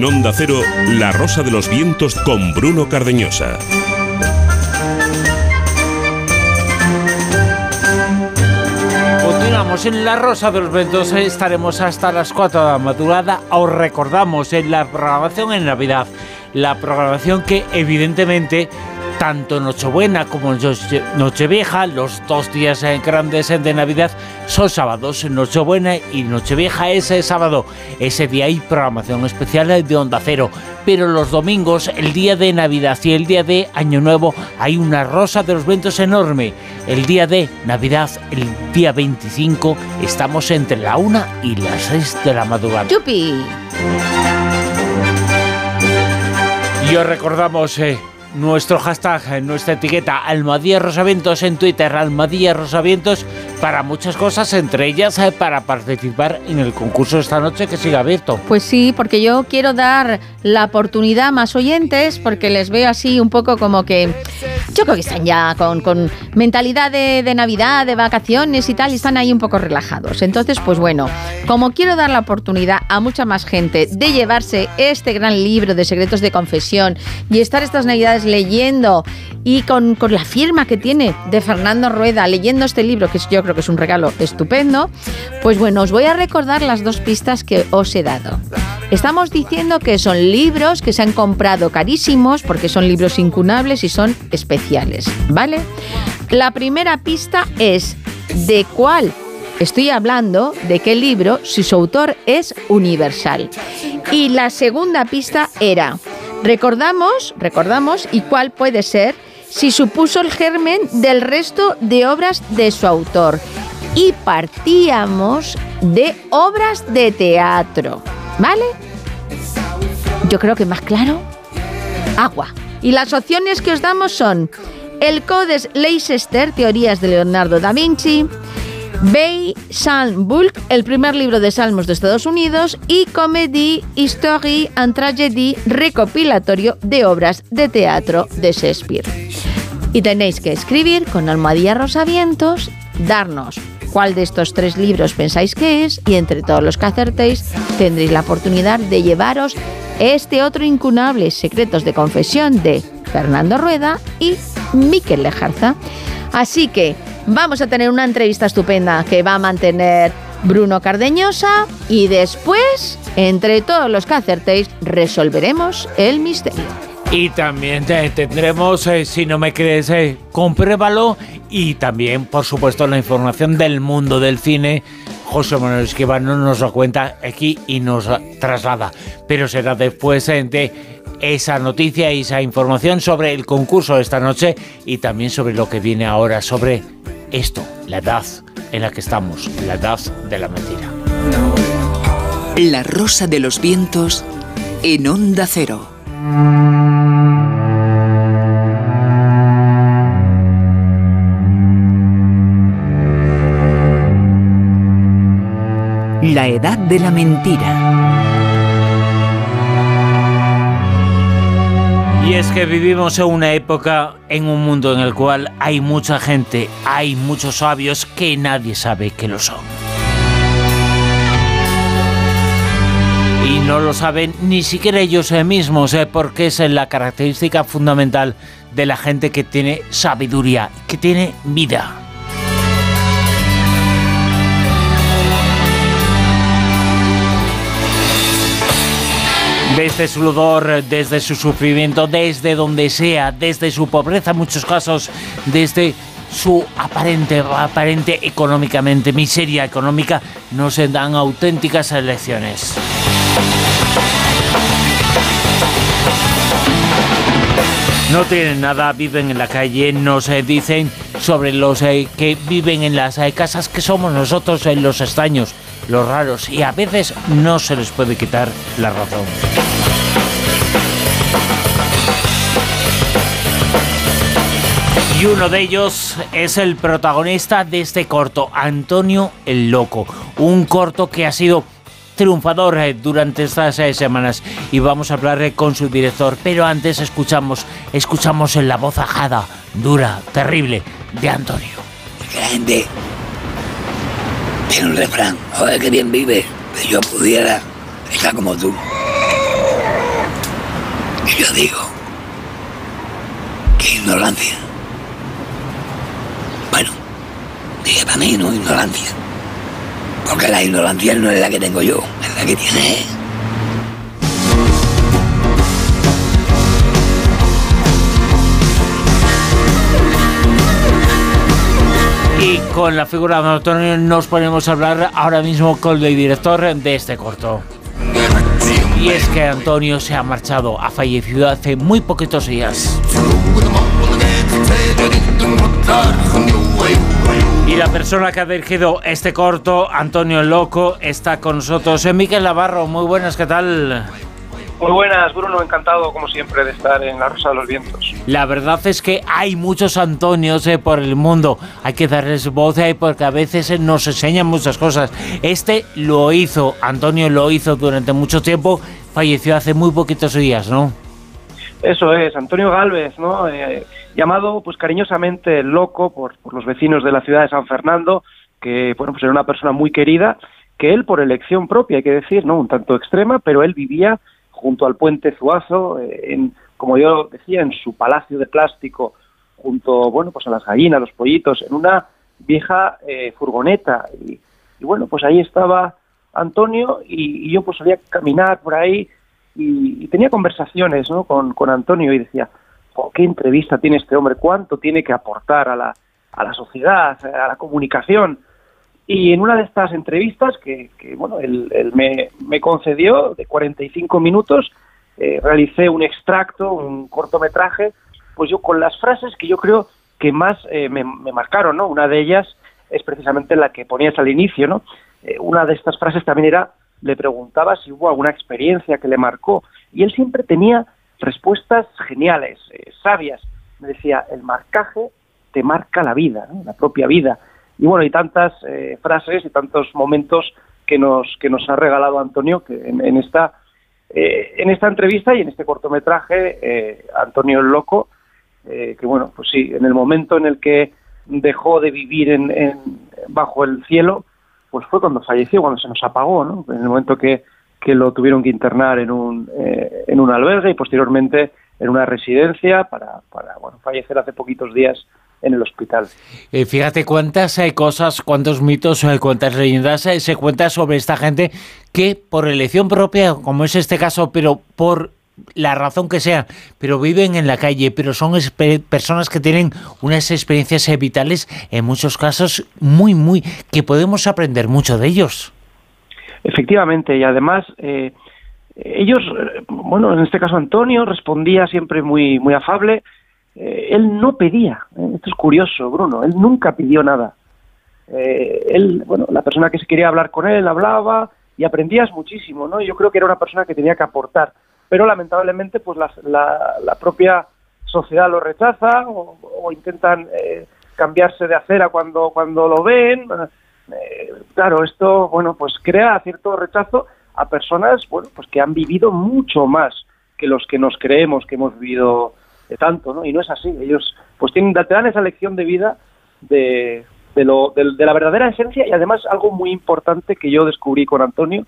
En Onda Cero, La Rosa de los Vientos con Bruno Cardeñosa. Continuamos en La Rosa de los Ventos, estaremos hasta las 4 de la madrugada. Os recordamos en la programación en Navidad, la programación que evidentemente tanto Nochebuena como Noche- Nochevieja, los dos días eh, grandes de Navidad, son sábados. Nochebuena y Nochevieja es el sábado. Ese día hay programación especial de Onda Cero. Pero los domingos, el día de Navidad y el día de Año Nuevo, hay una rosa de los vientos enorme. El día de Navidad, el día 25, estamos entre la 1 y las 6 de la madrugada. ¡Yupi! Y os recordamos eh, nuestro hashtag, eh, nuestra etiqueta Almadía Rosavientos en Twitter, Almadía Rosavientos, para muchas cosas, entre ellas eh, para participar en el concurso de esta noche que sigue abierto. Pues sí, porque yo quiero dar la oportunidad a más oyentes, porque les veo así un poco como que. Yo creo que están ya con, con mentalidad de, de Navidad, de vacaciones y tal, y están ahí un poco relajados. Entonces, pues bueno, como quiero dar la oportunidad a mucha más gente de llevarse este gran libro de secretos de confesión y estar estas Navidades leyendo y con, con la firma que tiene de Fernando Rueda, leyendo este libro, que yo creo que es un regalo estupendo, pues bueno, os voy a recordar las dos pistas que os he dado. Estamos diciendo que son libros que se han comprado carísimos porque son libros incunables y son especiales, ¿vale? La primera pista es de cuál estoy hablando, de qué libro, si su autor es universal. Y la segunda pista era, recordamos, recordamos, y cuál puede ser, si supuso el germen del resto de obras de su autor. Y partíamos de obras de teatro, ¿vale? Yo creo que más claro, agua. Y las opciones que os damos son el Codes Leicester, Teorías de Leonardo da Vinci, Bay Psalm Bulk, el primer libro de salmos de Estados Unidos, y Comedy, History and Tragedy, recopilatorio de obras de teatro de Shakespeare. Y tenéis que escribir con almohadilla rosavientos, darnos cuál de estos tres libros pensáis que es y entre todos los que acertéis tendréis la oportunidad de llevaros este otro incunable Secretos de Confesión de Fernando Rueda y Miquel Lejarza. Así que vamos a tener una entrevista estupenda que va a mantener Bruno Cardeñosa y después, entre todos los que acertéis, resolveremos el misterio. Y también te- tendremos, eh, si no me crees, eh, compruébalo. Y también, por supuesto, la información del mundo del cine. José Manuel Esquivano nos lo cuenta aquí y nos traslada. Pero será después eh, de esa noticia y esa información sobre el concurso de esta noche y también sobre lo que viene ahora, sobre esto, la edad en la que estamos, la edad de la mentira. La rosa de los vientos en onda cero. La edad de la mentira. Y es que vivimos en una época, en un mundo en el cual hay mucha gente, hay muchos sabios que nadie sabe que lo son. Y no lo saben ni siquiera ellos mismos, eh, porque es la característica fundamental de la gente que tiene sabiduría, que tiene vida. Desde su dolor, desde su sufrimiento, desde donde sea, desde su pobreza en muchos casos, desde su aparente, aparente económicamente, miseria económica, no se dan auténticas elecciones. No tienen nada, viven en la calle, nos eh, dicen sobre los eh, que viven en las eh, casas que somos nosotros, en los extraños, los raros, y a veces no se les puede quitar la razón. Y uno de ellos es el protagonista de este corto, Antonio el Loco. Un corto que ha sido triunfador eh, durante estas eh, semanas y vamos a hablar eh, con su director. Pero antes escuchamos, escuchamos en la voz ajada, dura, terrible de Antonio. gente tiene un refrán, joder, que bien vive, que yo pudiera estar como tú. Y yo digo, que ignorancia. Para mí, ¿no? Ignorancia. Porque la ignorancia no es la que tengo yo, es la que tiene. Y con la figura de Antonio nos ponemos a hablar ahora mismo con el director de este corto. Y es que Antonio se ha marchado, ha fallecido hace muy poquitos días. Y la persona que ha dirigido este corto, Antonio Loco, está con nosotros. Eh, Miquel Navarro, muy buenas, ¿qué tal? Muy buenas, Bruno, encantado como siempre de estar en la Rosa de los Vientos. La verdad es que hay muchos Antonios eh, por el mundo. Hay que darles voz ahí porque a veces eh, nos enseñan muchas cosas. Este lo hizo, Antonio lo hizo durante mucho tiempo, falleció hace muy poquitos días, ¿no? Eso es, Antonio Galvez, ¿no? Eh, llamado pues cariñosamente loco por, por los vecinos de la ciudad de San Fernando, que bueno, pues era una persona muy querida, que él por elección propia, hay que decir, ¿no? Un tanto extrema, pero él vivía junto al puente Zuazo, eh, en, como yo decía, en su palacio de plástico, junto, bueno, pues a las gallinas, los pollitos, en una vieja eh, furgoneta. Y, y, bueno, pues ahí estaba Antonio y, y yo pues solía caminar por ahí y, y tenía conversaciones ¿no? con, con Antonio y decía, qué entrevista tiene este hombre, cuánto tiene que aportar a la, a la sociedad, a la comunicación. Y en una de estas entrevistas que, que bueno, él, él me, me, concedió de 45 minutos, eh, realicé un extracto, un cortometraje, pues yo con las frases que yo creo que más eh, me, me, marcaron, ¿no? Una de ellas es precisamente la que ponías al inicio, ¿no? Eh, una de estas frases también era, le preguntaba si hubo alguna experiencia que le marcó, y él siempre tenía respuestas geniales, sabias. Me decía, el marcaje te marca la vida, la propia vida y bueno, y tantas eh, frases y tantos momentos que nos, que nos ha regalado Antonio que en, esta, eh, en esta entrevista y en este cortometraje, eh, Antonio el Loco, que bueno, pues sí, en el momento en el que dejó de vivir en, bajo el cielo, pues fue cuando falleció, cuando se nos apagó, ¿no? En el momento que, que lo tuvieron que internar en un, en un albergue y posteriormente en una residencia para, para bueno, fallecer hace poquitos días en el hospital. Eh, fíjate cuántas hay cosas, cuántos mitos, eh, cuántas leyendas eh, se cuenta sobre esta gente que por elección propia, como es este caso, pero por la razón que sea, pero viven en la calle, pero son personas que tienen unas experiencias vitales, en muchos casos muy, muy, que podemos aprender mucho de ellos. Efectivamente, y además eh, ellos, bueno, en este caso Antonio respondía siempre muy, muy afable, eh, él no pedía, eh, esto es curioso, Bruno, él nunca pidió nada. Eh, él, bueno, la persona que se quería hablar con él hablaba y aprendías muchísimo, ¿no? Yo creo que era una persona que tenía que aportar, pero lamentablemente, pues la, la, propia sociedad lo rechaza o, o intentan cambiarse de acera cuando, cuando lo ven. Eh, claro, esto, bueno, pues crea cierto rechazo a personas, bueno, pues que han vivido mucho más que los que nos creemos que hemos vivido de tanto, ¿no? Y no es así. Ellos pues tienen, te dan esa lección de vida de, de, lo, de, la verdadera esencia y además algo muy importante que yo descubrí con Antonio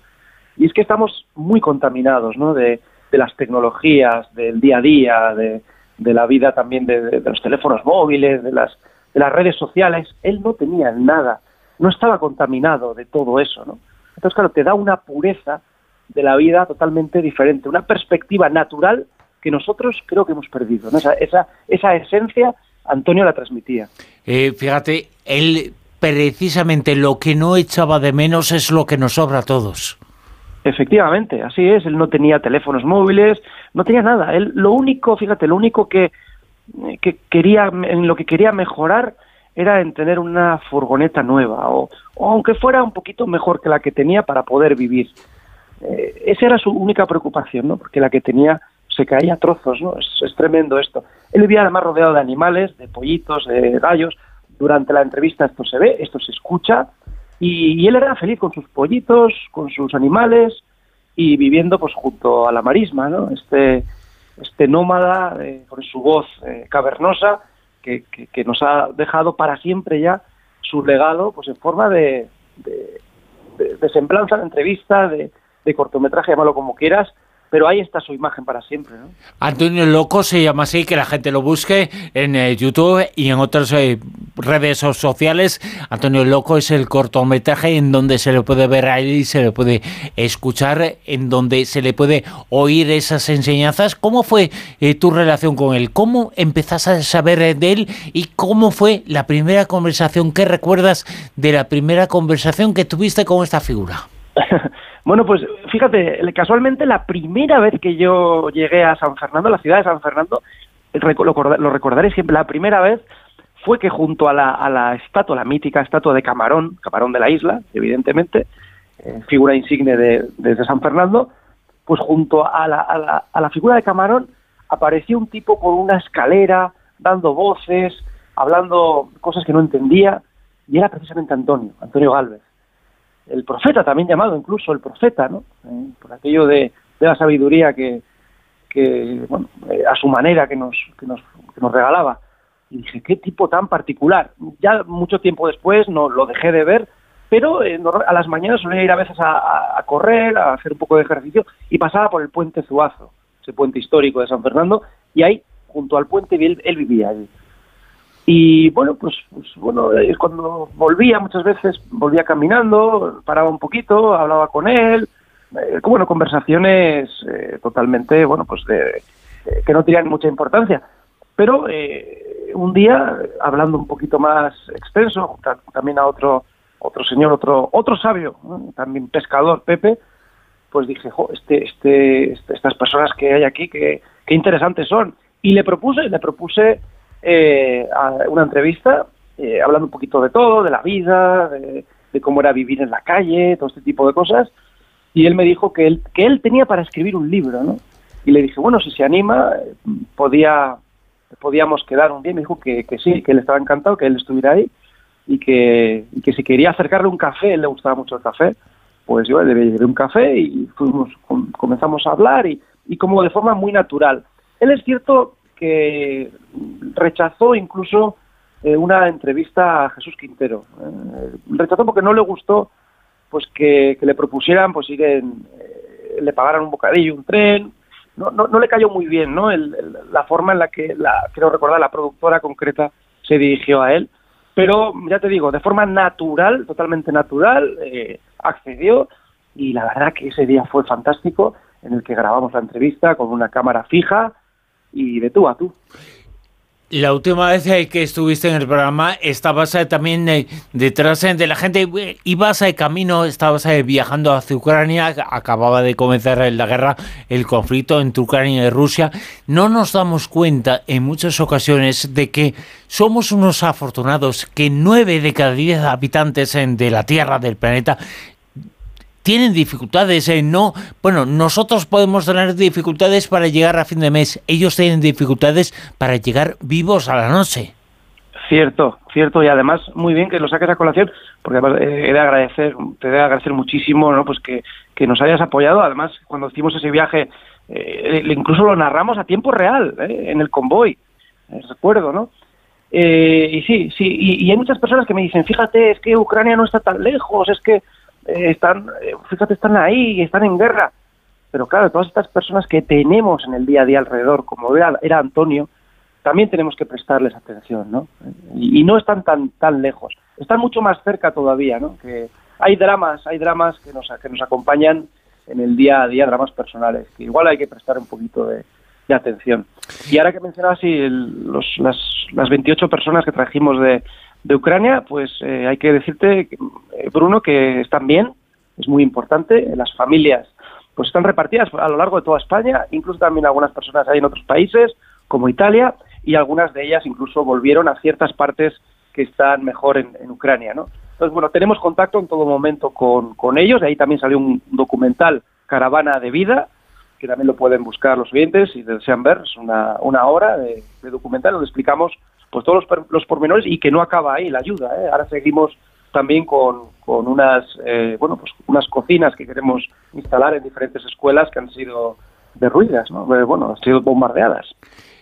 y es que estamos muy contaminados, ¿no? De, de las tecnologías, del día a día, de, de la vida también de, de, de, los teléfonos móviles, de las, de las redes sociales. Él no tenía nada, no estaba contaminado de todo eso, ¿no? Entonces, claro, te da una pureza de la vida totalmente diferente, una perspectiva natural que nosotros creo que hemos perdido. ¿no? Esa, esa, esa esencia Antonio la transmitía. Eh, fíjate, él precisamente lo que no echaba de menos es lo que nos sobra a todos. Efectivamente, así es. Él no tenía teléfonos móviles, no tenía nada. Él lo único, fíjate, lo único que, que quería, en lo que quería mejorar era en tener una furgoneta nueva o, o aunque fuera un poquito mejor que la que tenía para poder vivir. Eh, esa era su única preocupación, ¿no? Porque la que tenía se caía a trozos, ¿no? Es, es, tremendo esto. Él vivía además rodeado de animales, de pollitos, de gallos. Durante la entrevista esto se ve, esto se escucha, y, y él era feliz con sus pollitos, con sus animales, y viviendo pues junto a la marisma, ¿no? Este, este nómada, eh, con su voz eh, cavernosa, que, nos ha dejado para siempre ya su legado, pues en forma de, de, de, semblanza, de entrevista, de, de cortometraje, llámalo como quieras, pero ahí está su imagen para siempre. ¿no? Antonio Loco se llama así, que la gente lo busque en eh, YouTube y en otras eh, redes sociales. Antonio Loco es el cortometraje en donde se le puede ver ahí, se le puede escuchar, en donde se le puede oír esas enseñanzas. ¿Cómo fue eh, tu relación con él? ¿Cómo empezaste a saber de él y cómo fue la primera conversación? ¿Qué recuerdas de la primera conversación que tuviste con esta figura? Bueno, pues fíjate, casualmente la primera vez que yo llegué a San Fernando, la ciudad de San Fernando, lo recordaré siempre, la primera vez fue que junto a la, a estatua, la mítica estatua de Camarón, Camarón de la isla, evidentemente, eh, figura insigne de, de, San Fernando, pues junto a la, a, la, a la figura de Camarón apareció un tipo con una escalera, dando voces, hablando cosas que no entendía, y era precisamente Antonio, Antonio Galvez el profeta, también llamado incluso el profeta, ¿no? Eh, por aquello de, la sabiduría que, que bueno, eh, a su manera que nos, que nos, que nos regalaba. Y dije, qué tipo tan particular. Ya mucho tiempo después no lo dejé de ver, pero eh, a las mañanas solía ir a veces a, a, correr, a hacer un poco de ejercicio, y pasaba por el puente Zuazo, ese puente histórico de San Fernando, y ahí, junto al puente, él, él vivía allí. Y bueno, pues, pues bueno, cuando volvía muchas veces, volvía caminando, paraba un poquito, hablaba con él, eh, bueno, conversaciones eh, totalmente, bueno, pues de, que no tenían mucha importancia. Pero eh, un día, hablando un poquito más extenso, también a otro otro señor, otro otro sabio, también pescador, Pepe, pues dije, este, este, este, estas personas que hay aquí, qué, qué interesantes son. Y le propuse, le propuse eh, una entrevista eh, hablando un poquito de todo, de la vida, de, cómo era vivir en la calle, todo este tipo de cosas. Y él me dijo que él, que él tenía para escribir un libro, ¿no? Y le dije, bueno, si se anima, podía, podíamos quedar un día. Y me dijo que, que sí, que él estaba encantado, que él estuviera ahí y que, que si quería acercarle un café, él le gustaba mucho el café, pues yo le llevé un café y fuimos, comenzamos a hablar y, y como de forma muy natural. Él es cierto rechazó incluso eh, una entrevista a Jesús Quintero. Eh, rechazó porque no le gustó pues que, le propusieran pues ir en, eh, le pagaran un bocadillo, un tren. No, no, no le cayó muy bien ¿no? la forma en la que, la, creo recordar, la productora concreta se dirigió a él. Pero ya te digo, de forma natural, totalmente natural, accedió y la verdad que ese día fue fantástico en el que grabamos la entrevista con una cámara fija, y de tú a tú. La última vez eh, que estuviste en el programa estabas eh, también eh, detrás de la gente, ibas de camino, estabas viajando hacia Ucrania, acababa de comenzar la guerra, el conflicto entre Ucrania y Rusia. No nos damos cuenta en muchas ocasiones de que somos unos afortunados, que nueve de cada diez habitantes de la Tierra, del planeta, tienen dificultades, ¿eh? no, bueno, nosotros podemos tener dificultades para llegar a fin de mes, ellos tienen dificultades para llegar vivos a la noche. Cierto, cierto, y además muy bien que lo saques a colación, porque además eh, he de agradecer, te he de agradecer muchísimo, ¿no? Pues que, que nos hayas apoyado, además cuando hicimos ese viaje, eh, incluso lo narramos a tiempo real, ¿eh? en el convoy, recuerdo, ¿no? y sí, sí, y hay muchas personas que me dicen, fíjate, es que Ucrania no está tan lejos, es que eh, están, eh, fíjate, están ahí, están en guerra. Pero claro, todas estas personas que tenemos en el día a día alrededor, como era, era Antonio, también tenemos que prestarles atención, ¿no? Y, no están tan tan lejos, están mucho más cerca todavía, ¿no? Que hay dramas, hay dramas que nos que nos acompañan en el día a día, dramas personales, que igual hay que prestar un poquito de, atención. Y ahora que mencionabas sí, los, las, las 28 personas que trajimos de, de Ucrania, pues eh, hay que decirte, eh, Bruno, que están bien, es muy importante, las familias pues están repartidas a lo largo de toda España, incluso también algunas personas hay en otros países, como Italia, y algunas de ellas incluso volvieron a ciertas partes que están mejor en, Ucrania, ¿no? Entonces, bueno, tenemos contacto en todo momento con, con ellos, de ahí también salió un documental, Caravana de Vida, que también lo pueden buscar los oyentes si desean ver, es una, una hora de, de documental donde explicamos pues todos los, pormenores y que no acaba ahí la ayuda. ¿eh? Ahora seguimos también con, con unas, eh, bueno, pues unas cocinas que queremos instalar en diferentes escuelas que han sido derruidas, ¿no? Eh, bueno, han sido bombardeadas.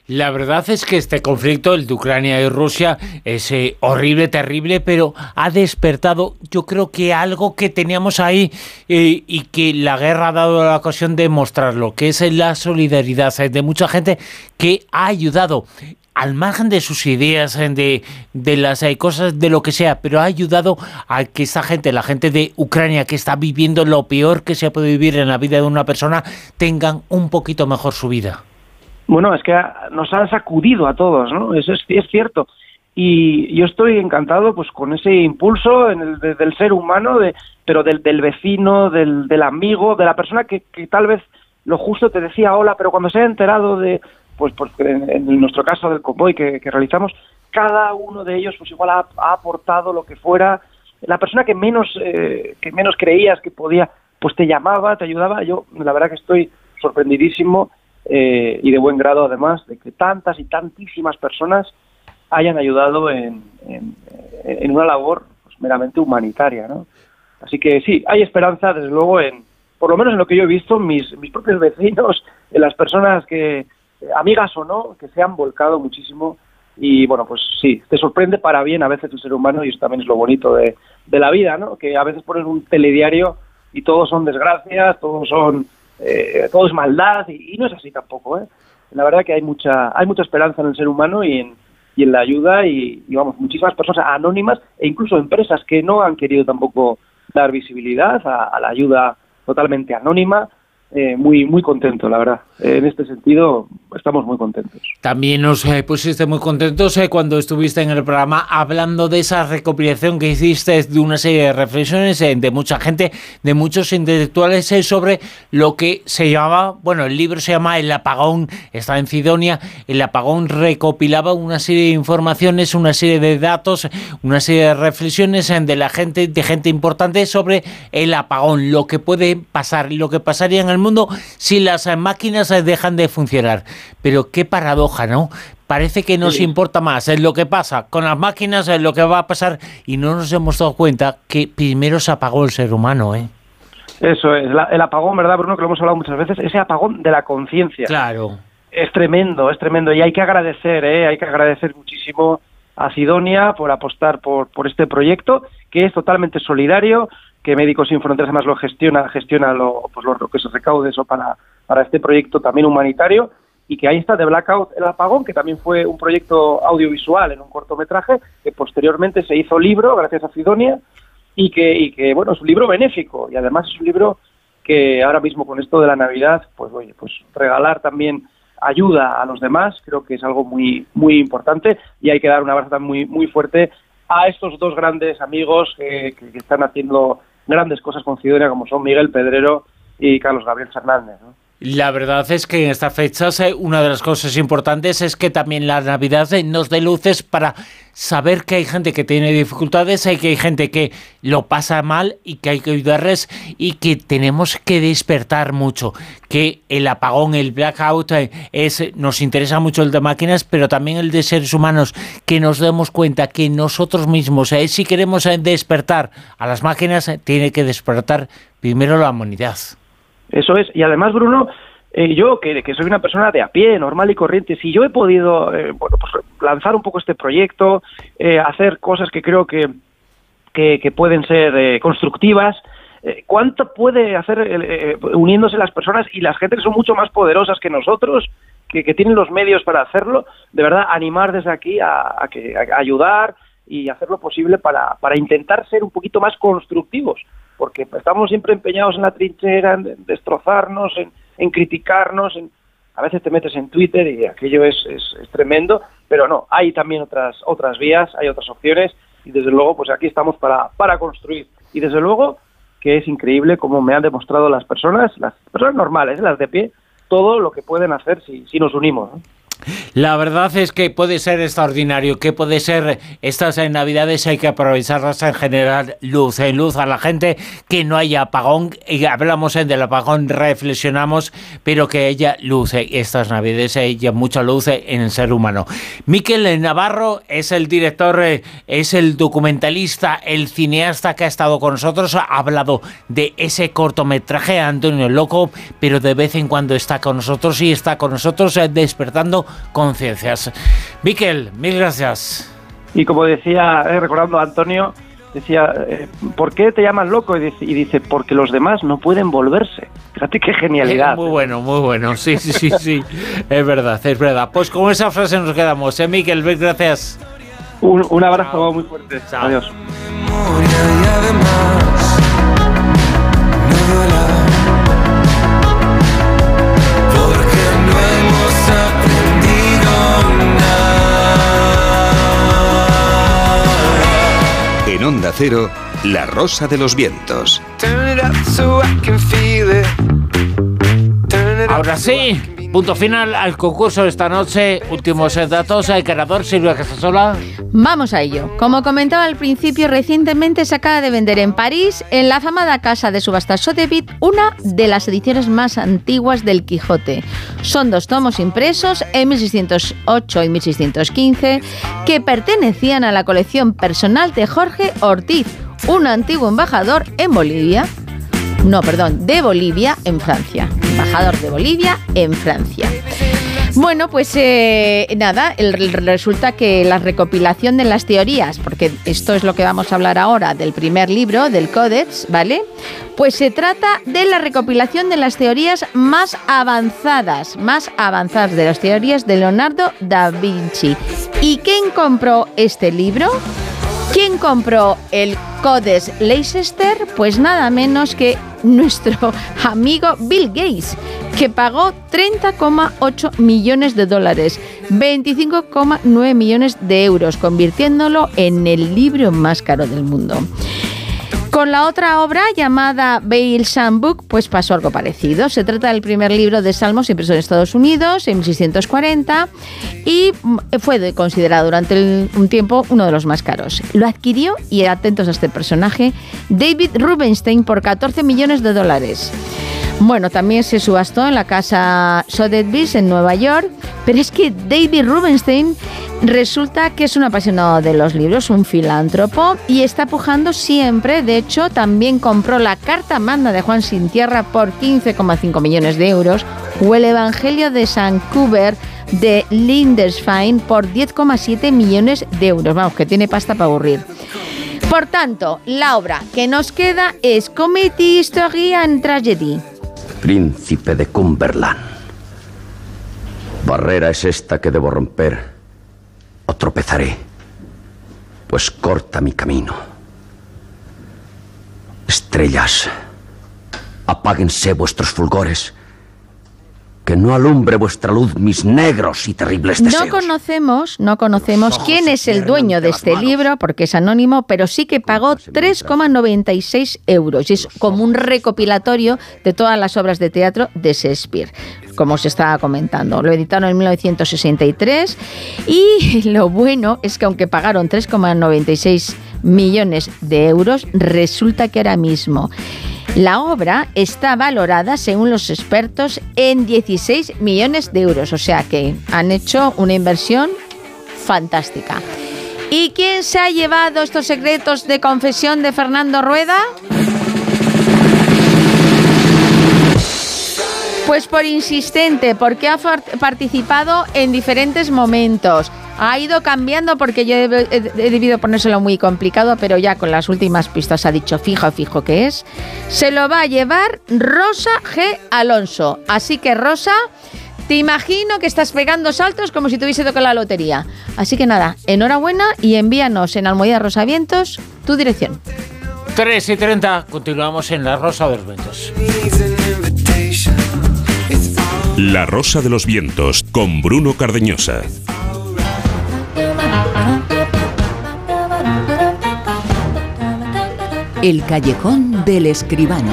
La verdad es que este conflicto, el de Ucrania y Rusia, es horrible, terrible, pero ha despertado, yo creo que algo que teníamos ahí y que la guerra ha dado la ocasión de mostrarlo, que es la solidaridad de mucha gente que ha ayudado al margen de sus ideas, de, de las cosas, de lo que sea, pero ha ayudado a que esta gente, la gente de Ucrania que está viviendo lo peor que se puede vivir en la vida de una persona, tengan un poquito mejor su vida. Bueno, es que nos han sacudido a todos, ¿no? Eso es, cierto. Y yo estoy encantado pues con ese impulso del ser humano, de, pero del, del vecino, del, del, amigo, de la persona que, que, tal vez lo justo te decía hola, pero cuando se ha enterado de, pues, pues en, nuestro caso del convoy que, realizamos, cada uno de ellos pues igual ha, aportado lo que fuera. La persona que menos, eh, que menos creías que podía, pues te llamaba, te ayudaba. Yo la verdad que estoy sorprendidísimo eh, y de buen grado además de que tantas y tantísimas personas hayan ayudado en, en, en una labor pues, meramente humanitaria, ¿no? Así que sí, hay esperanza, desde luego, en por lo menos en lo que yo he visto, mis, mis propios vecinos, en las personas que, amigas o no, que se han volcado muchísimo y bueno, pues sí, te sorprende para bien a veces el ser humano y eso también es lo bonito de, de la vida, ¿no? Que a veces pones un telediario y todos son desgracias, todos son eh, todo es maldad y, no es así tampoco. ¿eh? La verdad que hay mucha hay mucha esperanza en el ser humano y en, y en la ayuda y, y, vamos, muchísimas personas anónimas e incluso empresas que no han querido tampoco dar visibilidad a, la ayuda totalmente anónima eh, muy, muy contento, la verdad. En este sentido, estamos muy contentos. También nos eh, pusiste muy contentos eh, cuando estuviste en el programa hablando de esa recopilación que hiciste de una serie de reflexiones eh, de mucha gente, de muchos intelectuales eh, sobre lo que se llamaba, bueno, el libro se llama El apagón, está en Cidonia, el apagón recopilaba una serie de informaciones, una serie de datos, una serie de reflexiones de la gente, de gente importante sobre el apagón, lo que puede pasar, lo que pasaría en el mundo si las máquinas dejan de funcionar. Pero qué paradoja, ¿no? Parece que nos sí. importa más es lo que pasa con las máquinas, es lo que va a pasar y no nos hemos dado cuenta que primero se apagó el ser humano, ¿eh? Eso es, la, el apagón, ¿verdad, Bruno? Que lo hemos hablado muchas veces, ese apagón de la conciencia. Claro. Es tremendo, es tremendo y hay que agradecer, ¿eh? Hay que agradecer muchísimo a Sidonia por apostar por, por este proyecto que es totalmente solidario, que Médicos Sin Fronteras además lo gestiona, gestiona lo, pues lo, lo que se recaude eso para, para este proyecto también humanitario y que ahí está de Blackout el apagón, que también fue un proyecto audiovisual en un cortometraje, que posteriormente se hizo libro gracias a Sidonia y que, y que bueno, es un libro benéfico y además es un libro que ahora mismo con esto de la Navidad, pues oye, pues regalar también ayuda a los demás, creo que es algo muy muy importante y hay que dar un abrazo muy muy fuerte a estos dos grandes amigos que, que, están haciendo grandes cosas con Sidonia, como son Miguel Pedrero y Carlos Gabriel Fernández. ¿no? La verdad es que en estas fechas una de las cosas importantes es que también la Navidad nos dé luces para saber que hay gente que tiene dificultades, y que hay gente que lo pasa mal y que hay que ayudarles y que tenemos que despertar mucho, que el apagón, el blackout es nos interesa mucho el de máquinas, pero también el de seres humanos, que nos demos cuenta que nosotros mismos, eh, si queremos despertar a las máquinas, tiene que despertar primero la humanidad. Eso es. Y además, Bruno, eh, yo, que, soy una persona de a pie, normal y corriente, si yo he podido eh, bueno, pues, lanzar un poco este proyecto, eh, hacer cosas que creo que, que, que pueden ser eh, constructivas, eh, ¿cuánto puede hacer eh, uniéndose las personas y las gente que son mucho más poderosas que nosotros, que, que tienen los medios para hacerlo? De verdad, animar desde aquí a, a, que, a ayudar y hacer lo posible para, para intentar ser un poquito más constructivos porque estamos siempre empeñados en la trinchera, en destrozarnos, en, criticarnos, en, a veces te metes en Twitter y aquello es, es, es, tremendo, pero no, hay también otras, otras vías, hay otras opciones y desde luego pues aquí estamos para, para construir y desde luego que es increíble como me han demostrado las personas, las personas normales, las de pie, todo lo que pueden hacer si, si nos unimos. ¿no? La verdad es que puede ser extraordinario, que puede ser estas eh, navidades hay que aprovecharlas en general luz, en luz a la gente, que no haya apagón, y hablamos eh, del apagón, reflexionamos, pero que haya luz eh, estas navidades, haya mucha luz en el ser humano. Miquel Navarro es el director, es el documentalista, el cineasta que ha estado con nosotros, ha hablado de ese cortometraje Antonio Loco, pero de vez en cuando está con nosotros y está con nosotros despertando conciencias. Miquel, mil gracias. Y como decía, eh, recordando a Antonio, decía, eh, ¿por qué te llamas loco? Y dice, y dice, porque los demás no pueden volverse. Fíjate qué genialidad. muy bueno, muy bueno. Sí, sí, sí, sí. es verdad, es verdad. Pues con esa frase nos quedamos. ¿eh, Miquel? Mil gracias. Un, un abrazo muy fuerte. Adiós. Onda Cero, La Rosa de los Vientos. Ahora sí, punto final al concurso de esta noche. Últimos datos. El ganador Silvia Casasola. Vamos a ello. Como comentaba al principio, recientemente se acaba de vender en París, en la afamada casa de subastas Sotheby's, una de las ediciones más antiguas del Quijote. Son dos tomos impresos en 1608 y 1615 que pertenecían a la colección personal de Jorge Ortiz, un antiguo embajador en Bolivia. No, perdón, de Bolivia en Francia. Embajador de Bolivia en Francia. Bueno, pues eh, nada, resulta que la recopilación de las teorías, porque esto es lo que vamos a hablar ahora del primer libro, del Codex, ¿vale? Pues se trata de la recopilación de las teorías más avanzadas, más avanzadas de las teorías de Leonardo da Vinci. ¿Y quién compró este libro? ¿Quién compró el Codex Leicester? Pues nada menos que nuestro amigo Bill Gates, que pagó 30,8 millones de dólares, 25,9 millones de euros, convirtiéndolo en el libro más caro del mundo. Con la otra obra llamada Bale Book, pues pasó algo parecido. Se trata del primer libro de salmos impreso en Estados Unidos en 1640 y fue considerado durante un tiempo uno de los más caros. Lo adquirió, y atentos a este personaje, David Rubenstein por 14 millones de dólares. Bueno, también se subastó en la casa Sotheby's en Nueva York, pero es que David Rubenstein resulta que es un apasionado de los libros, un filántropo y está pujando siempre. De hecho, también compró la Carta Magna de Juan Sin Tierra por 15,5 millones de euros o el Evangelio de San de Lindesfein por 10,7 millones de euros. Vamos, que tiene pasta para aburrir. Por tanto, la obra que nos queda es Comedy History and Tragedy príncipe de Cumberland. Barrera es esta que debo romper o tropezaré, pues corta mi camino. Estrellas, apáguense vuestros fulgores que no alumbre vuestra luz mis negros y terribles deseos. No conocemos, no conocemos quién es el dueño de este libro, porque es anónimo, pero sí que pagó 3,96 euros. Y es como un recopilatorio de todas las obras de teatro de Shakespeare como se estaba comentando. Lo editaron en 1963 y lo bueno es que aunque pagaron 3,96 millones de euros, resulta que ahora mismo la obra está valorada, según los expertos, en 16 millones de euros, o sea que han hecho una inversión fantástica. ¿Y quién se ha llevado estos secretos de confesión de Fernando Rueda? Pues por insistente, porque ha participado en diferentes momentos ha ido cambiando porque yo he, debido ponérselo muy complicado, pero ya con las últimas pistas ha dicho fijo, fijo que es. Se lo va a llevar Rosa G. Alonso. Así que Rosa, te imagino que estás pegando saltos como si tuviese tocado la lotería. Así que nada, enhorabuena y envíanos en Almohadilla Rosa Vientos tu dirección. 3 y 30, continuamos en La Rosa de los Vientos. La Rosa de los Vientos con Bruno Cardeñosa. El callejón del escribano.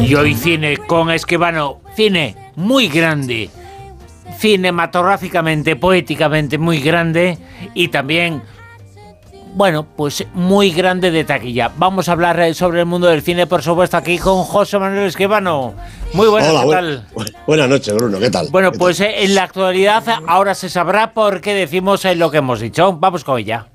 Y hoy cine con escribano, cine muy grande. cinematográficamente, poéticamente muy grande y también bueno, pues muy grande de taquilla. Vamos a hablar eh, sobre el mundo del cine, por supuesto, aquí con José Manuel Esquivano. Muy buenas, Hola, ¿qué tal? bu- buenas noches, Bruno, ¿qué tal? Bueno, ¿Qué pues eh, en la actualidad ahora se sabrá por qué decimos eh, lo que hemos dicho. Vamos con ella.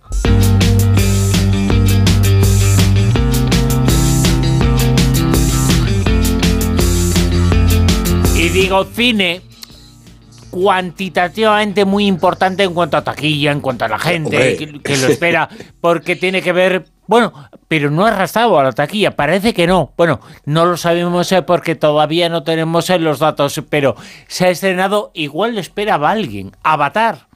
Y digo cine cuantitativamente muy importante en cuanto a taquilla, en cuanto a la gente que lo espera, porque tiene que ver, bueno, pero no ha arrastrado a la taquilla, parece que no. Bueno, no lo sabemos eh, porque todavía no tenemos eh, los datos, pero se ha estrenado, igual lo esperaba alguien, Avatar.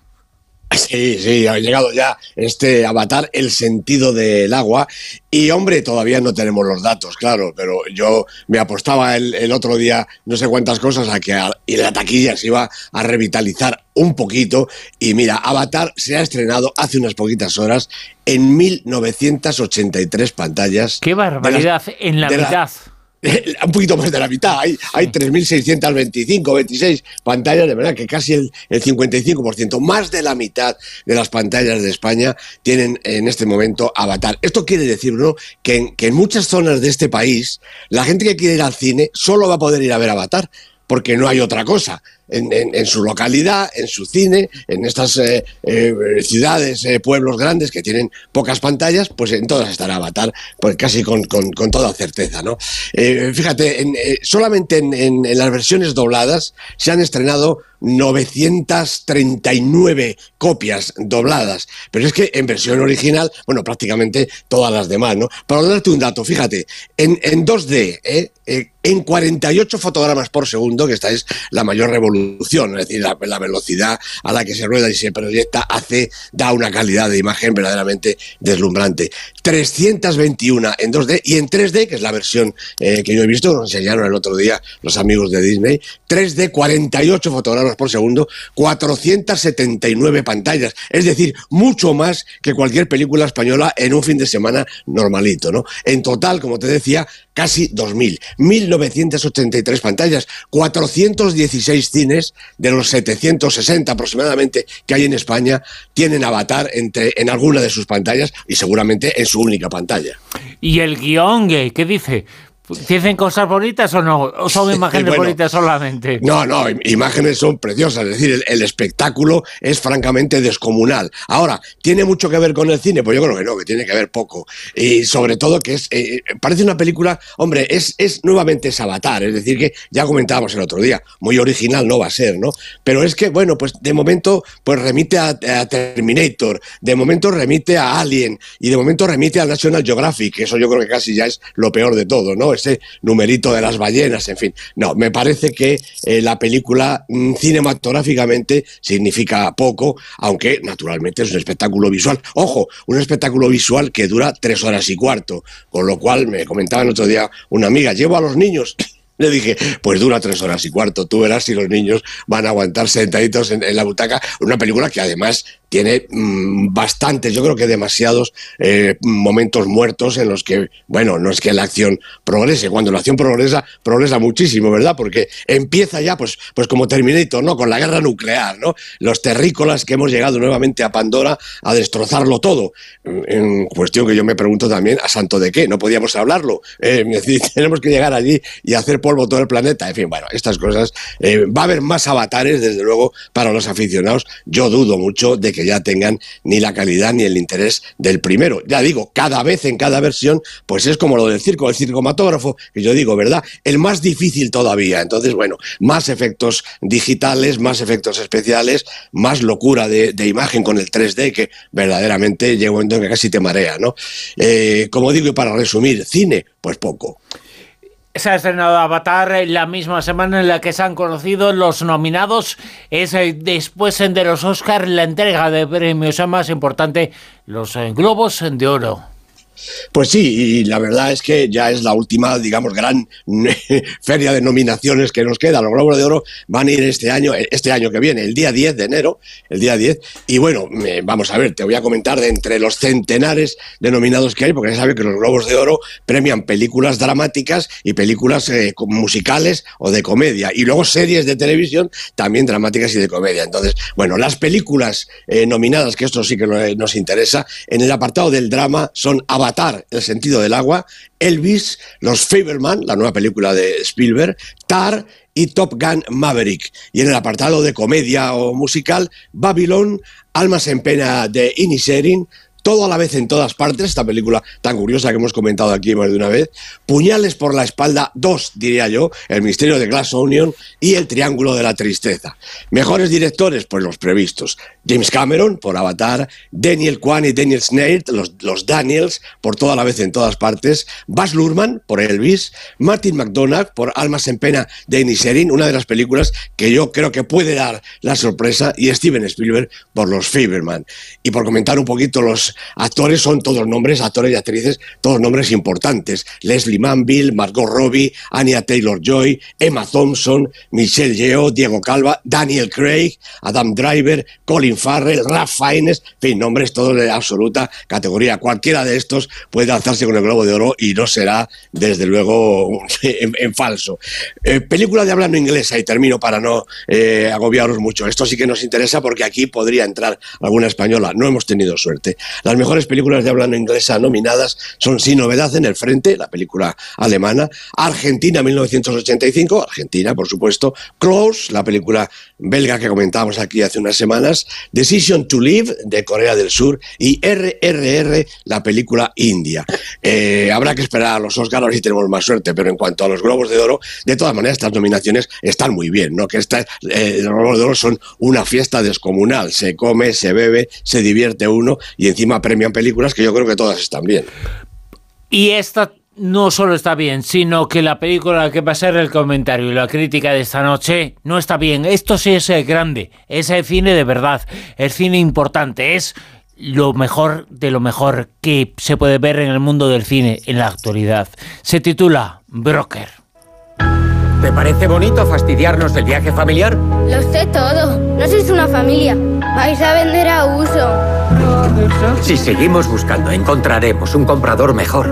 Sí, sí, ha llegado ya este avatar, el sentido del agua. Y hombre, todavía no tenemos los datos, claro, pero yo me apostaba el, el otro día no sé cuántas cosas a que a- y la taquilla se iba a revitalizar un poquito. Y mira, Avatar se ha estrenado hace unas poquitas horas en 1983 pantallas. ¡Qué barbaridad! en la- mitad. un poquito más de la mitad. Hay, hay 3.625, 26 pantallas, de verdad que casi el, el 55%, más de la mitad de las pantallas de España tienen en este momento Avatar. Esto quiere decir, ¿no? que, en, que en muchas zonas de este país, la gente que quiere ir al cine solo va a poder ir a ver Avatar. Porque no hay otra cosa. En, su localidad, en su cine, en estas eh, eh, ciudades, eh, pueblos grandes que tienen pocas pantallas, pues en todas estará Avatar, pues casi con, con- toda certeza, ¿no? Eh, fíjate, en, solamente en, las versiones dobladas se han estrenado 939 copias dobladas, pero es que en versión original, bueno, prácticamente todas las demás, ¿no? Para darte un dato, fíjate, en, en 2D, ¿eh? Eh, en 48 fotogramas por segundo, que esta es la mayor revolución, es decir, la, la velocidad a la que se rueda y se proyecta hace, da una calidad de imagen verdaderamente deslumbrante. 321 en 2D y en 3D, que es la versión eh, que yo he visto, nos enseñaron el otro día los amigos de Disney, 3D 48 fotogramas por segundo, 479 pantallas, es decir, mucho más que cualquier película española en un fin de semana normalito, ¿no? En total, como te decía, casi 2.000, 1.983 pantallas, 416 cines de los 760 aproximadamente que hay en España tienen Avatar entre, en alguna de sus pantallas y seguramente en su única pantalla. ¿Y el guion qué dice? ¿Dicen cosas bonitas o no? ¿O son imágenes Bueno, bonitas solamente? No, no, im- imágenes son preciosas, es decir, el, el espectáculo es francamente descomunal. Ahora, ¿tiene mucho que ver con el cine? Pues yo creo que no, que tiene que ver poco. Y sobre todo que es, eh, parece una película, hombre, es, es nuevamente es Avatar, es decir, que ya comentábamos el otro día, muy original no va a ser, ¿no? Pero es que, bueno, pues de momento, pues remite a, a Terminator, de momento remite a Alien y de momento remite a National Geographic, que eso yo creo que casi ya es lo peor de todo, ¿no? Ese numerito de las ballenas, en fin. No, me parece que eh, la película mm, cinematográficamente significa poco, aunque naturalmente es un espectáculo visual. Ojo, un espectáculo visual que dura tres horas y cuarto, con lo cual me comentaba el otro día una amiga, llevo a los niños. Le dije, pues dura tres horas y cuarto. Tú verás si los niños van a aguantar sentaditos en, en la butaca. Una película que además tiene mm, bastantes, yo creo que demasiados eh, momentos muertos en los que, bueno, no es que la acción progrese. Cuando la acción progresa, progresa muchísimo, ¿verdad? Porque empieza ya, pues, pues como Terminator, ¿no? Con la guerra nuclear, ¿no? Los terrícolas que hemos llegado nuevamente a Pandora a destrozarlo todo. Cuestión que yo me pregunto también, ¿a santo de qué? No podíamos hablarlo. Eh, tenemos que llegar allí y hacer polvo todo el planeta. En fin, bueno, estas cosas. eh, va a haber más avatares, desde luego, para los aficionados. Yo dudo mucho de que ya tengan ni la calidad ni el interés del primero. Ya digo, cada vez en cada versión, pues es como lo del circo, el circomatógrafo, que yo digo, ¿verdad? El más difícil todavía. Entonces, bueno, más efectos digitales, más efectos especiales, más locura de, de imagen con el 3D, que verdaderamente llega un momento en que casi te marea, ¿no? Eh, como digo, y para resumir, cine, pues poco. Se ha estrenado Avatar en la misma semana en la que se han conocido los nominados. Es eh, después eh, de los Oscars la entrega de premios más importante, los eh, Globos de Oro. Pues sí, y la verdad es que ya es la última, digamos, gran feria de nominaciones que nos queda. Los Globos de Oro van a ir este año, este año que viene, el día 10 de enero, el día 10. Y bueno, vamos a ver, te voy a comentar de entre los centenares de nominados que hay, porque ya sabes que los Globos de Oro premian películas dramáticas y películas eh, musicales o de comedia. Y luego series de televisión también dramáticas y de comedia. Entonces, bueno, las películas eh, nominadas, que esto sí que nos interesa, en el apartado del drama son Avatar, El sentido del agua, Elvis, Los Faberman, la nueva película de Spielberg, Tar y Top Gun Maverick. Y en el apartado de comedia o musical, Babylon, Almas en pena de Inisherin, todo a la vez en todas partes, esta película tan curiosa que hemos comentado aquí más de una vez, Puñales por la espalda, dos diría yo, El misterio de Glass Onion y El triángulo de la tristeza. Mejores directores, pues los previstos. James Cameron por Avatar, Daniel Kwan y Daniel Snared, los, los Daniels, por toda la vez en todas partes, Baz Luhrmann por Elvis, Martin McDonagh por Almas en pena de Inisherin, una de las películas que yo creo que puede dar la sorpresa, y Steven Spielberg por Los Fieberman. Y por comentar un poquito los actores son todos nombres, actores y actrices, todos nombres importantes. Leslie Manville, Margot Robbie, Anya Taylor-Joy, Emma Thompson, Michelle Yeoh, Diego Calva, Daniel Craig, Adam Driver, Colin Farrell, Ralph Fiennes, en fin, nombres todos de absoluta categoría. Cualquiera de estos puede alzarse con el Globo de Oro y no será, desde luego, en, falso. Eh, película de hablando inglesa, y termino para no eh, agobiaros mucho. Esto sí que nos interesa porque aquí podría entrar alguna española. No hemos tenido suerte. Las mejores películas de habla no inglesa nominadas son Sin Novedad en el Frente, la película alemana, Argentina 1985, Argentina por supuesto, Close, la película belga que comentábamos aquí hace unas semanas, Decision to Live de Corea del Sur y RRR, la película india. Eh, habrá que esperar a los Oscars si tenemos más suerte, pero en cuanto a los Globos de Oro, de todas maneras estas nominaciones están muy bien, ¿no? Que esta, eh, los Globos de Oro son una fiesta descomunal, se come, se bebe, se divierte uno y encima premian películas que yo creo que todas están bien. Y esta no solo está bien, sino que la película que va a ser el comentario y la crítica de esta noche no está bien. Esto sí es grande, es el cine de verdad, el cine importante, es lo mejor de lo mejor que se puede ver en el mundo del cine en la actualidad. Se titula Broker. ¿Te parece bonito fastidiarnos el viaje familiar? Lo sé todo. No sois una familia. Vais a vender a uso. Si seguimos buscando, encontraremos un comprador mejor.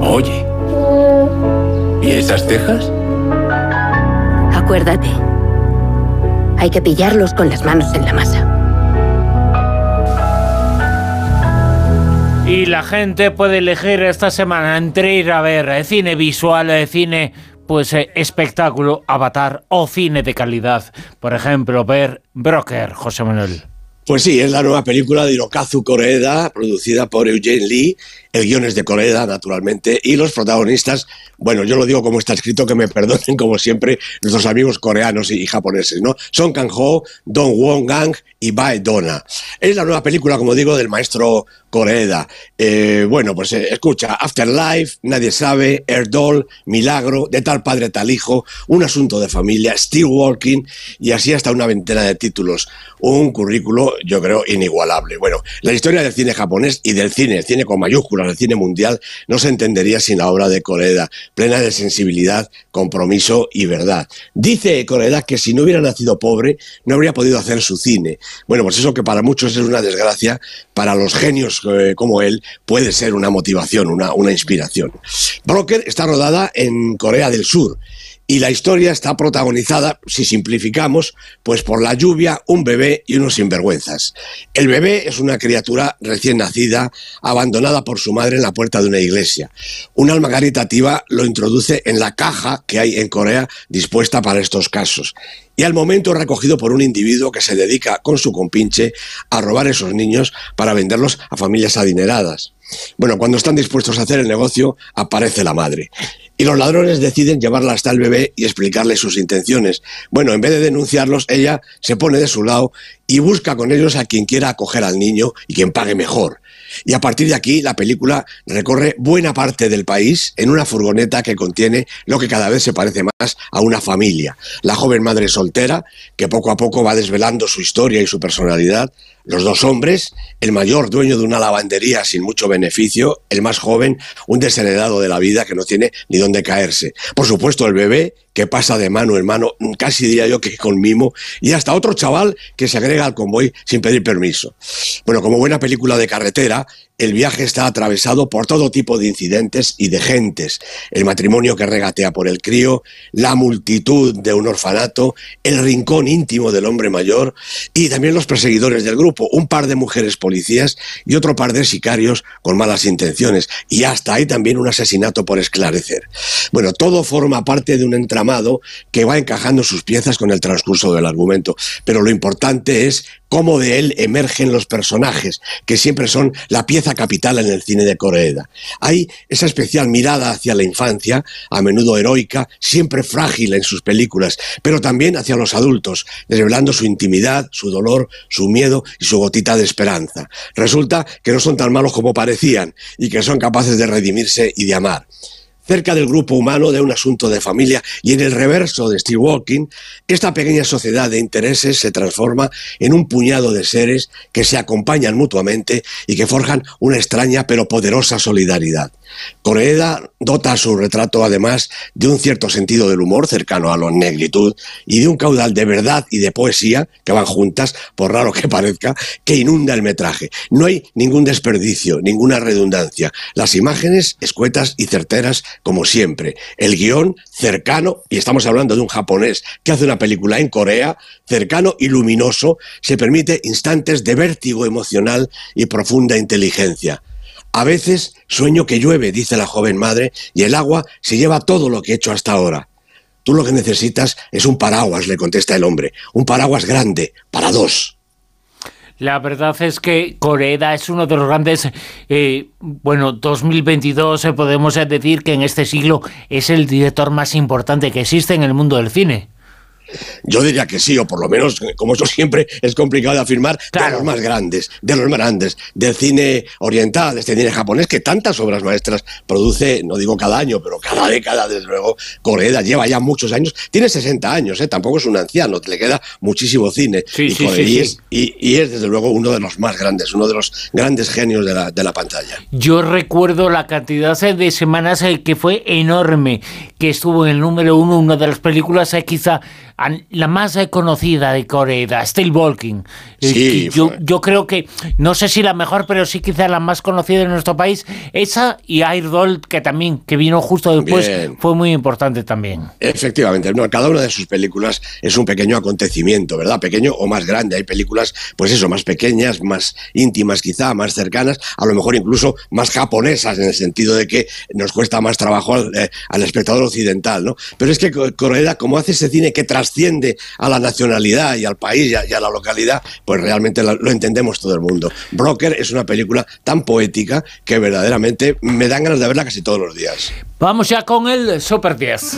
Oye. ¿Y esas cejas? Acuérdate. Hay que pillarlos con las manos en la masa. Y la gente puede elegir esta semana entre ir a ver eh, cine visual, eh, cine pues eh, espectáculo, avatar o cine de calidad. Por ejemplo, ver Broker, José Manuel. Pues sí, es la nueva película de Hirokazu Koreeda, producida por Eugene Lee. El guion es de Koreeda, naturalmente, y los protagonistas, bueno, yo lo digo como está escrito, que me perdonen, como siempre, nuestros amigos coreanos y japoneses, ¿no? Son Kang-ho, Dong Won-gang y Bae Dona. Es la nueva película, como digo, del maestro Koreeda. Eh, bueno, pues eh, escucha, Afterlife, Nadie sabe, Doll, Milagro, De tal padre tal hijo, Un asunto de familia, Still Walking y así hasta una veintena de títulos. Un currículo, yo creo, inigualable. Bueno, la historia del cine japonés y del cine, el cine con mayúsculas, el cine mundial, no se entendería sin la obra de Koreeda, plena de sensibilidad, compromiso y verdad. Dice Koreeda que si no hubiera nacido pobre, no habría podido hacer su cine. Bueno, pues eso que para muchos es una desgracia, para los genios eh, como él puede ser una motivación, una, una inspiración. Broker está rodada en Corea del Sur y la historia está protagonizada, si simplificamos, pues por la lluvia, un bebé y unos sinvergüenzas. El bebé es una criatura recién nacida, abandonada por su madre en la puerta de una iglesia. Un alma caritativa lo introduce en la caja que hay en Corea dispuesta para estos casos. Y al momento recogido por un individuo que se dedica con su compinche a robar esos niños para venderlos a familias adineradas. Bueno, cuando están dispuestos a hacer el negocio, aparece la madre. Y los ladrones deciden llevarla hasta el bebé y explicarle sus intenciones. Bueno, en vez de denunciarlos, ella se pone de su lado y busca con ellos a quien quiera acoger al niño y quien pague mejor. Y a partir de aquí, la película recorre buena parte del país en una furgoneta que contiene lo que cada vez se parece más a una familia. La joven madre soltera, que poco a poco va desvelando su historia y su personalidad, los dos hombres, el mayor dueño de una lavandería sin mucho beneficio, el más joven, un desheredado de la vida que no tiene ni dónde caerse. Por supuesto, el bebé, que pasa de mano en mano, casi diría yo que con mimo, y hasta otro chaval que se agrega al convoy sin pedir permiso. Bueno, como buena película de carretera, el viaje está atravesado por todo tipo de incidentes y de gentes. El matrimonio que regatea por el crío, la multitud de un orfanato, el rincón íntimo del hombre mayor y también los perseguidores del grupo, un par de mujeres policías y otro par de sicarios con malas intenciones. Y hasta hay también un asesinato por esclarecer. Bueno, todo forma parte de un entramado que va encajando sus piezas con el transcurso del argumento. Pero lo importante es cómo de él emergen los personajes, que siempre son la pieza capital en el cine de Coreeda. Hay esa especial mirada hacia la infancia, a menudo heroica, siempre frágil en sus películas, pero también hacia los adultos, desvelando su intimidad, su dolor, su miedo y su gotita de esperanza. Resulta que no son tan malos como parecían y que son capaces de redimirse y de amar cerca del grupo humano de un asunto de familia y en el reverso de Steve Walking, esta pequeña sociedad de intereses se transforma en un puñado de seres que se acompañan mutuamente y que forjan una extraña pero poderosa solidaridad. Coreeda dota su retrato además de un cierto sentido del humor cercano a la negritud y de un caudal de verdad y de poesía que van juntas, por raro que parezca, que inunda el metraje. No hay ningún desperdicio, ninguna redundancia. Las imágenes escuetas y certeras como siempre. El guion cercano, y estamos hablando de un japonés que hace una película en Corea, cercano y luminoso, se permite instantes de vértigo emocional y profunda inteligencia. A veces sueño que llueve, dice la joven madre, y el agua se lleva todo lo que he hecho hasta ahora. Tú lo que necesitas es un paraguas, le contesta el hombre, un paraguas grande, para dos. La verdad es que Coreda es uno de los grandes, eh, bueno, 2022 eh, podemos decir que en este siglo es el director más importante que existe en el mundo del cine. Yo diría que sí, o por lo menos, como eso siempre es complicado de afirmar, de los más grandes, de los más grandes, del cine oriental, de este cine japonés, que tantas obras maestras produce, no digo cada año, pero cada década, desde luego, Coreeda lleva ya muchos años, tiene 60 años, ¿eh? tampoco es un anciano, le queda muchísimo cine. Sí, y, sí, sí, y es, y- y es, desde luego, uno de los más grandes, uno de los grandes genios de la, de la pantalla. Yo recuerdo la cantidad de semanas eh, que fue enorme, que estuvo en el número uno, una de las películas eh, quizá la más conocida de Corea, Still Walking. Sí, yo, yo creo que, no sé si la mejor, pero sí quizá la más conocida de nuestro país, esa y Airdoll, que también, que vino justo después, Bien. fue muy importante también. Efectivamente, no, cada una de sus películas es un pequeño acontecimiento, ¿verdad? Pequeño o más grande. Hay películas, pues eso, más pequeñas, más íntimas quizá, más cercanas, a lo mejor incluso más japonesas, en el sentido de que nos cuesta más trabajo al, eh, al espectador occidental, ¿no? Pero es que Co- Corea, como hace ese cine que trasciende a la nacionalidad y al país y a, la localidad, pues realmente lo entendemos todo el mundo. Broker es una película tan poética que verdaderamente me dan ganas de verla casi todos los días. Vamos ya con el Super 10.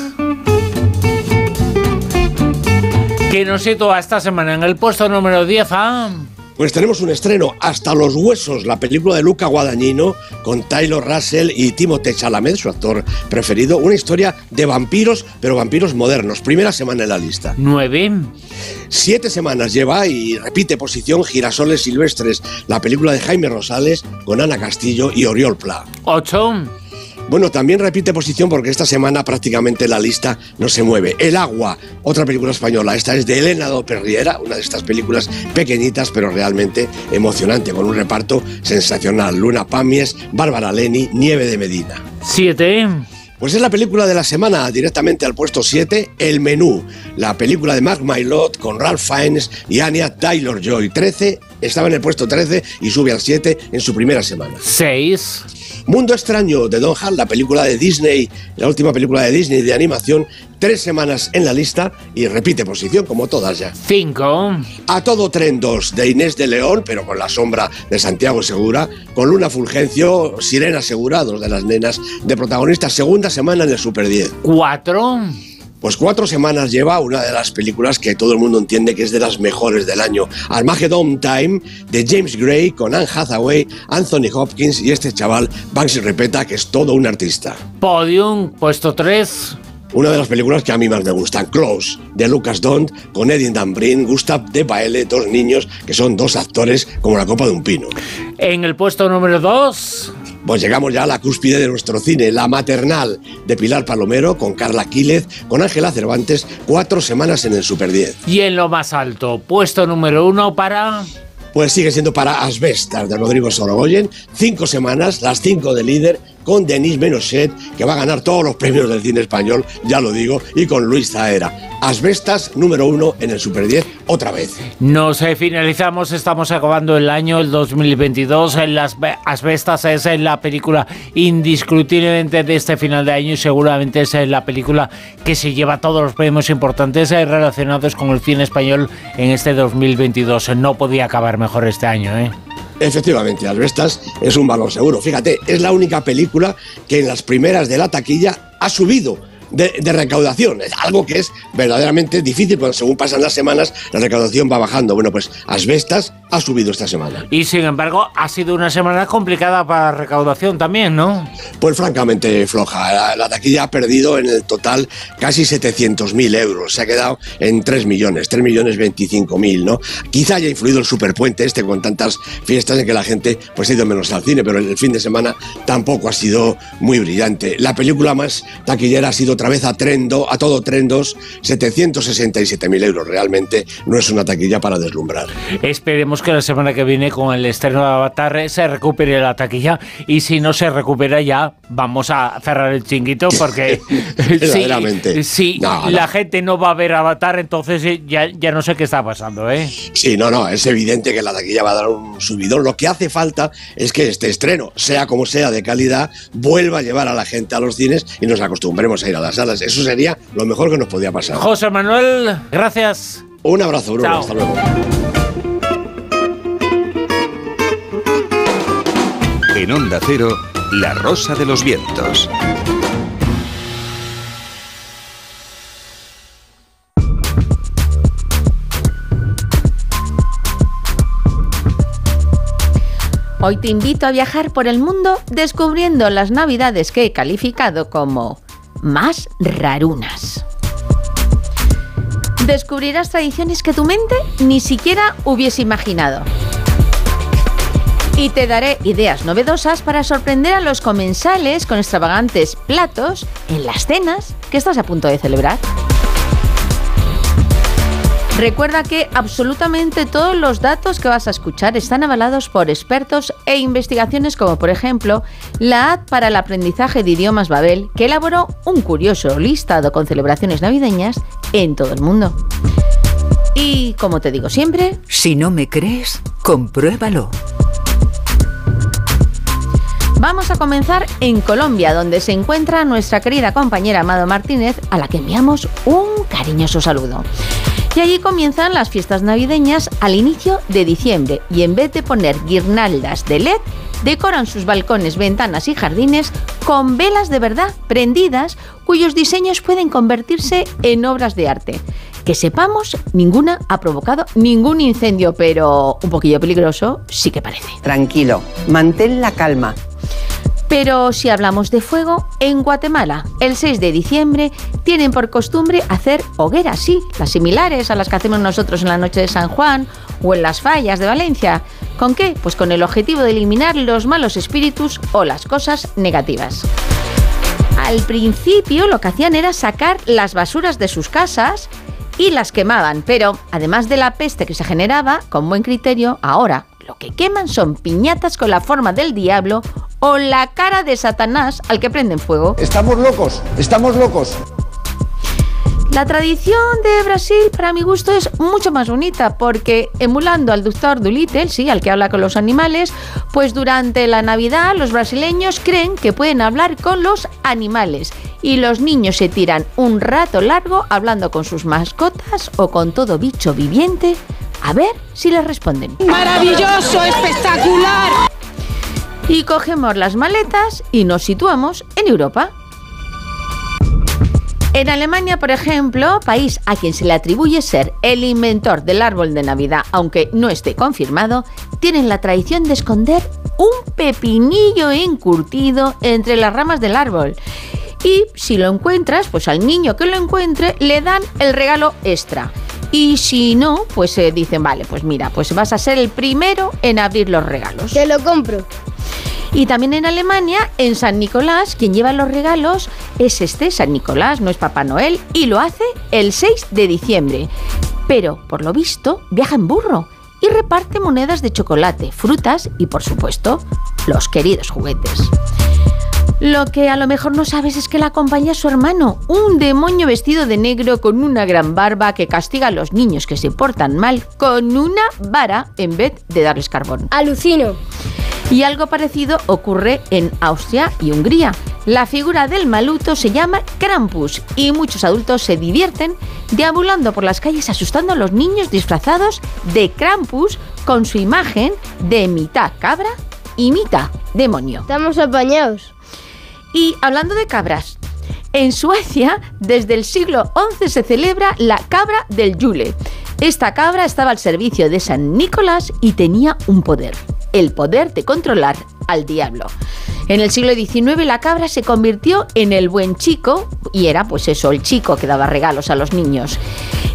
Que nos sitúa esta semana en el puesto número 10 a... Pues tenemos un estreno, Hasta los Huesos, la película de Luca Guadagnino, con Taylor Russell y Timothée Chalamet, su actor preferido. Una historia de vampiros, pero vampiros modernos. Primera semana en la lista. 9. Siete semanas lleva y repite posición Girasoles Silvestres, la película de Jaime Rosales, con Ana Castillo y Oriol Pla. 8. Bueno, también repite posición porque esta semana prácticamente la lista no se mueve. El agua, otra película española. Esta es de Elena Doperriera, una de estas películas pequeñitas pero realmente emocionante, con un reparto sensacional. Luna Pamies, Bárbara Leni, Nieve de Medina. 7. Pues es la película de la semana, directamente al puesto 7, El Menú, la película de Mark Mylod con Ralph Fiennes y Anya Taylor-Joy. 13, estaba en el puesto 13 y sube al 7 en su primera semana. 6. Mundo Extraño de Don Hall, la película de Disney, la última película de Disney de animación, tres semanas en la lista y repite posición como todas ya. 5. A todo tren 2 de Inés de León, pero con la sombra de Santiago Segura, con Luna Fulgencio, Sirena Segura, dos de las nenas de protagonistas, segunda semana en el Super 10. 4. Pues cuatro semanas lleva una de las películas que todo el mundo entiende que es de las mejores del año. Armageddon Time de James Gray con Anne Hathaway, Anthony Hopkins y este chaval Banksy Repeta que es todo un artista. Podium, puesto 3. Una de las películas que a mí más me gustan, Close, de Lucas Dont, con Eddie Dambrin, Gustav de Baele, dos niños que son dos actores como la copa de un pino. En el puesto número 2. Pues llegamos ya a la cúspide de nuestro cine, La Maternal, de Pilar Palomero, con Carla Quílez, con Ángela Cervantes, cuatro semanas en el Super 10. Y en lo más alto, puesto número 1 para... Pues sigue siendo para Asbestas, de Rodrigo Sorogoyen, cinco semanas, las cinco de líder, con Denis Menochet, que va a ganar todos los premios del cine español, ya lo digo, y con Luis Zaera. Asbestas, número uno en el Super 10, otra vez. Nos eh, finalizamos, estamos acabando el año, el 2022. En las Asbestas es eh, la película indiscutiblemente de este final de año y seguramente es eh, la película que se lleva todos los premios importantes relacionados con el cine español en este 2022. No podía acabar mejor este año, ¿eh? Efectivamente, Asbestas es un valor seguro. Fíjate, es la única película que en las primeras de la taquilla ha subido de, recaudación. Es algo que es verdaderamente difícil, porque según pasan las semanas, la recaudación va bajando. Bueno, pues Asbestas ha subido esta semana. Y sin embargo, ha sido una semana complicada para la recaudación también, ¿no? Pues francamente floja. La, taquilla ha perdido en el total casi 700.000 euros. Se ha quedado en 3 millones, 3 millones 25.000, ¿no? Quizá haya influido el superpuente este con tantas fiestas en que la gente pues ha ido menos al cine, pero el fin de semana tampoco ha sido muy brillante. La película más taquillera ha sido otra vez a Trendo, a todo Trendos, 767.000 euros. Realmente no es una taquilla para deslumbrar. Esperemos que la semana que viene con el estreno de Avatar se recupere la taquilla y si no se recupera ya vamos a cerrar el chinguito porque si, la gente no va a ver Avatar entonces eh, ya, ya no sé qué está pasando. ¿eh? Sí, no, no, es evidente que la taquilla va a dar un subidón. Lo que hace falta es que este estreno, sea como sea de calidad, vuelva a llevar a la gente a los cines y nos acostumbremos a ir a las Eso sería lo mejor que nos podía pasar. José Manuel, gracias. Un abrazo, Bruno. Hasta luego. En Onda Cero, La Rosa de los Vientos. Hoy te invito a viajar por el mundo descubriendo las navidades que he calificado como más rarunas. Descubrirás tradiciones que tu mente ni siquiera hubiese imaginado. Y te daré ideas novedosas para sorprender a los comensales con extravagantes platos en las cenas que estás a punto de celebrar. Recuerda que absolutamente todos los datos que vas a escuchar están avalados por expertos e investigaciones como por ejemplo la AD para el aprendizaje de idiomas Babel, que elaboró un curioso listado con celebraciones navideñas en todo el mundo. Y como te digo siempre, si no me crees, compruébalo. Vamos a comenzar en Colombia, donde se encuentra nuestra querida compañera Amado Martínez, a la que enviamos un cariñoso saludo. Y allí comienzan las fiestas navideñas al inicio de diciembre y en vez de poner guirnaldas de LED, decoran sus balcones, ventanas y jardines con velas de verdad prendidas cuyos diseños pueden convertirse en obras de arte. Que sepamos, ninguna ha provocado ningún incendio, pero un poquillo peligroso sí que parece. Tranquilo, mantén la calma. Pero si hablamos de fuego, en Guatemala, el 6 de diciembre, tienen por costumbre hacer hogueras, sí, las similares a las que hacemos nosotros en la noche de San Juan o en las fallas de Valencia. ¿Con qué? Pues con el objetivo de eliminar los malos espíritus o las cosas negativas. Al principio lo que hacían era sacar las basuras de sus casas y las quemaban, pero además de la peste que se generaba, con buen criterio, ahora lo que queman son piñatas con la forma del diablo o la cara de Satanás al que prenden fuego. Estamos locos, estamos locos. La tradición de Brasil, para mi gusto, es mucho más bonita porque emulando al doctor Dolittle, sí, al que habla con los animales, pues durante la Navidad los brasileños creen que pueden hablar con los animales y los niños se tiran un rato largo hablando con sus mascotas o con todo bicho viviente a ver si les responden. ¡Maravilloso! ¡Espectacular! Y cogemos las maletas y nos situamos en Europa. En Alemania, por ejemplo, país a quien se le atribuye ser el inventor del árbol de Navidad, aunque no esté confirmado, tienen la tradición de esconder un pepinillo encurtido entre las ramas del árbol. Y si lo encuentras, pues al niño que lo encuentre le dan el regalo extra. Y si no, pues se dicen, vale, pues mira, pues vas a ser el primero en abrir los regalos. Te lo compro. Y también en Alemania, en San Nicolás, quien lleva los regalos es este San Nicolás, no es Papá Noel, y lo hace el 6 de diciembre. Pero, por lo visto, viaja en burro y reparte monedas de chocolate, frutas y, por supuesto, los queridos juguetes. Lo que a lo mejor no sabes es que la acompaña su hermano, un demonio vestido de negro con una gran barba que castiga a los niños que se portan mal con una vara en vez de darles carbón. Alucino. Y algo parecido ocurre en Austria y Hungría. La figura del maluto se llama Krampus y muchos adultos se divierten deambulando por las calles asustando a los niños disfrazados de Krampus con su imagen de mitad cabra y mitad demonio. Estamos apañados. Y hablando de cabras, en Suecia desde el siglo XI se celebra la cabra del Yule. Esta cabra estaba al servicio de San Nicolás y tenía un poder, el poder de controlar al diablo. En el siglo XIX la cabra se convirtió en el buen chico y era pues eso, el chico que daba regalos a los niños.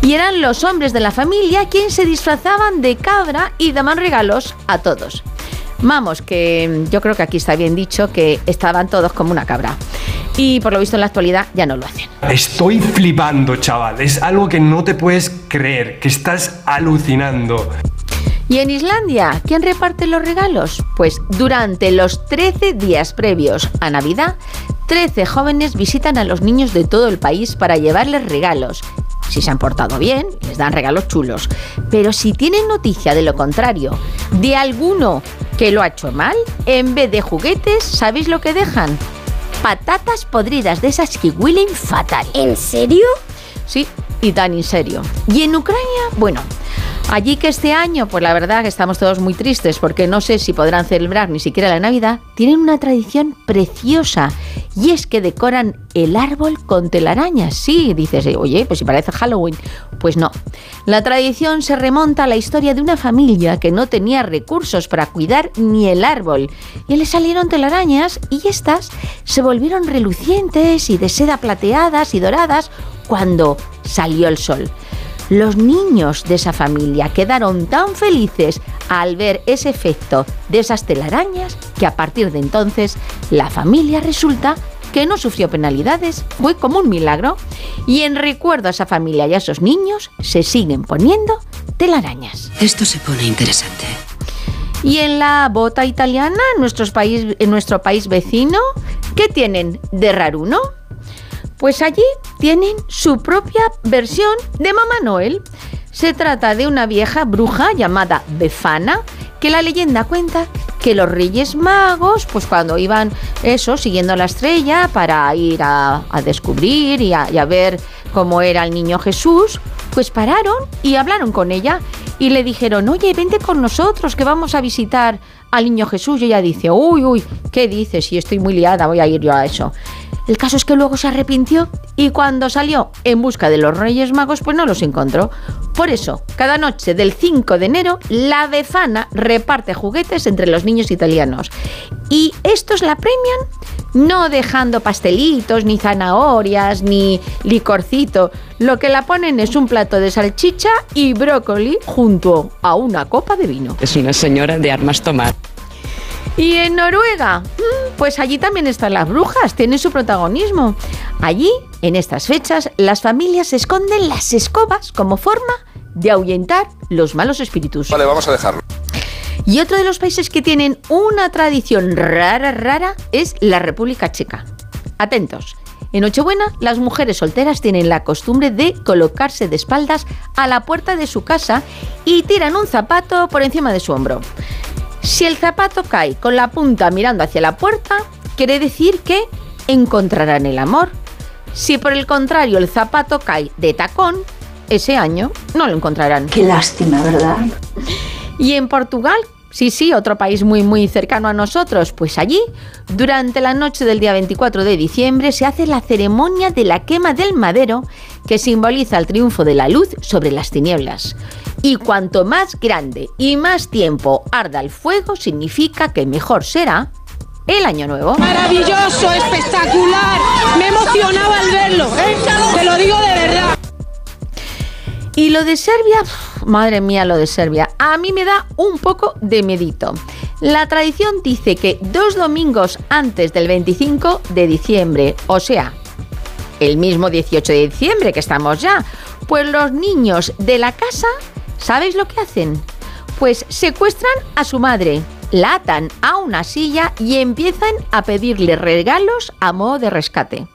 Y eran los hombres de la familia quienes se disfrazaban de cabra y daban regalos a todos. Vamos, que yo creo que aquí está bien dicho que estaban todos como una cabra. Y por lo visto en la actualidad ya no lo hacen. Estoy flipando, chaval. Es algo que no te puedes creer, que estás alucinando. ¿Y en Islandia quién reparte los regalos? Pues durante los 13 días previos a Navidad, 13 jóvenes visitan a los niños de todo el país para llevarles regalos. Si se han portado bien, les dan regalos chulos. Pero si tienen noticia de lo contrario, de alguno que lo ha hecho mal, en vez de juguetes, ¿sabéis lo que dejan? Patatas podridas de esas que huelen fatal. ¿En serio? Sí, y tan en serio. Y en Ucrania, bueno, Allí que este año, pues la verdad que estamos todos muy tristes porque no sé si podrán celebrar ni siquiera la Navidad, tienen una tradición preciosa y es que decoran el árbol con telarañas. Sí, dices, oye, pues si parece Halloween. Pues no. La tradición se remonta a la historia de una familia que no tenía recursos para cuidar ni el árbol y le salieron telarañas y estas se volvieron relucientes y de seda plateadas y doradas cuando salió el sol. Los niños de esa familia quedaron tan felices al ver ese efecto de esas telarañas que a partir de entonces la familia resulta que no sufrió penalidades, fue como un milagro, y en recuerdo a esa familia y a esos niños se siguen poniendo telarañas. Esto se pone interesante. Y en la bota italiana, en, país, en nuestro país vecino, ¿qué tienen de raruno? Pues allí tienen su propia versión de Mamá Noel. Se trata de una vieja bruja llamada Befana, que la leyenda cuenta que los Reyes Magos, pues cuando iban eso, siguiendo la estrella para ir a, descubrir y a, y a ver cómo era el niño Jesús, pues pararon y hablaron con ella y le dijeron, oye, vente con nosotros que vamos a visitar al niño Jesús. Y ella dice, uy, uy, ¿qué dices? Si estoy muy liada, voy a ir yo a eso. El caso es que luego se arrepintió y cuando salió en busca de los Reyes Magos, pues no los encontró. Por eso, cada noche del 5 de enero, la Befana reparte juguetes entre los niños italianos. Y estos la premian no dejando pastelitos, ni zanahorias, ni licorcito. Lo que la ponen es un plato de salchicha y brócoli junto a una copa de vino. Es una señora de armas tomar. Y en Noruega, mm, pues allí también están las brujas, tienen su protagonismo. Allí, en estas fechas, las familias esconden las escobas como forma de ahuyentar los malos espíritus. Vale, vamos a dejarlo. Y otro de los países que tienen una tradición rara, rara, es la República Checa. Atentos. En Nochebuena, las mujeres solteras tienen la costumbre de colocarse de espaldas a la puerta de su casa y tiran un zapato por encima de su hombro. Si el zapato cae con la punta mirando hacia la puerta, quiere decir que encontrarán el amor. Si por el contrario el zapato cae de tacón, ese año no lo encontrarán. Qué lástima, ¿verdad? Y en Portugal, Sí, sí, otro país muy, muy cercano a nosotros. Pues allí, durante la noche del día 24 de diciembre, se hace la ceremonia de la quema del madero, que simboliza el triunfo de la luz sobre las tinieblas. Y cuanto más grande y más tiempo arda el fuego, significa que mejor será el año nuevo. Maravilloso, espectacular. Me emocionaba al verlo. ¿eh? Te lo digo de verdad. Y lo de Serbia, madre mía, lo de Serbia, a mí me da un poco de medito. La tradición dice que dos domingos antes del 25 de diciembre, o sea, el mismo 18 de diciembre que estamos ya, pues los niños de la casa, ¿sabéis lo que hacen? Pues secuestran a su madre, la atan a una silla y empiezan a pedirle regalos a modo de rescate.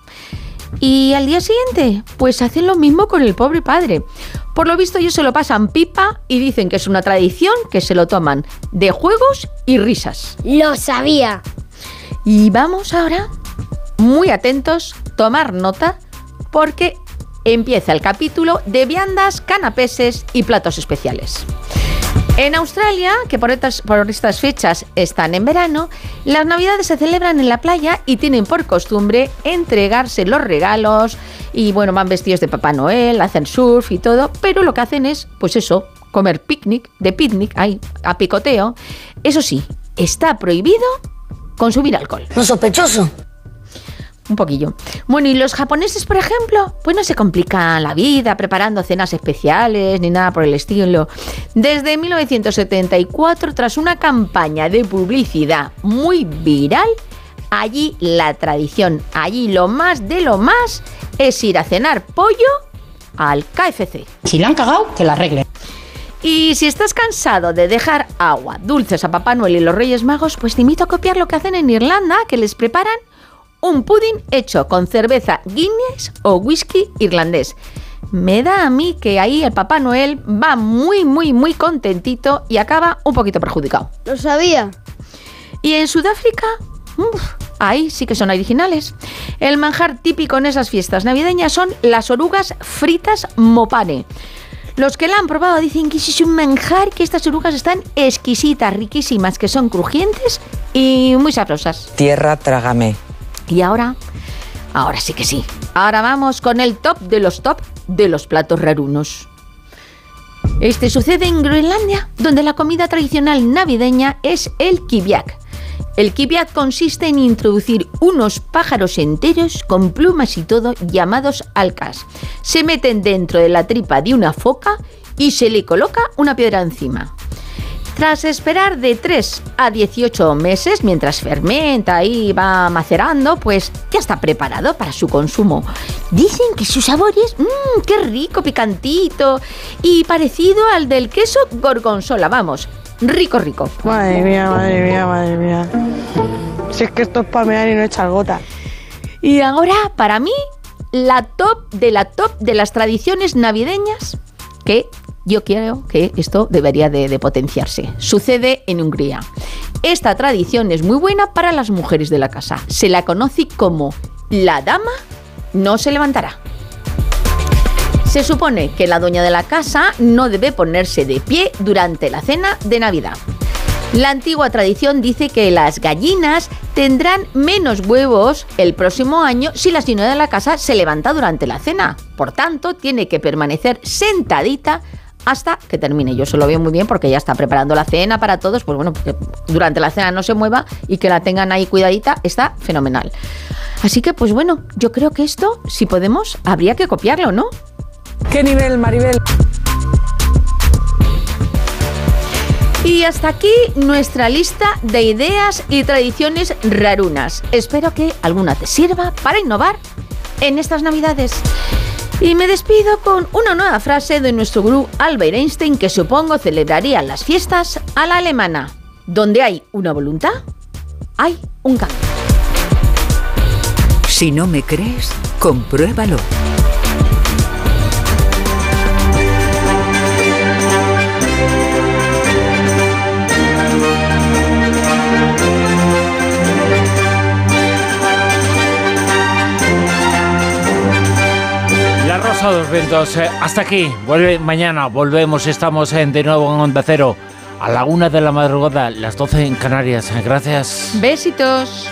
Y al día siguiente, pues hacen lo mismo con el pobre padre. Por lo visto ellos se lo pasan pipa y dicen que es una tradición que se lo toman de juegos y risas. Lo sabía. Y vamos ahora, muy atentos, tomar nota, porque empieza el capítulo de viandas, canapeses y platos especiales. En Australia, que por estas, por estas, fechas están en verano, las navidades se celebran en la playa y tienen por costumbre entregarse los regalos y bueno, van vestidos de Papá Noel, hacen surf y todo, pero lo que hacen es, pues eso, comer picnic, de picnic, ahí, a picoteo. Eso sí, está prohibido consumir alcohol. No sospechoso un poquillo. Bueno, y los japoneses, por ejemplo, pues no se complican la vida preparando cenas especiales ni nada por el estilo. Desde 1974, tras una campaña de publicidad muy viral, allí la tradición, allí lo más de lo más es ir a cenar pollo al KFC. Si le han cagado, que la arregle. Y si estás cansado de dejar agua, dulces a Papá Noel y los Reyes Magos, pues te invito a copiar lo que hacen en Irlanda, que les preparan un pudding hecho con cerveza Guinness o whisky irlandés. Me da a mí que ahí el Papá Noel va muy, muy, muy contentito y acaba un poquito perjudicado. Lo sabía. Y en Sudáfrica, ahí sí que son originales. El manjar típico en esas fiestas navideñas son las orugas fritas mopane. Los que la han probado dicen que es un manjar, que estas orugas están exquisitas, riquísimas, que son crujientes y muy sabrosas. Tierra, trágame. Y ahora, ahora sí que sí. Ahora vamos con el top de los top de los platos rarunos. Este sucede en Groenlandia, donde la comida tradicional navideña es el kibiak. El kibiak consiste en introducir unos pájaros enteros con plumas y todo llamados alcas. Se meten dentro de la tripa de una foca y se le coloca una piedra encima. Tras esperar de 3 a 18 meses, mientras fermenta y va macerando, pues ya está preparado para su consumo. Dicen que su sabor es, mmm, qué rico, picantito y parecido al del queso gorgonzola, vamos, rico, rico. Madre mía, madre mía, madre mía. Si es que esto es pamear y no echar gota. Y ahora, para mí, la top de la top de las tradiciones navideñas que yo creo que esto debería de, potenciarse. Sucede en Hungría. Esta tradición es muy buena para las mujeres de la casa. Se la conoce como la dama no se levantará. Se supone que la dueña de la casa no debe ponerse de pie durante la cena de Navidad. La antigua tradición dice que las gallinas tendrán menos huevos el próximo año si la señora de la casa se levanta durante la cena. Por tanto, tiene que permanecer sentadita hasta que termine. Yo se lo veo muy bien porque ya está preparando la cena para todos, pues bueno, que durante la cena no se mueva y que la tengan ahí cuidadita, está fenomenal. Así que pues bueno, yo creo que esto, si podemos, habría que copiarlo, ¿no? ¿Qué nivel, Maribel? Y hasta aquí nuestra lista de ideas y tradiciones rarunas. Espero que alguna te sirva para innovar en estas navidades. Y me despido con una nueva frase de nuestro gurú Albert Einstein que supongo celebraría las fiestas a la alemana. Donde hay una voluntad, hay un cambio. Si no me crees, compruébalo. Vientos, eh, hasta aquí. Vuelve mañana, volvemos, estamos de nuevo en Onda Cero. a la una de la madrugada, las 12 en Canarias. Gracias. Besitos.